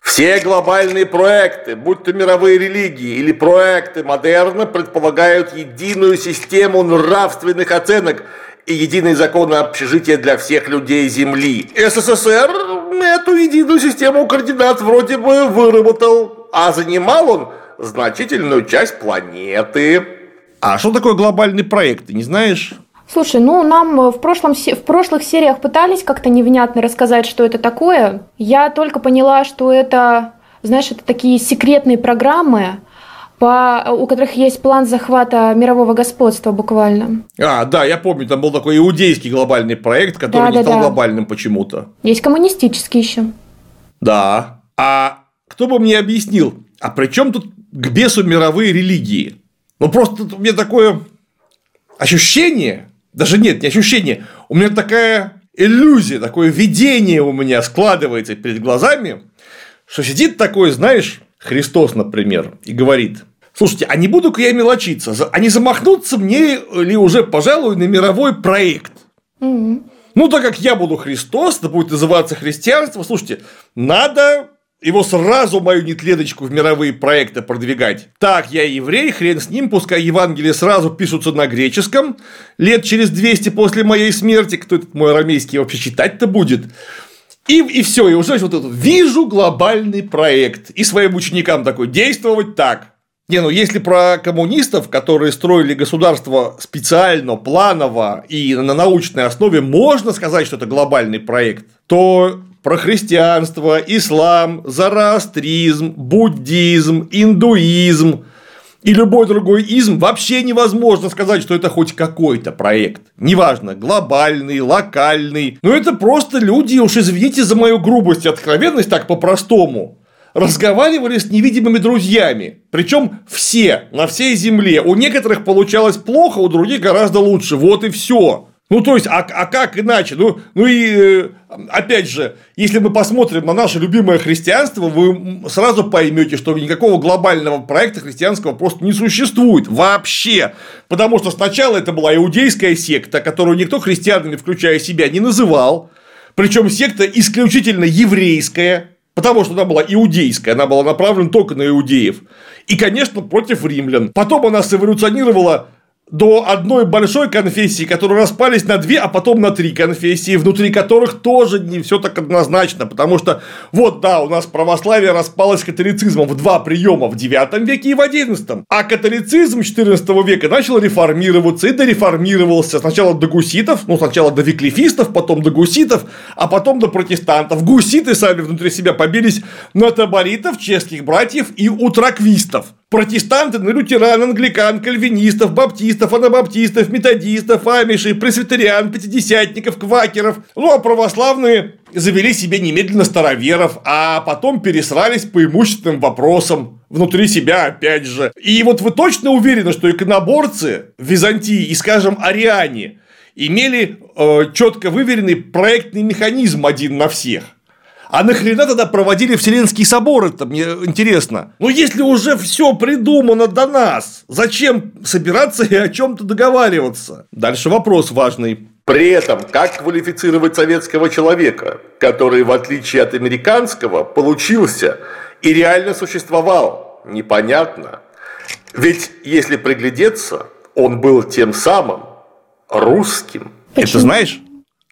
Все глобальные проекты, будь то мировые религии или проекты модерна, предполагают единую систему нравственных оценок и единый закон общежития для всех людей Земли. СССР эту единую систему координат вроде бы выработал, а занимал он значительную часть планеты. А что такое глобальный проект, ты не знаешь? Слушай, ну нам в, прошлом, в прошлых сериях пытались как-то невнятно рассказать, что это такое. Я только поняла, что это, знаешь, это такие секретные программы, по, у которых есть план захвата мирового господства буквально. А, да, я помню, там был такой иудейский глобальный проект, который да, не да, стал да. глобальным почему-то. Есть коммунистический еще. Да. А кто бы мне объяснил, а при чем тут к бесу мировые религии? Ну просто у меня такое ощущение, даже нет, не ощущение, у меня такая иллюзия, такое видение у меня складывается перед глазами, что сидит такой, знаешь, Христос, например, и говорит, слушайте, а не буду-ка я мелочиться, а не замахнуться мне ли уже, пожалуй, на мировой проект? Ну, так как я буду Христос, это будет называться христианство, слушайте, надо его сразу мою нетледочку в мировые проекты продвигать. Так, я еврей, хрен с ним, пускай Евангелие сразу пишутся на греческом, лет через 200 после моей смерти, кто этот мой арамейский вообще читать-то будет. И, и все, и уже вот это вижу глобальный проект. И своим ученикам такой действовать так. Не, ну если про коммунистов, которые строили государство специально, планово и на научной основе, можно сказать, что это глобальный проект, то про христианство, ислам, зороастризм, буддизм, индуизм и любой другой изм вообще невозможно сказать, что это хоть какой-то проект. Неважно, глобальный, локальный. Но это просто люди, уж извините за мою грубость и откровенность так по-простому, разговаривали с невидимыми друзьями. Причем все, на всей земле. У некоторых получалось плохо, у других гораздо лучше. Вот и все. Ну, то есть, а, а как иначе? Ну, ну и э, опять же, если мы посмотрим на наше любимое христианство, вы сразу поймете, что никакого глобального проекта христианского просто не существует вообще. Потому что сначала это была иудейская секта, которую никто христианами, включая себя, не называл. Причем секта исключительно еврейская, потому что она была иудейская, она была направлена только на иудеев. И, конечно, против римлян. Потом она эволюционировала до одной большой конфессии, которые распались на две, а потом на три конфессии, внутри которых тоже не все так однозначно, потому что вот да, у нас православие распалось католицизмом в два приема в 9 веке и в 11, а католицизм 14 века начал реформироваться и дореформировался сначала до гуситов, ну сначала до виклифистов, потом до гуситов, а потом до протестантов. Гуситы сами внутри себя побились на таборитов, чешских братьев и утраквистов протестанты на лютеран, англикан, кальвинистов, баптистов, анабаптистов, методистов, амишей, пресвитериан, пятидесятников, квакеров. Ну, а православные завели себе немедленно староверов, а потом пересрались по имущественным вопросам внутри себя опять же. И вот вы точно уверены, что иконоборцы в Византии и, скажем, ариане имели э, четко выверенный проектный механизм один на всех? А нахрена тогда проводили Вселенский собор, это мне интересно. Ну, если уже все придумано до нас, зачем собираться и о чем-то договариваться? Дальше вопрос важный. При этом, как квалифицировать советского человека, который, в отличие от американского, получился и реально существовал? Непонятно. Ведь, если приглядеться, он был тем самым русским. Почему? Это знаешь?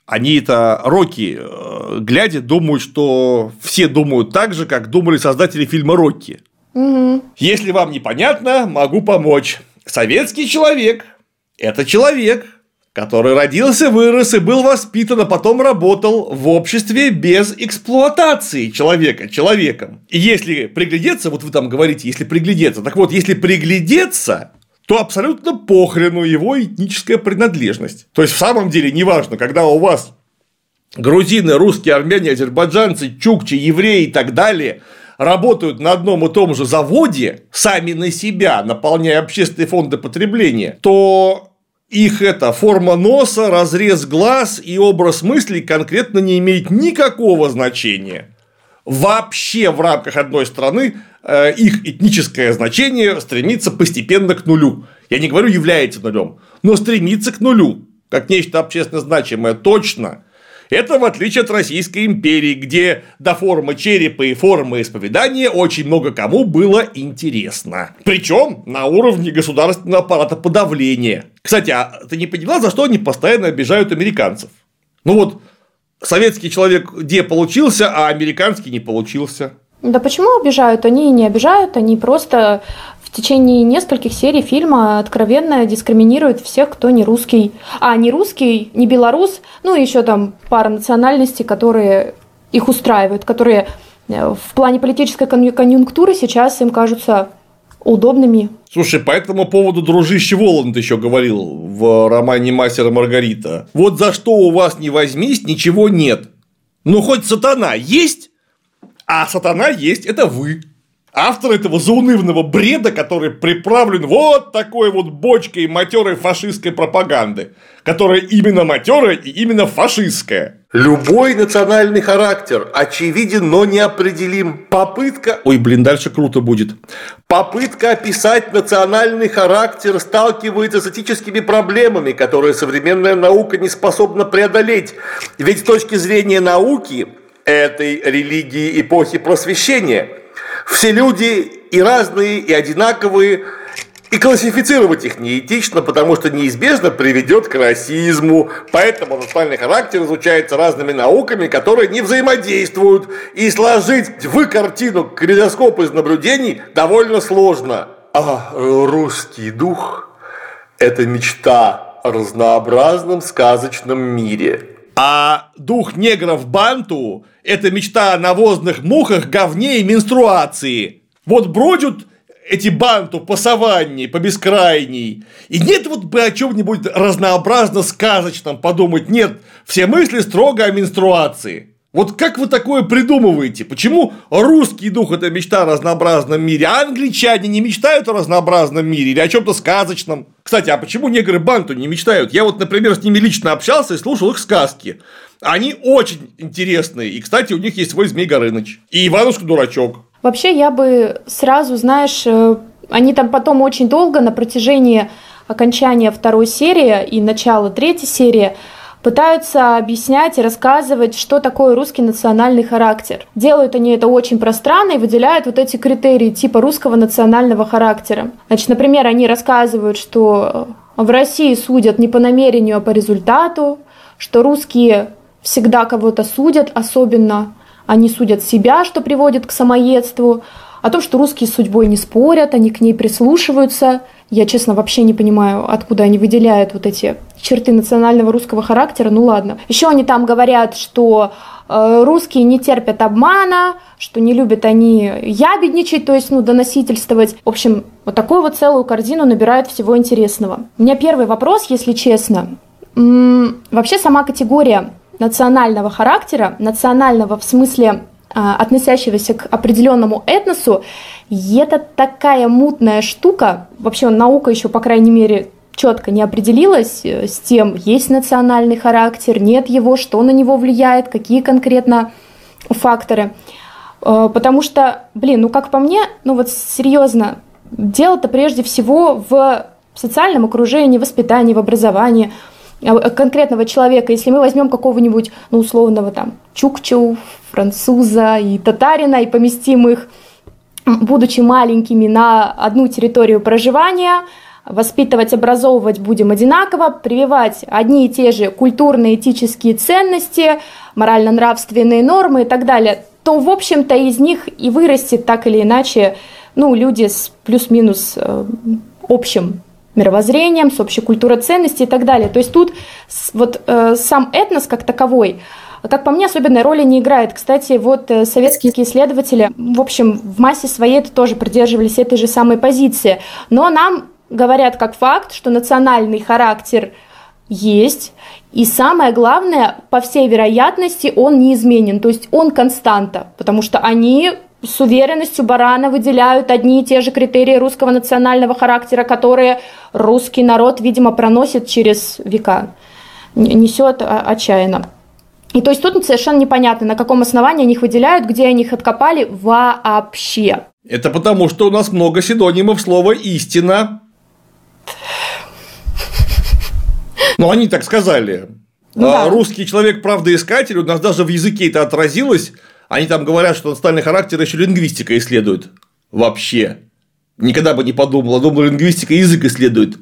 Они это Рокки, э, глядя, думают, что все думают так же, как думали создатели фильма Рокки. Угу. Если вам непонятно, могу помочь. Советский человек – это человек, который родился, вырос и был воспитан, а потом работал в обществе без эксплуатации человека человеком. И если приглядеться, вот вы там говорите, если приглядеться, так вот, если приглядеться, то абсолютно похрену его этническая принадлежность. То есть, в самом деле, неважно, когда у вас грузины, русские, армяне, азербайджанцы, чукчи, евреи и так далее работают на одном и том же заводе, сами на себя, наполняя общественные фонды потребления, то их это форма носа, разрез глаз и образ мыслей конкретно не имеет никакого значения вообще в рамках одной страны их этническое значение стремится постепенно к нулю. Я не говорю является нулем, но стремится к нулю, как нечто общественно значимое, точно. Это в отличие от Российской империи, где до формы черепа и формы исповедания очень много кому было интересно. Причем на уровне государственного аппарата подавления. Кстати, а ты не поняла, за что они постоянно обижают американцев? Ну вот, советский человек где получился, а американский не получился. Да почему обижают? Они не обижают, они просто в течение нескольких серий фильма откровенно дискриминируют всех, кто не русский. А не русский, не белорус, ну еще там пара национальностей, которые их устраивают, которые э, в плане политической конъюнктуры сейчас им кажутся удобными. Слушай, по этому поводу дружище Воланд еще говорил в романе «Мастер и Маргарита». Вот за что у вас не возьмись, ничего нет. Ну, хоть сатана есть, а сатана есть – это вы автор этого заунывного бреда, который приправлен вот такой вот бочкой матерой фашистской пропаганды, которая именно матерая и именно фашистская. Любой национальный характер очевиден, но неопределим. Попытка... Ой, блин, дальше круто будет. Попытка описать национальный характер сталкивается с этическими проблемами, которые современная наука не способна преодолеть. Ведь с точки зрения науки этой религии эпохи просвещения – все люди и разные, и одинаковые, и классифицировать их неэтично, потому что неизбежно приведет к расизму. Поэтому национальный характер изучается разными науками, которые не взаимодействуют. И сложить в картину калейдоскоп из наблюдений довольно сложно. А русский дух – это мечта о разнообразном сказочном мире – а дух негров Банту – это мечта о навозных мухах, говне и менструации. Вот бродят эти банту по саванне, по бескрайней. И нет вот бы о чем-нибудь разнообразно сказочном подумать. Нет, все мысли строго о менструации. Вот как вы такое придумываете? Почему русский дух – это мечта о разнообразном мире, а англичане не мечтают о разнообразном мире или о чем-то сказочном? Кстати, а почему негры Банту не мечтают? Я вот, например, с ними лично общался и слушал их сказки. Они очень интересные. И, кстати, у них есть свой Змей Горыныч. И Иванушка Дурачок. Вообще, я бы сразу, знаешь, э, они там потом очень долго на протяжении окончания второй серии и начала третьей серии пытаются объяснять и рассказывать, что такое русский национальный характер. Делают они это очень пространно и выделяют вот эти критерии типа русского национального характера. Значит, например, они рассказывают, что в России судят не по намерению, а по результату, что русские всегда кого-то судят, особенно они судят себя, что приводит к самоедству, о том, что русские с судьбой не спорят, они к ней прислушиваются. Я, честно, вообще не понимаю, откуда они выделяют вот эти черты национального русского характера. Ну ладно. Еще они там говорят, что э, русские не терпят обмана, что не любят они ябедничать, то есть, ну, доносительствовать. В общем, вот такую вот целую корзину набирают всего интересного. У меня первый вопрос, если честно. М-м, вообще сама категория национального характера, национального в смысле относящегося к определенному этносу, это такая мутная штука. Вообще наука еще, по крайней мере, четко не определилась э, с тем, есть национальный характер, нет его, что на него влияет, какие конкретно факторы. Э, потому что, блин, ну как по мне, ну вот серьезно, дело-то прежде всего в социальном окружении, воспитании, в образовании – конкретного человека, если мы возьмем какого-нибудь, ну, условного там чукчу, француза и татарина и поместим их, будучи маленькими, на одну территорию проживания, воспитывать, образовывать будем одинаково, прививать одни и те же культурные, этические ценности, морально-нравственные нормы и так далее, то, в общем-то, из них и вырастет так или иначе, ну, люди с плюс-минус э, общим мировоззрением, с общей культурой ценностей и так далее. То есть тут вот э, сам этнос как таковой, как по мне, особенной роли не играет. Кстати, вот э, советские исследователи, в общем, в массе своей это тоже придерживались этой же самой позиции. Но нам говорят как факт, что национальный характер есть, и самое главное, по всей вероятности, он неизменен, то есть он константа, потому что они с уверенностью барана выделяют одни и те же критерии русского национального характера, которые русский народ, видимо, проносит через века, несет отчаянно. И то есть тут совершенно непонятно, на каком основании они их выделяют, где они их откопали вообще. Это потому, что у нас много синонимов слова «истина». Ну, они так сказали. Ну, а, да. Русский человек правдоискатель, у нас даже в языке это отразилось. Они там говорят, что национальный характер еще лингвистика исследует. Вообще. Никогда бы не подумал. Думал, лингвистика язык исследует.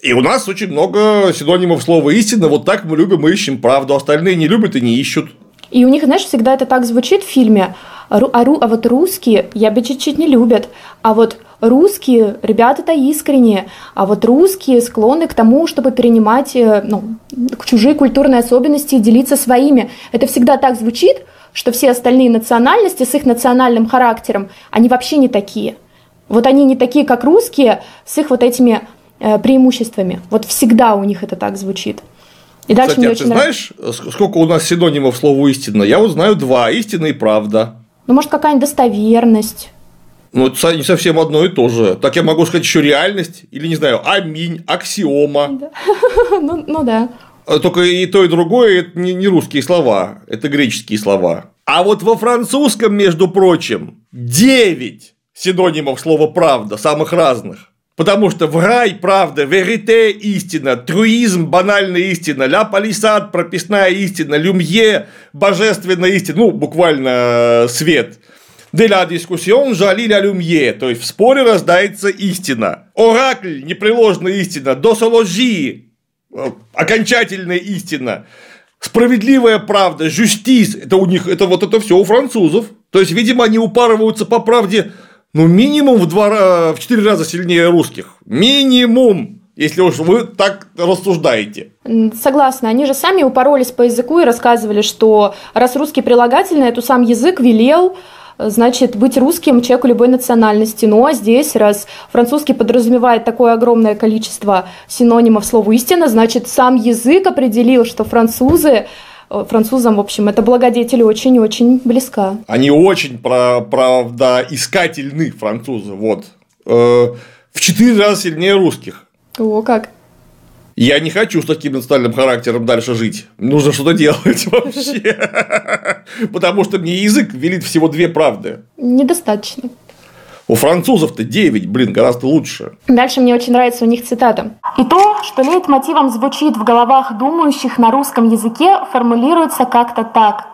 И у нас очень много синонимов слова истина. Вот так мы любим и ищем правду. Остальные не любят и не ищут. И у них, знаешь, всегда это так звучит в фильме. А, а, а вот русские я бы чуть-чуть не любят. А вот русские ребята-то искренние, а вот русские склонны к тому, чтобы перенимать э, ну, чужие культурные особенности и делиться своими. Это всегда так звучит, что все остальные национальности с их национальным характером, они вообще не такие. Вот они не такие, как русские, с их вот этими э, преимуществами. Вот всегда у них это так звучит. И дальше Кстати, мне а очень ты знаешь, нравится... сколько у нас синонимов слову истина? Я вот знаю два: истина и правда. Ну, может, какая-нибудь достоверность. Ну, это не совсем одно и то же. Так я могу сказать еще реальность, или не знаю, аминь, аксиома. Да. ну, ну да. А только и то, и другое это не, русские слова, это греческие слова. А вот во французском, между прочим, 9 синонимов слова правда, самых разных. Потому что в рай правда, верите истина, труизм банальная истина, ля палисад прописная истина, люмье божественная истина, ну буквально э, свет. De la discussion жали ля люмье, то есть в споре рождается истина. Оракль, непреложная истина, досологии, э, окончательная истина. Справедливая правда, justice, это у них, это вот это все у французов. То есть, видимо, они упарываются по правде, ну, минимум в два, в четыре раза сильнее русских. Минимум если уж вы так рассуждаете. Согласна. Они же сами упоролись по языку и рассказывали, что раз русский прилагательный, то сам язык велел значит, быть русским человеку любой национальности. Ну а здесь, раз французский подразумевает такое огромное количество синонимов слова «истина», значит, сам язык определил, что французы э, французам, в общем, это благодетель очень-очень близка. Они очень правдоискательны, французы, вот. Э, в четыре раза сильнее русских. О, как. Я не хочу с таким национальным характером дальше жить. Нужно что-то делать вообще. Потому что мне язык велит всего две правды. Недостаточно. У французов-то 9, блин, гораздо лучше. Дальше мне очень нравится у них цитата. «И то, что лейтмотивом звучит в головах думающих на русском языке, формулируется как-то так.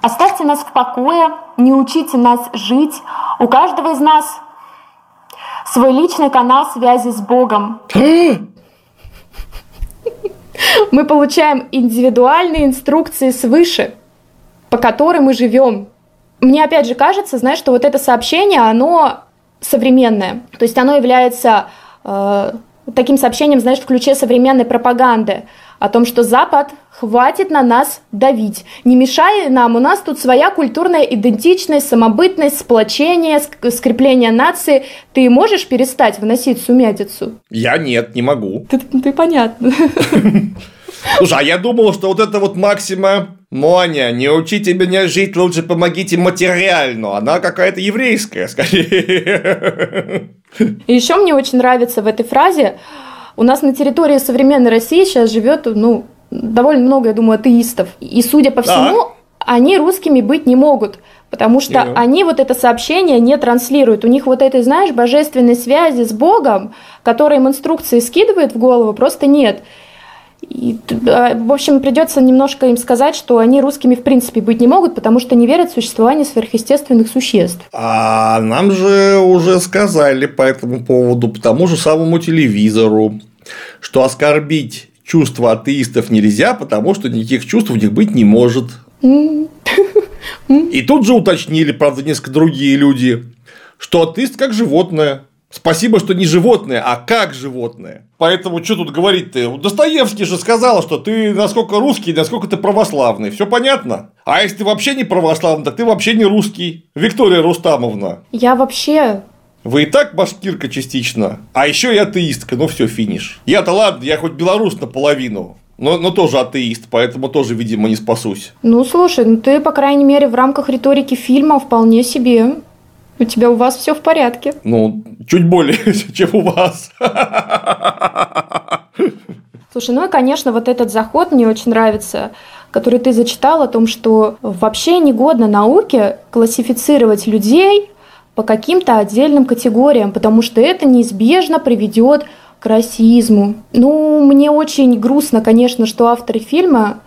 Оставьте нас в покое, не учите нас жить. У каждого из нас свой личный канал связи с Богом. Мы получаем индивидуальные инструкции свыше, по которым мы живем. Мне опять же кажется, знаешь, что вот это сообщение, оно современное. То есть оно является э, таким сообщением, знаешь, в ключе современной пропаганды о том, что Запад хватит на нас давить. Не мешай нам, у нас тут своя культурная идентичность, самобытность, сплочение, скрепление нации. Ты можешь перестать выносить сумятицу? Я нет, не могу. Ты, ты понятно. Слушай, а я думал, что вот это вот Максима Моня, не учите меня жить, лучше помогите материально. Она какая-то еврейская, скорее. И еще мне очень нравится в этой фразе, у нас на территории современной России сейчас живет, ну, довольно много, я думаю, атеистов. И, судя по всему, да. они русскими быть не могут. Потому что yeah. они вот это сообщение не транслируют. У них вот этой, знаешь, божественной связи с Богом, которая им инструкции скидывает в голову, просто нет. И, в общем, придется немножко им сказать, что они русскими в принципе быть не могут, потому что не верят в существование сверхъестественных существ. А нам же уже сказали по этому поводу, по тому же самому телевизору, что оскорбить чувства атеистов нельзя, потому что никаких чувств у них быть не может. И тут же уточнили, правда, несколько другие люди, что атеист как животное. Спасибо, что не животное, а как животное. Поэтому что тут говорить-то? Достоевский же сказал, что ты насколько русский, насколько ты православный. Все понятно? А если ты вообще не православный, так ты вообще не русский. Виктория Рустамовна. Я вообще вы и так башкирка частично, а еще и атеистка, ну все, финиш. Я-то ладно, я хоть белорус наполовину, но, но тоже атеист, поэтому тоже, видимо, не спасусь. Ну слушай, ну ты, по крайней мере, в рамках риторики фильма вполне себе у тебя у вас все в порядке. Ну, чуть более, чем у вас. Слушай, ну и, конечно, вот этот заход мне очень нравится, который ты зачитал о том, что вообще негодно науке классифицировать людей по каким-то отдельным категориям, потому что это неизбежно приведет к расизму. Ну, мне очень грустно, конечно, что авторы фильма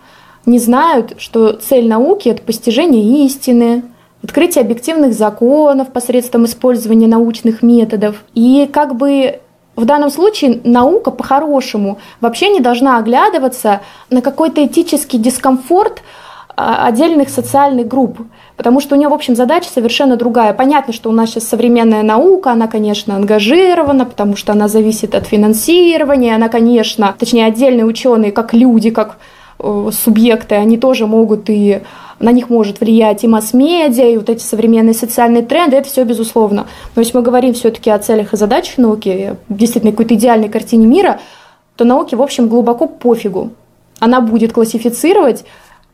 не знают, что цель науки – это постижение истины, открытие объективных законов посредством использования научных методов. И как бы в данном случае наука по-хорошему вообще не должна оглядываться на какой-то этический дискомфорт а, отдельных социальных групп, потому что у нее, в общем, задача совершенно другая. Понятно, что у нас сейчас современная наука, она, конечно, ангажирована, потому что она зависит от финансирования, она, конечно, точнее, отдельные ученые, как люди, как субъекты, они тоже могут и на них может влиять и масс-медиа, и вот эти современные социальные тренды, это все безусловно. Но если мы говорим все-таки о целях и задачах науки, действительно какой-то идеальной картине мира, то науке, в общем, глубоко пофигу. Она будет классифицировать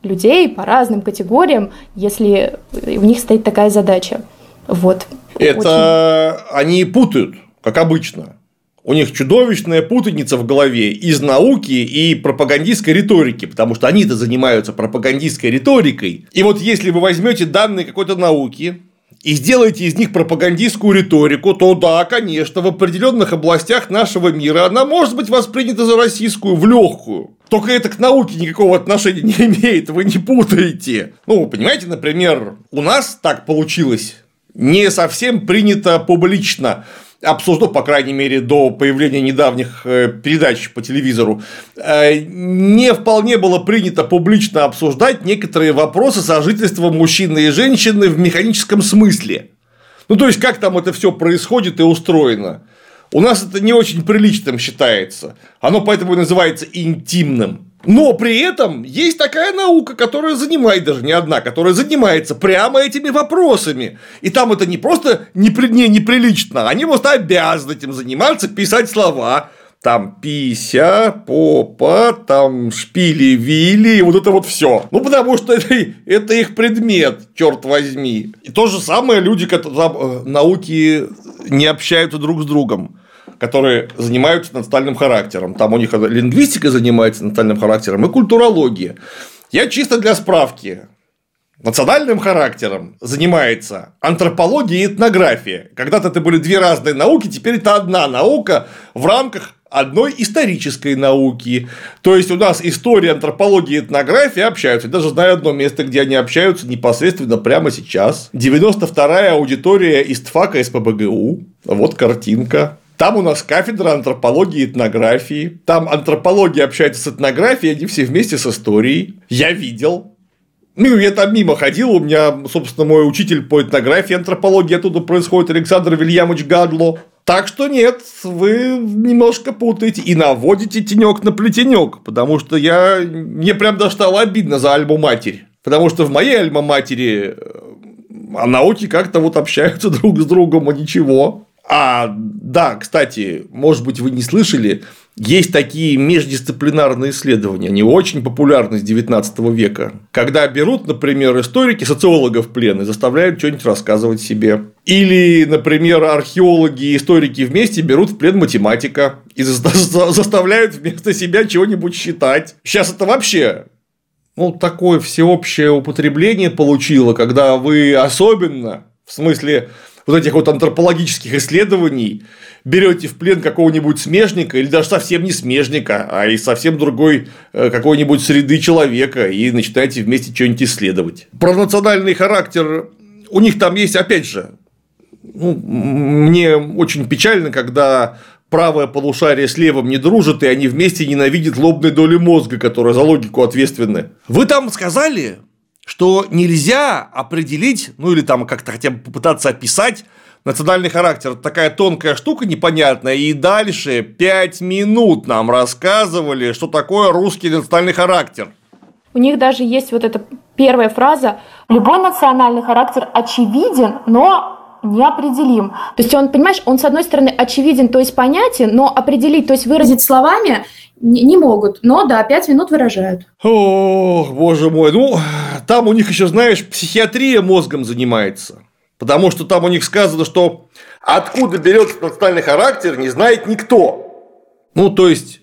людей по разным категориям, если у них стоит такая задача. Вот. Это Очень... они путают, как обычно. У них чудовищная путаница в голове из науки и пропагандистской риторики, потому что они-то занимаются пропагандистской риторикой. И вот если вы возьмете данные какой-то науки, и сделаете из них пропагандистскую риторику, то да, конечно, в определенных областях нашего мира она может быть воспринята за российскую в легкую. Только это к науке никакого отношения не имеет, вы не путаете. Ну, понимаете, например, у нас так получилось не совсем принято публично обсуждал, по крайней мере, до появления недавних э, передач по телевизору, э, не вполне было принято публично обсуждать некоторые вопросы сожительства мужчины и женщины в механическом смысле. Ну, то есть, как там это все происходит и устроено. У нас это не очень приличным считается. Оно поэтому и называется интимным. Но при этом есть такая наука, которая занимает, даже не одна, которая занимается прямо этими вопросами. И там это не просто непри, не, неприлично, они просто обязаны этим заниматься, писать слова. Там пися, попа, там шпили-вили, вот это вот все. Ну, потому что это, это их предмет, черт возьми. И то же самое люди, которые э, науки не общаются друг с другом которые занимаются национальным характером. Там у них лингвистика занимается национальным характером и культурология. Я чисто для справки. Национальным характером занимается антропология и этнография. Когда-то это были две разные науки, теперь это одна наука в рамках одной исторической науки. То есть у нас история, антропология и этнография общаются. Я даже знаю одно место, где они общаются непосредственно прямо сейчас. 92-я аудитория ИСТФАКа СПБГУ. Вот картинка. Там у нас кафедра антропологии и этнографии. Там антропология общается с этнографией, они все вместе с историей. Я видел. Ну, я там мимо ходил, у меня, собственно, мой учитель по этнографии, антропологии оттуда происходит, Александр Вильямович Гадло. Так что нет, вы немножко путаете и наводите тенек на плетенек, потому что я мне прям даже стало обидно за альбу-матерь. Потому что в моей альма-матери а науки как-то вот общаются друг с другом, а ничего. А, да, кстати, может быть, вы не слышали, есть такие междисциплинарные исследования, они очень популярны с 19 века, когда берут, например, историки, социологов в плен и заставляют что-нибудь рассказывать себе. Или, например, археологи и историки вместе берут в плен математика и заставляют вместо себя чего-нибудь считать. Сейчас это вообще ну, такое всеобщее употребление получило, когда вы особенно, в смысле, вот этих вот антропологических исследований берете в плен какого-нибудь смежника или даже совсем не смежника, а из совсем другой э, какой-нибудь среды человека и начинаете вместе что-нибудь исследовать. Про национальный характер у них там есть, опять же, ну, мне очень печально, когда правое полушарие с левым не дружат, и они вместе ненавидят лобные доли мозга, которые за логику ответственны. Вы там сказали, что нельзя определить, ну или там как-то хотя бы попытаться описать национальный характер. Такая тонкая штука непонятная. И дальше пять минут нам рассказывали, что такое русский национальный характер. У них даже есть вот эта первая фраза «Любой национальный характер очевиден, но неопределим. То есть он, понимаешь, он с одной стороны очевиден, то есть понятен, но определить, то есть выразить словами не, не могут. Но да, пять минут выражают. Ох, боже мой. Ну, там у них еще, знаешь, психиатрия мозгом занимается. Потому что там у них сказано, что откуда берется национальный характер, не знает никто. Ну, то есть,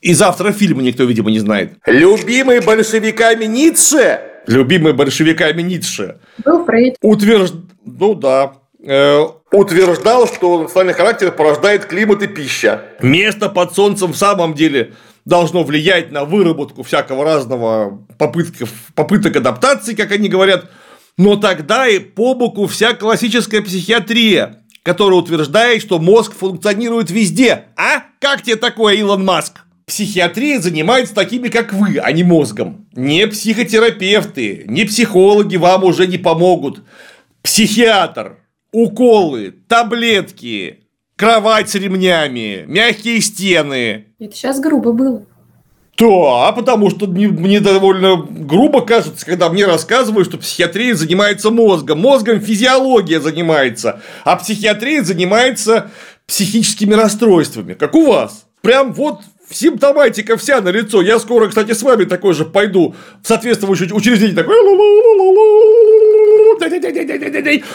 и завтра фильма никто, видимо, не знает. Любимый большевиками Ницше любимый большевиками Ницше. Был Фрейд. Утвержд... Ну да. Э, утверждал, что национальный характер порождает климат и пища. Место под солнцем в самом деле должно влиять на выработку всякого разного попытков, попыток адаптации, как они говорят, но тогда и по боку вся классическая психиатрия, которая утверждает, что мозг функционирует везде. А? Как тебе такое, Илон Маск? Психиатрия занимается такими, как вы, а не мозгом. Не психотерапевты, не психологи вам уже не помогут. Психиатр, уколы, таблетки, кровать с ремнями, мягкие стены. Это сейчас грубо было. Да, потому что мне довольно грубо кажется, когда мне рассказывают, что психиатрия занимается мозгом. Мозгом физиология занимается, а психиатрия занимается психическими расстройствами, как у вас. Прям вот симптоматика вся на лицо. Я скоро, кстати, с вами такой же пойду в соответствующее учреждение такой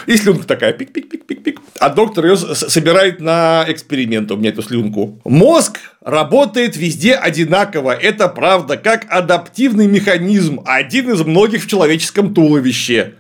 и слюнка такая пик-пик-пик-пик-пик. А доктор ее собирает на эксперимент у меня эту слюнку. Мозг работает везде одинаково. Это правда, как адаптивный механизм, один из многих в человеческом туловище.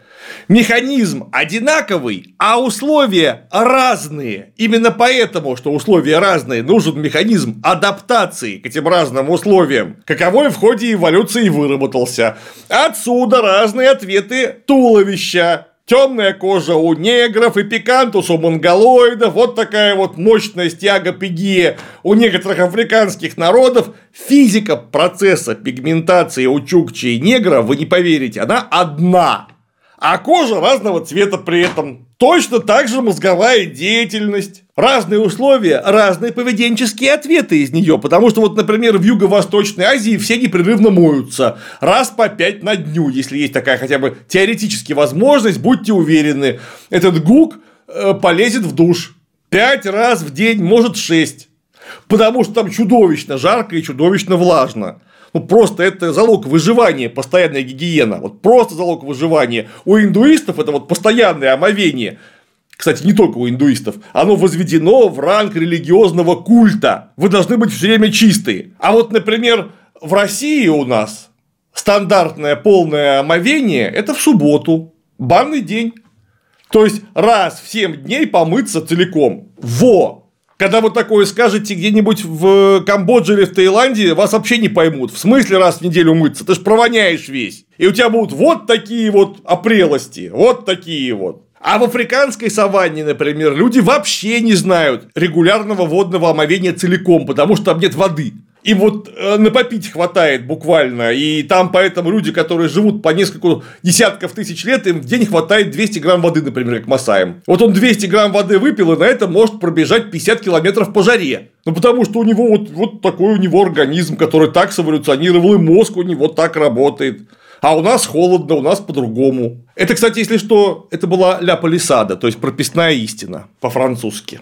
Механизм одинаковый, а условия разные. Именно поэтому, что условия разные, нужен механизм адаптации к этим разным условиям, каковой в ходе эволюции выработался. Отсюда разные ответы туловища. Темная кожа у негров и пикантус у монголоидов, вот такая вот мощная стягопегия у некоторых африканских народов. Физика процесса пигментации у чукчи и негра, вы не поверите, она одна а кожа разного цвета при этом. Точно так же мозговая деятельность. Разные условия, разные поведенческие ответы из нее. Потому что, вот, например, в Юго-Восточной Азии все непрерывно моются. Раз по пять на дню, если есть такая хотя бы теоретически возможность, будьте уверены. Этот гук э, полезет в душ. Пять раз в день, может шесть. Потому что там чудовищно жарко и чудовищно влажно. Ну, просто это залог выживания, постоянная гигиена. Вот просто залог выживания. У индуистов это вот постоянное омовение. Кстати, не только у индуистов. Оно возведено в ранг религиозного культа. Вы должны быть все время чистые. А вот, например, в России у нас стандартное полное омовение – это в субботу. Банный день. То есть, раз в 7 дней помыться целиком. Во! Когда вы такое скажете где-нибудь в Камбодже или в Таиланде, вас вообще не поймут. В смысле раз в неделю мыться? Ты ж провоняешь весь. И у тебя будут вот такие вот опрелости, вот такие вот. А в африканской саванне, например, люди вообще не знают регулярного водного омовения целиком, потому что там нет воды. Им вот э, на попить хватает буквально. И там поэтому люди, которые живут по несколько десятков тысяч лет, им в день хватает 200 грамм воды, например, как Масаем. Вот он 200 грамм воды выпил, и на это может пробежать 50 километров по жаре. Ну, потому что у него вот, вот такой у него организм, который так сэволюционировал, и мозг у него так работает. А у нас холодно, у нас по-другому. Это, кстати, если что, это была ля палисада, то есть прописная истина по-французски.